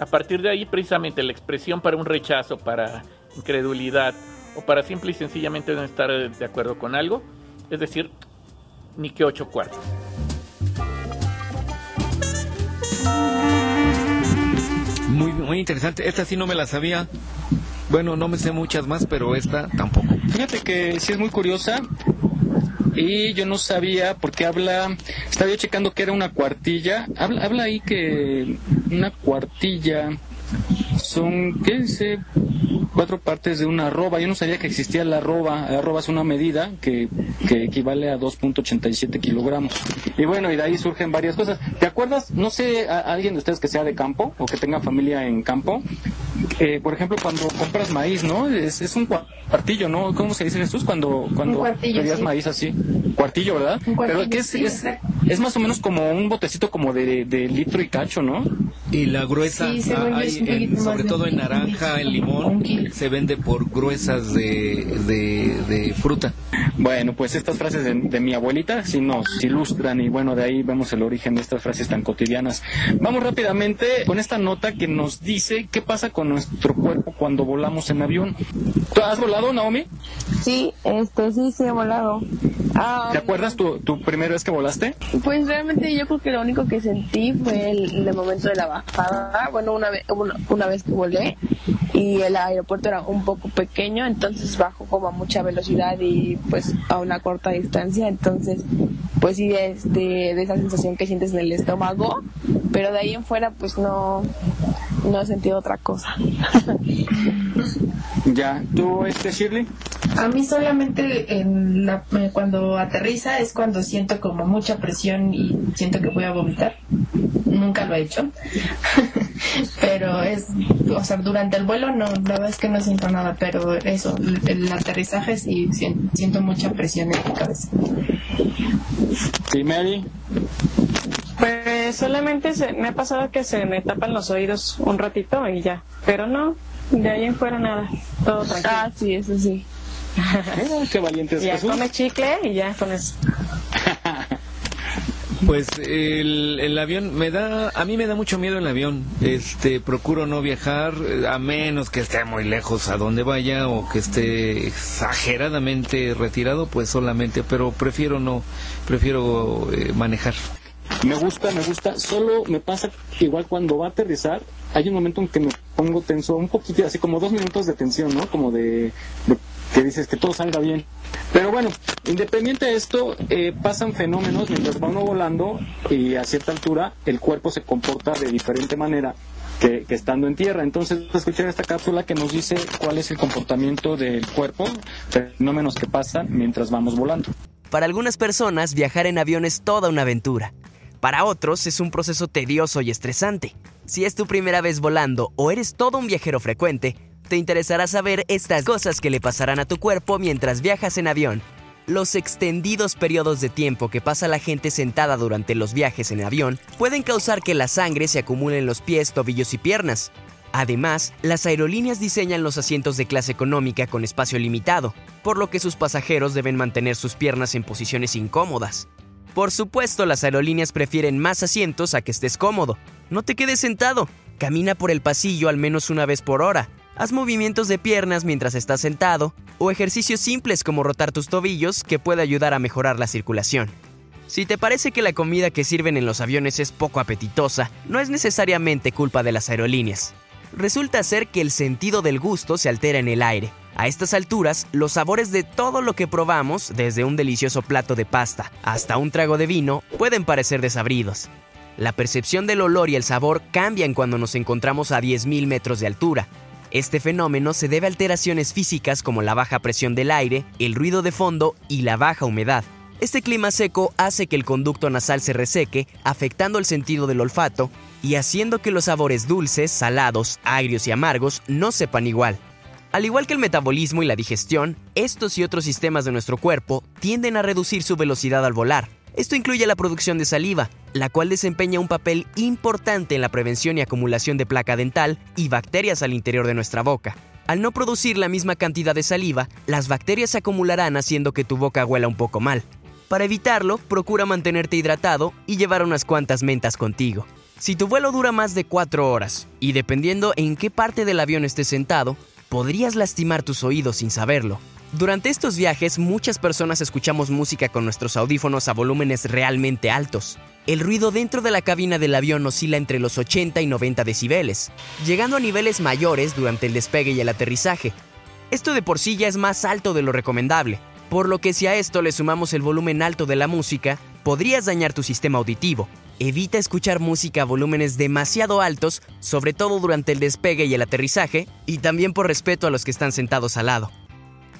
A partir de ahí precisamente la expresión para un rechazo, para incredulidad o para simple y sencillamente no estar de acuerdo con algo, es decir, ni que ocho cuartos. Muy, muy interesante. Esta sí no me la sabía. Bueno, no me sé muchas más, pero esta tampoco. Fíjate que sí es muy curiosa. Y yo no sabía porque habla, estaba yo checando que era una cuartilla. Habla, habla ahí que una cuartilla son, ¿qué dice? Cuatro partes de una arroba. Yo no sabía que existía la arroba. La arroba es una medida que, que equivale a 2.87 kilogramos. Y bueno, y de ahí surgen varias cosas. ¿Te acuerdas? No sé, a, alguien de ustedes que sea de campo o que tenga familia en campo. Eh, por ejemplo, cuando compras maíz, ¿no? Es, es un cuartillo, ¿no? ¿Cómo se dicen estos? Cuando, cuando pedías maíz así. Cuartillo, ¿verdad? Pero que es, es, es, más o menos como un botecito como de, de litro y cacho, ¿no? Y la gruesa, ah, sobre todo en naranja, en limón, se vende por gruesas de, de, fruta. Bueno, pues estas frases de, mi abuelita sí nos ilustran y bueno, de ahí vemos el origen de estas frases tan cotidianas. Vamos rápidamente con esta nota que nos dice qué pasa con nuestro cuerpo cuando volamos en avión. ¿Tú has volado, Naomi? Sí, este, sí, sí he volado. ¿Te acuerdas tu, tu primera vez que volaste? Pues realmente yo creo que lo único que sentí fue el, el momento de la bajada. Bueno, una vez, una, una vez que volé y el aeropuerto era un poco pequeño, entonces bajo como a mucha velocidad y pues a una corta distancia, entonces pues sí, de, de, esa sensación que sientes en el estómago, pero de ahí en fuera pues no, no he sentido otra cosa. ya, ¿tú, este Shirley? A mí solamente en la, eh, cuando aterriza es cuando siento como mucha presión y siento que voy a vomitar. Nunca lo he hecho. pero es, o sea, durante el vuelo no, la verdad es que no siento nada, pero eso, el, aterrizaje sí siento mucha presión en mi cabeza. ¿Y Mary? Pues solamente se, me ha pasado que se me tapan los oídos un ratito y ya, pero no, de ahí en fuera nada, todo tranquilo. Ah, sí, eso sí. qué valiente es Ya come chicle y ya con eso. Pues el, el, avión me da, a mí me da mucho miedo el avión. Este, procuro no viajar a menos que esté muy lejos a donde vaya o que esté exageradamente retirado, pues solamente, pero prefiero no, prefiero eh, manejar. Me gusta, me gusta. Solo me pasa igual cuando va a aterrizar, hay un momento en que me pongo tenso, un poquito, así como dos minutos de tensión, ¿no? Como de, que dices que todo salga bien. Pero bueno, independiente de esto, eh, pasan fenómenos mientras va volando y a cierta altura el cuerpo se comporta de diferente manera que, estando en tierra. Entonces, escuchar esta cápsula que nos dice cuál es el comportamiento del cuerpo, fenómenos que pasan mientras vamos volando. Para algunas personas, viajar en avión es toda una aventura. Para otros es un proceso tedioso y estresante. Si es tu primera vez volando o eres todo un viajero frecuente, te interesará saber estas cosas que le pasarán a tu cuerpo mientras viajas en avión. Los extendidos periodos de tiempo que pasa la gente sentada durante los viajes en avión pueden causar que la sangre se acumule en los pies, tobillos y piernas. Además, las aerolíneas diseñan los asientos de clase económica con espacio limitado, por lo que sus pasajeros deben mantener sus piernas en posiciones incómodas. Por supuesto, las aerolíneas prefieren más asientos a que estés cómodo. No te quedes sentado. Camina por el pasillo al menos una vez por hora. Haz movimientos de piernas mientras estás sentado o ejercicios simples como rotar tus tobillos que puede ayudar a mejorar la circulación. Si te parece que la comida que sirven en los aviones es poco apetitosa, no es necesariamente culpa de las aerolíneas. Resulta ser que el sentido del gusto se altera en el aire a estas alturas, los sabores de todo lo que probamos, desde un delicioso plato de pasta hasta un trago de vino, pueden parecer desabridos. La percepción del olor y el sabor cambian cuando nos encontramos a 10.000 metros de altura. Este fenómeno se debe a alteraciones físicas como la baja presión del aire, el ruido de fondo y la baja humedad. Este clima seco hace que el conducto nasal se reseque, afectando el sentido del olfato y haciendo que los sabores dulces, salados, agrios y amargos no sepan igual. Al igual que el metabolismo y la digestión, estos y otros sistemas de nuestro cuerpo tienden a reducir su velocidad al volar. Esto incluye la producción de saliva, la cual desempeña un papel importante en la prevención y acumulación de placa dental y bacterias al interior de nuestra boca. Al no producir la misma cantidad de saliva, las bacterias se acumularán haciendo que tu boca huela un poco mal. Para evitarlo, procura mantenerte hidratado y llevar unas cuantas mentas contigo. Si tu vuelo dura más de 4 horas, y dependiendo en qué parte del avión estés sentado, podrías lastimar tus oídos sin saberlo. Durante estos viajes muchas personas escuchamos música con nuestros audífonos a volúmenes realmente altos. El ruido dentro de la cabina del avión oscila entre los 80 y 90 decibeles, llegando a niveles mayores durante el despegue y el aterrizaje. Esto de por sí ya es más alto de lo recomendable, por lo que si a esto le sumamos el volumen alto de la música, podrías dañar tu sistema auditivo, Evita escuchar música a volúmenes demasiado altos, sobre todo durante el despegue y el aterrizaje, y también por respeto a los que están sentados al lado.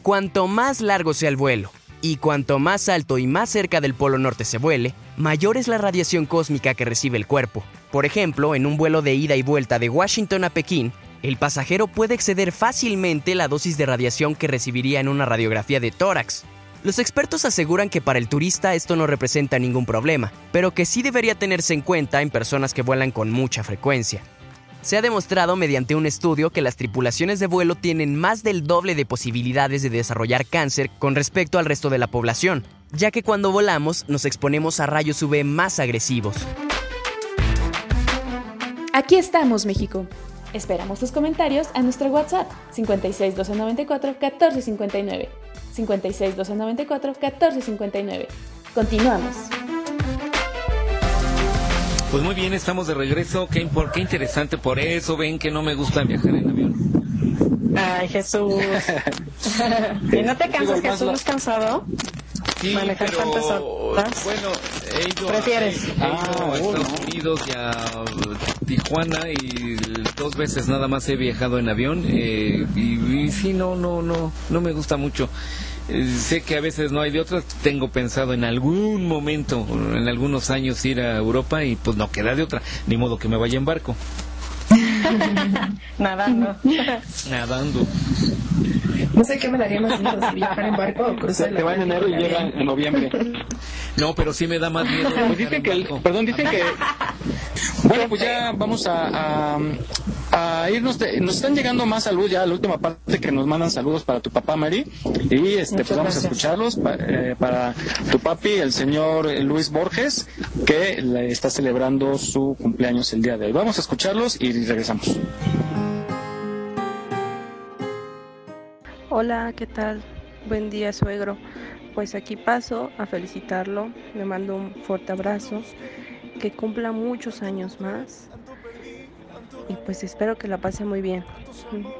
Cuanto más largo sea el vuelo, y cuanto más alto y más cerca del Polo Norte se vuele, mayor es la radiación cósmica que recibe el cuerpo. Por ejemplo, en un vuelo de ida y vuelta de Washington a Pekín, el pasajero puede exceder fácilmente la dosis de radiación que recibiría en una radiografía de tórax, los expertos aseguran que para el turista esto no representa ningún problema, pero que sí debería tenerse en cuenta en personas que vuelan con mucha frecuencia. Se ha demostrado mediante un estudio que las tripulaciones de vuelo tienen más del doble de posibilidades de desarrollar cáncer con respecto al resto de la población, ya que cuando volamos nos exponemos a rayos UV más agresivos. Aquí estamos, México. Esperamos tus comentarios a nuestro WhatsApp 56 294 1459. 56 294 1459. Continuamos. Pues muy bien, estamos de regreso. Qué, qué interesante. Por eso ven que no me gusta viajar en avión. Ay, Jesús. ¿Y no te cansas, Jesús? ¿Cansado? Sí, manejar pero tantas horas. bueno, he ido, ¿Prefieres? A, he ido Ah, a Estados Unidos y a Tijuana y dos veces nada más he viajado en avión eh, y, y sí, no, no, no, no me gusta mucho. Eh, sé que a veces no hay de otras. Tengo pensado en algún momento, en algunos años, ir a Europa y pues no queda de otra. Ni modo que me vaya en barco. Nadando. Nadando. No sé qué me daría más miedo si viajar en barco o cruzar Se te va en enero y llega en noviembre. No, pero sí me da más miedo. Pues dicen que, el- perdón, dicen que... Bueno, pues ya vamos a, a, a irnos. de- nos están llegando más saludos ya, la última parte que nos mandan saludos para tu papá, Mary. Y este, pues vamos a escucharlos pa- eh, para tu papi, el señor Luis Borges, que le está celebrando su cumpleaños el día de hoy. Vamos a escucharlos y regresamos. Hola, ¿qué tal? Buen día, suegro. Pues aquí paso a felicitarlo, le mando un fuerte abrazo, que cumpla muchos años más y pues espero que la pase muy bien.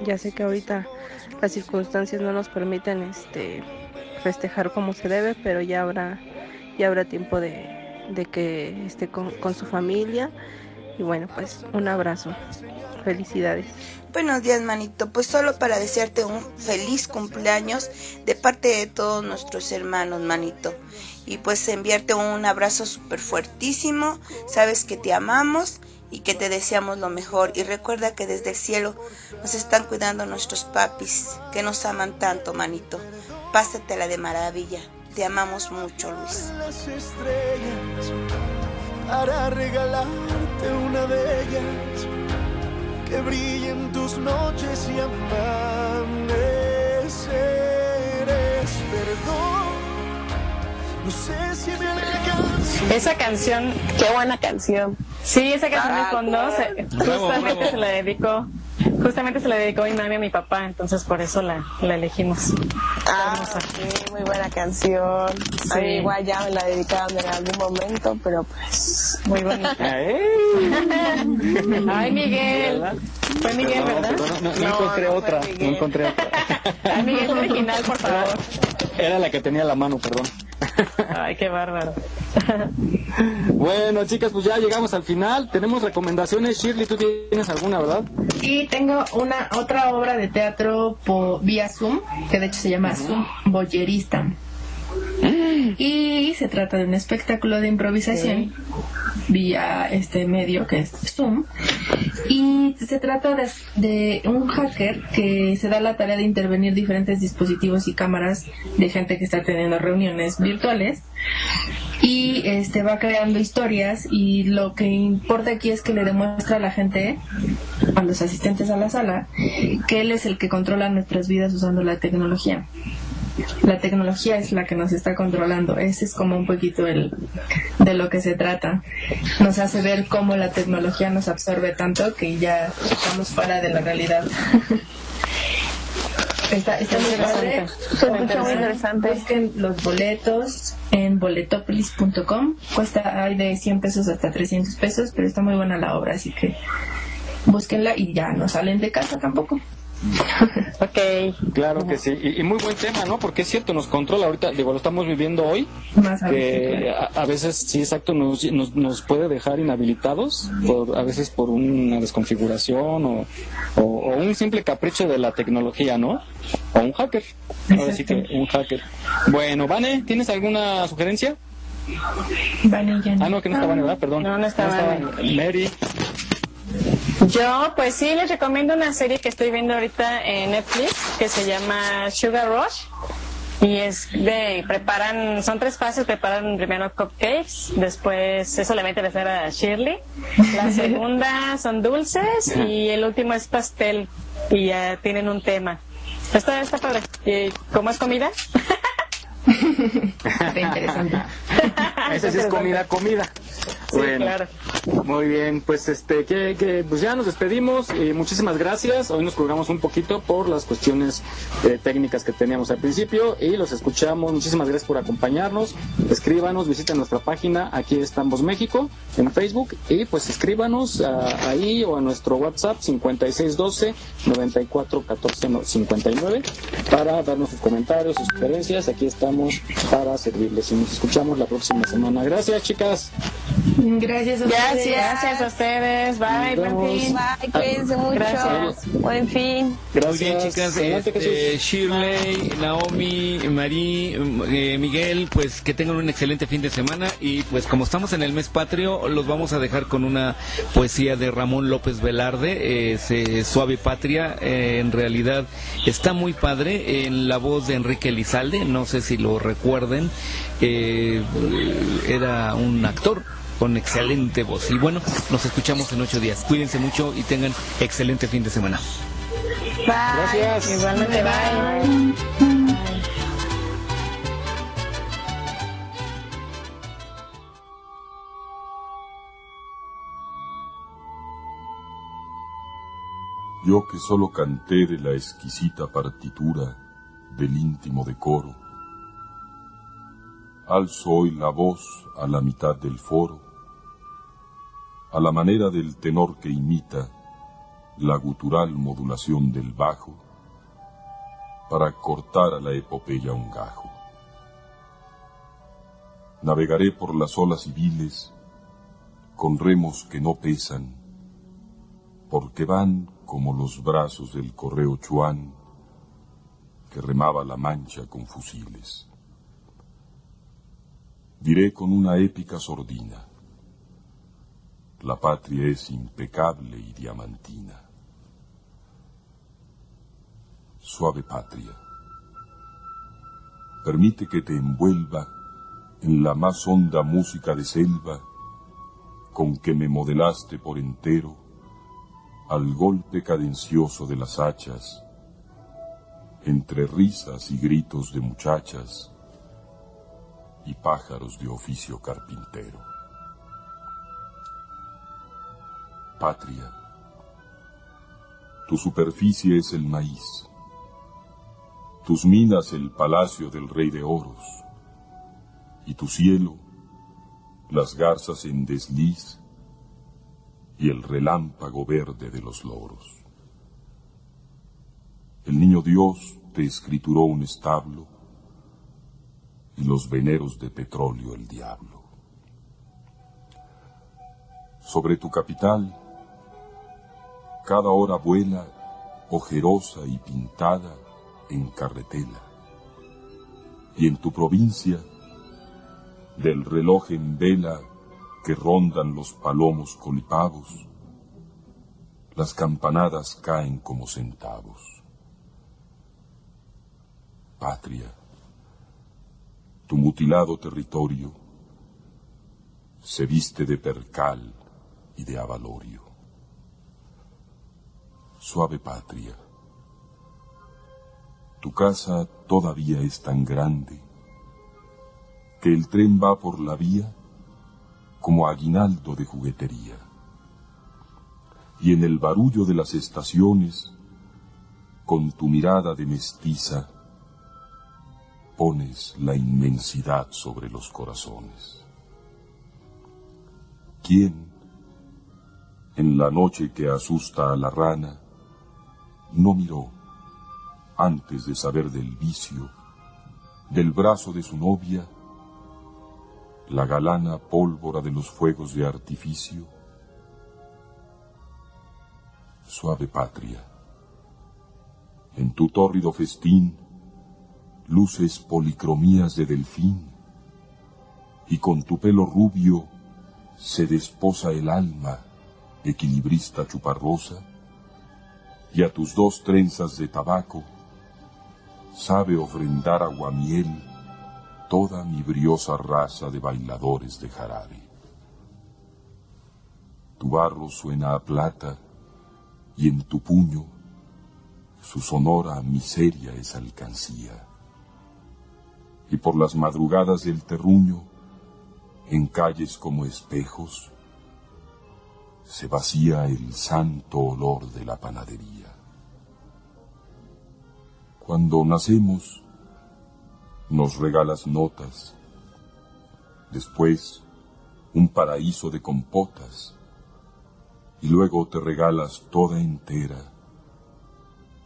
Ya sé que ahorita las circunstancias no nos permiten este festejar como se debe, pero ya habrá ya habrá tiempo de, de que esté con, con su familia y bueno, pues un abrazo. Felicidades. Buenos días, manito. Pues solo para desearte un feliz cumpleaños de parte de todos nuestros hermanos, manito. Y pues enviarte un abrazo súper fuertísimo. Sabes que te amamos y que te deseamos lo mejor. Y recuerda que desde el cielo nos están cuidando nuestros papis, que nos aman tanto, manito. Pásatela de maravilla. Te amamos mucho, Luis. las estrellas regalarte una que brille en tus noches y amaneceres. Perdón, no sé si me alcanza. Esa canción, qué buena canción. Sí, esa canción de fondo, se- justamente bravo. se la dedicó, justamente se la dedicó mi mami a mi papá, entonces por eso la, la elegimos. Ah, sí, muy buena canción. A mí Sí. igual ya me la dedicaron en algún momento, pero pues... Muy bonita. Ay, Miguel. Fue Miguel, ¿verdad? no, no encontré otra, no encontré otra. Ay, Miguel original, por favor. Era la que tenía la mano, perdón. Ay, qué bárbaro. Bueno, chicas, pues ya llegamos al final. Tenemos recomendaciones. Shirley, tú tienes alguna, ¿verdad? Y tengo una otra obra de teatro por, vía Zoom, que de hecho se llama Zoom Boyerista. Y se trata de un espectáculo de improvisación vía este medio que es Zoom. Y se trata de, de un hacker que se da la tarea de intervenir diferentes dispositivos y cámaras de gente que está teniendo reuniones virtuales y este va creando historias y lo que importa aquí es que le demuestra a la gente a los asistentes a la sala que él es el que controla nuestras vidas usando la tecnología la tecnología es la que nos está controlando ese es como un poquito el de lo que se trata nos hace ver cómo la tecnología nos absorbe tanto que ya estamos fuera de la realidad Está, está muy escucha muy interesante. Busquen los boletos en boletopolis.com. Cuesta, hay de 100 pesos hasta 300 pesos, pero está muy buena la obra, así que búsquenla y ya no salen de casa tampoco. ok. Claro que sí. Y, y muy buen tema, ¿no? Porque es cierto, nos controla ahorita, digo, lo estamos viviendo hoy. Más a veces, que a, a veces, sí, exacto, nos, nos, nos puede dejar inhabilitados, por, a veces por una desconfiguración o, o, o un simple capricho de la tecnología, ¿no? O un hacker. Ahora sí que un hacker. Bueno, Vane, ¿tienes alguna sugerencia? Ah, no, que no está Vane, ¿verdad? Perdón. No, no está Vane. Mary. Yo, pues sí, les recomiendo una serie que estoy viendo ahorita en Netflix que se llama Sugar Rush. Y es de, preparan, son tres fases, preparan primero cupcakes, después eso le mete a hacer a Shirley. La segunda son dulces y el último es pastel y ya tienen un tema. Está, está padre. ¿Y cómo es comida? Está interesante. Esa sí es comida, comida. bueno, Muy bien, pues este, que, que, pues ya nos despedimos. y muchísimas gracias. Hoy nos colgamos un poquito por las cuestiones eh, técnicas que teníamos al principio y los escuchamos. Muchísimas gracias por acompañarnos. Escríbanos, visiten nuestra página. Aquí estamos México en Facebook y pues escríbanos ah, ahí o a nuestro WhatsApp 5612 9414 59 para darnos sus comentarios, sus sugerencias. Aquí estamos para servirles y nos escuchamos la próxima semana. Gracias, chicas. Gracias a Gracias. ustedes. Gracias a ustedes. Bye, buen fin. Bye, cuídense mucho. Gracias. Buen fin. Muy bien, chicas. Este, Shirley, Naomi, Marí, eh, Miguel, pues que tengan un excelente fin de semana. Y pues como estamos en el mes patrio, los vamos a dejar con una poesía de Ramón López Velarde, eh, se- Suave Patria. Eh, en realidad está muy padre en la voz de Enrique Elizalde, no sé si lo recuerden. Eh, era un actor con excelente voz. Y bueno, nos escuchamos en ocho días. Cuídense mucho y tengan excelente fin de semana. Bye. Gracias. Igualmente, bye. Yo que solo canté de la exquisita partitura del íntimo decoro, alzo hoy la voz a la mitad del foro, a la manera del tenor que imita la gutural modulación del bajo, para cortar a la epopeya un gajo. Navegaré por las olas civiles con remos que no pesan, porque van como los brazos del correo Chuan que remaba la mancha con fusiles. Diré con una épica sordina, la patria es impecable y diamantina. Suave patria, permite que te envuelva en la más honda música de selva con que me modelaste por entero al golpe cadencioso de las hachas, entre risas y gritos de muchachas y pájaros de oficio carpintero. Patria, tu superficie es el maíz, tus minas el palacio del rey de oros, y tu cielo las garzas en desliz y el relámpago verde de los loros. El niño Dios te escrituró un establo y los veneros de petróleo el diablo. Sobre tu capital, cada hora vuela ojerosa y pintada en carretela. Y en tu provincia, del reloj en vela que rondan los palomos colipavos, las campanadas caen como centavos. Patria, tu mutilado territorio se viste de percal y de avalorio. Suave patria, tu casa todavía es tan grande que el tren va por la vía como aguinaldo de juguetería. Y en el barullo de las estaciones, con tu mirada de mestiza, pones la inmensidad sobre los corazones. ¿Quién, en la noche que asusta a la rana, no miró, antes de saber del vicio, del brazo de su novia, la galana pólvora de los fuegos de artificio? Suave patria, en tu tórrido festín luces policromías de delfín, y con tu pelo rubio se desposa el alma, equilibrista chuparrosa, y a tus dos trenzas de tabaco sabe ofrendar aguamiel toda mi briosa raza de bailadores de jarabe. Tu barro suena a plata y en tu puño su sonora miseria es alcancía. Y por las madrugadas del terruño, en calles como espejos, se vacía el santo olor de la panadería. Cuando nacemos, nos regalas notas, después un paraíso de compotas, y luego te regalas toda entera,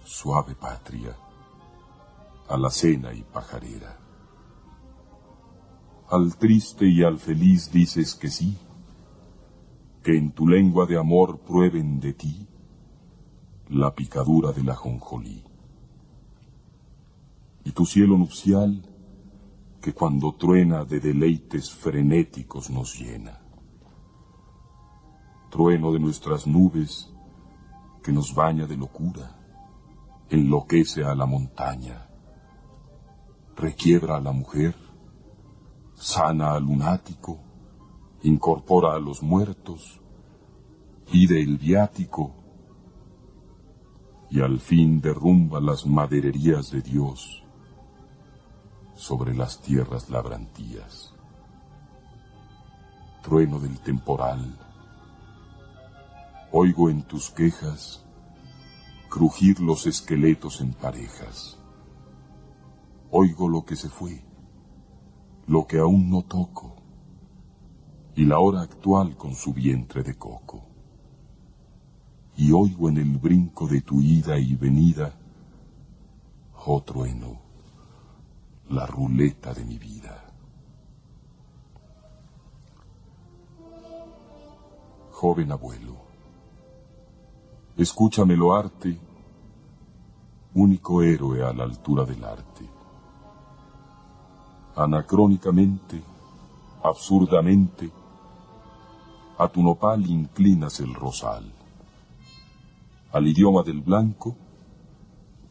suave patria, a la cena y pajarera. Al triste y al feliz dices que sí, que en tu lengua de amor prueben de ti la picadura de la jonjolí. Y tu cielo nupcial, que cuando truena de deleites frenéticos nos llena. Trueno de nuestras nubes, que nos baña de locura, enloquece a la montaña, requiebra a la mujer, sana al lunático, incorpora a los muertos, pide el viático y al fin derrumba las madererías de Dios sobre las tierras labrantías. Trueno del temporal, oigo en tus quejas crujir los esqueletos en parejas. Oigo lo que se fue, lo que aún no toco y la hora actual con su vientre de coco. Y oigo en el brinco de tu ida y venida, oh trueno, la ruleta de mi vida. Joven abuelo, escúchamelo arte, único héroe a la altura del arte. Anacrónicamente, absurdamente, a tu nopal inclinas el rosal. Al idioma del blanco,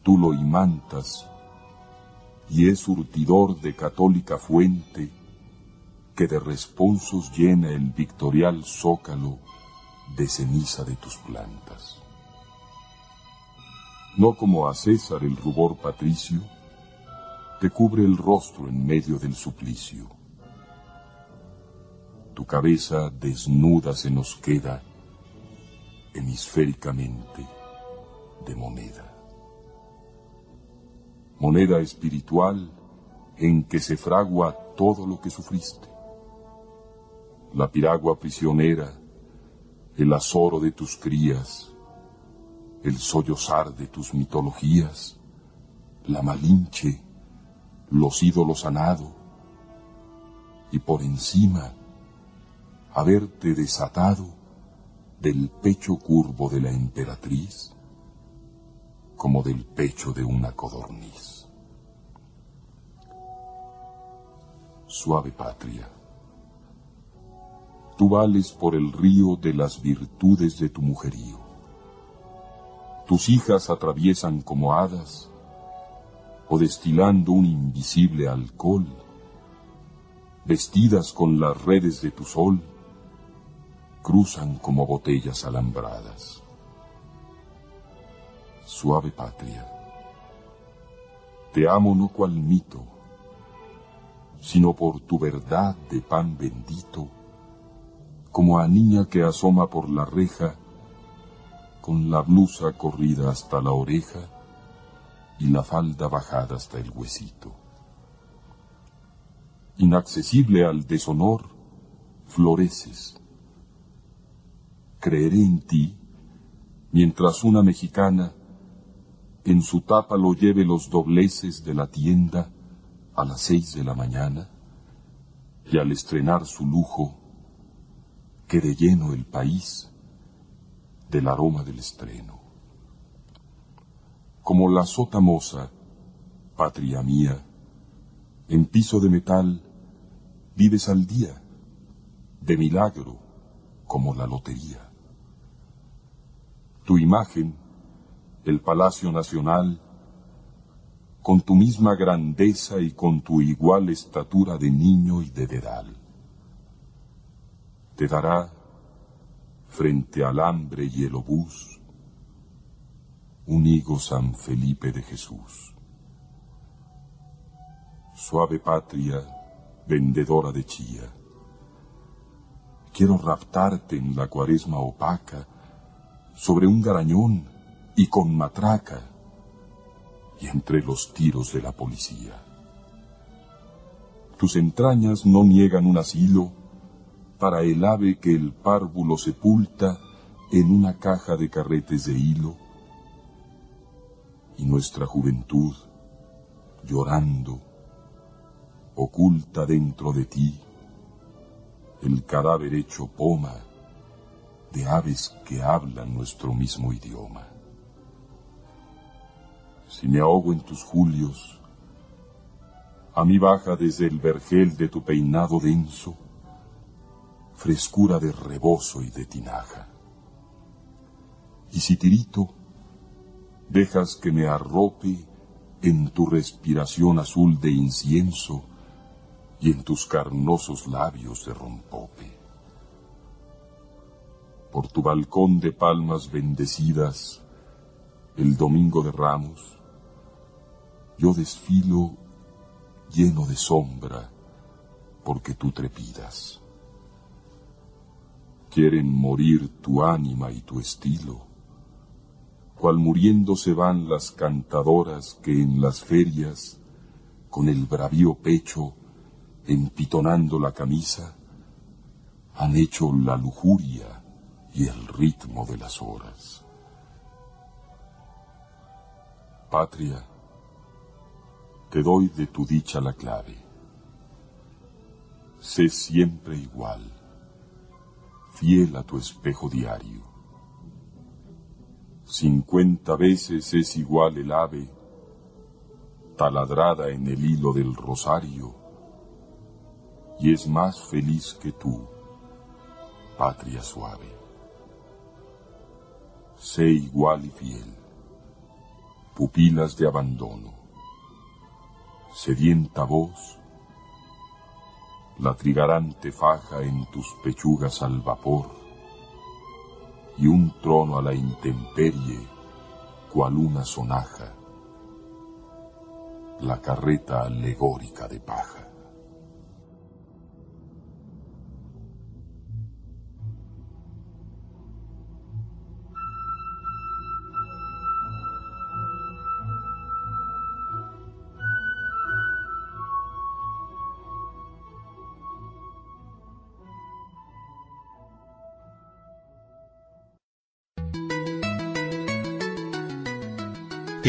tú lo imantas, y es surtidor de católica fuente que de responsos llena el victorial zócalo de ceniza de tus plantas. No como a César el rubor patricio, te cubre el rostro en medio del suplicio tu cabeza desnuda se nos queda hemisféricamente de moneda. Moneda espiritual en que se fragua todo lo que sufriste. La piragua prisionera, el azoro de tus crías, el sollozar de tus mitologías, la malinche, los ídolos sanado, y por encima haberte desatado del pecho curvo de la emperatriz como del pecho de una codorniz. Suave patria, tú vales por el río de las virtudes de tu mujerío. Tus hijas atraviesan como hadas o destilando un invisible alcohol, vestidas con las redes de tu sol, cruzan como botellas alambradas. Suave patria, te amo no cual mito, sino por tu verdad de pan bendito, como a niña que asoma por la reja, con la blusa corrida hasta la oreja y la falda bajada hasta el huesito. Inaccesible al deshonor, floreces, creeré en ti, mientras una mexicana en su tapa lo lleve los dobleces de la tienda a las seis de la mañana, y al estrenar su lujo, quede lleno el país del aroma del estreno. Como la sota moza, patria mía, en piso de metal, vives al día, de milagro, como la lotería tu imagen, el Palacio Nacional, con tu misma grandeza y con tu igual estatura de niño y de dedal. Te dará, frente al hambre y el obús, un higo San Felipe de Jesús. Suave patria, vendedora de chía, Quiero raptarte en la cuaresma opaca, sobre un garañón y con matraca, y entre los tiros de la policía. Tus entrañas no niegan un asilo para el ave que el párvulo sepulta en una caja de carretes de hilo, y nuestra juventud, llorando, oculta dentro de ti el cadáver hecho poma de aves que hablan nuestro mismo idioma. Si me ahogo en tus julios, a mí baja desde el vergel de tu peinado denso, frescura de rebozo y de tinaja. Y si tirito, dejas que me arrope en tu respiración azul de incienso y en tus carnosos labios de rompope. Por tu balcón de palmas bendecidas, el domingo de ramos, yo desfilo lleno de sombra porque tú trepidas. Quieren morir tu ánima y tu estilo, cual muriendo se van las cantadoras que en las ferias, con el bravío pecho, empitonando la camisa, han hecho la lujuria y el ritmo de las horas. Patria, te doy de tu dicha la clave. Sé siempre igual, fiel a tu espejo diario. Cincuenta veces es igual el ave, taladrada en el hilo del rosario, y es más feliz que tú, patria suave. Sé igual y fiel, pupilas de abandono, sedienta voz, la trigarante faja en tus pechugas al vapor, y un trono a la intemperie, cual una sonaja, la carreta alegórica de paja.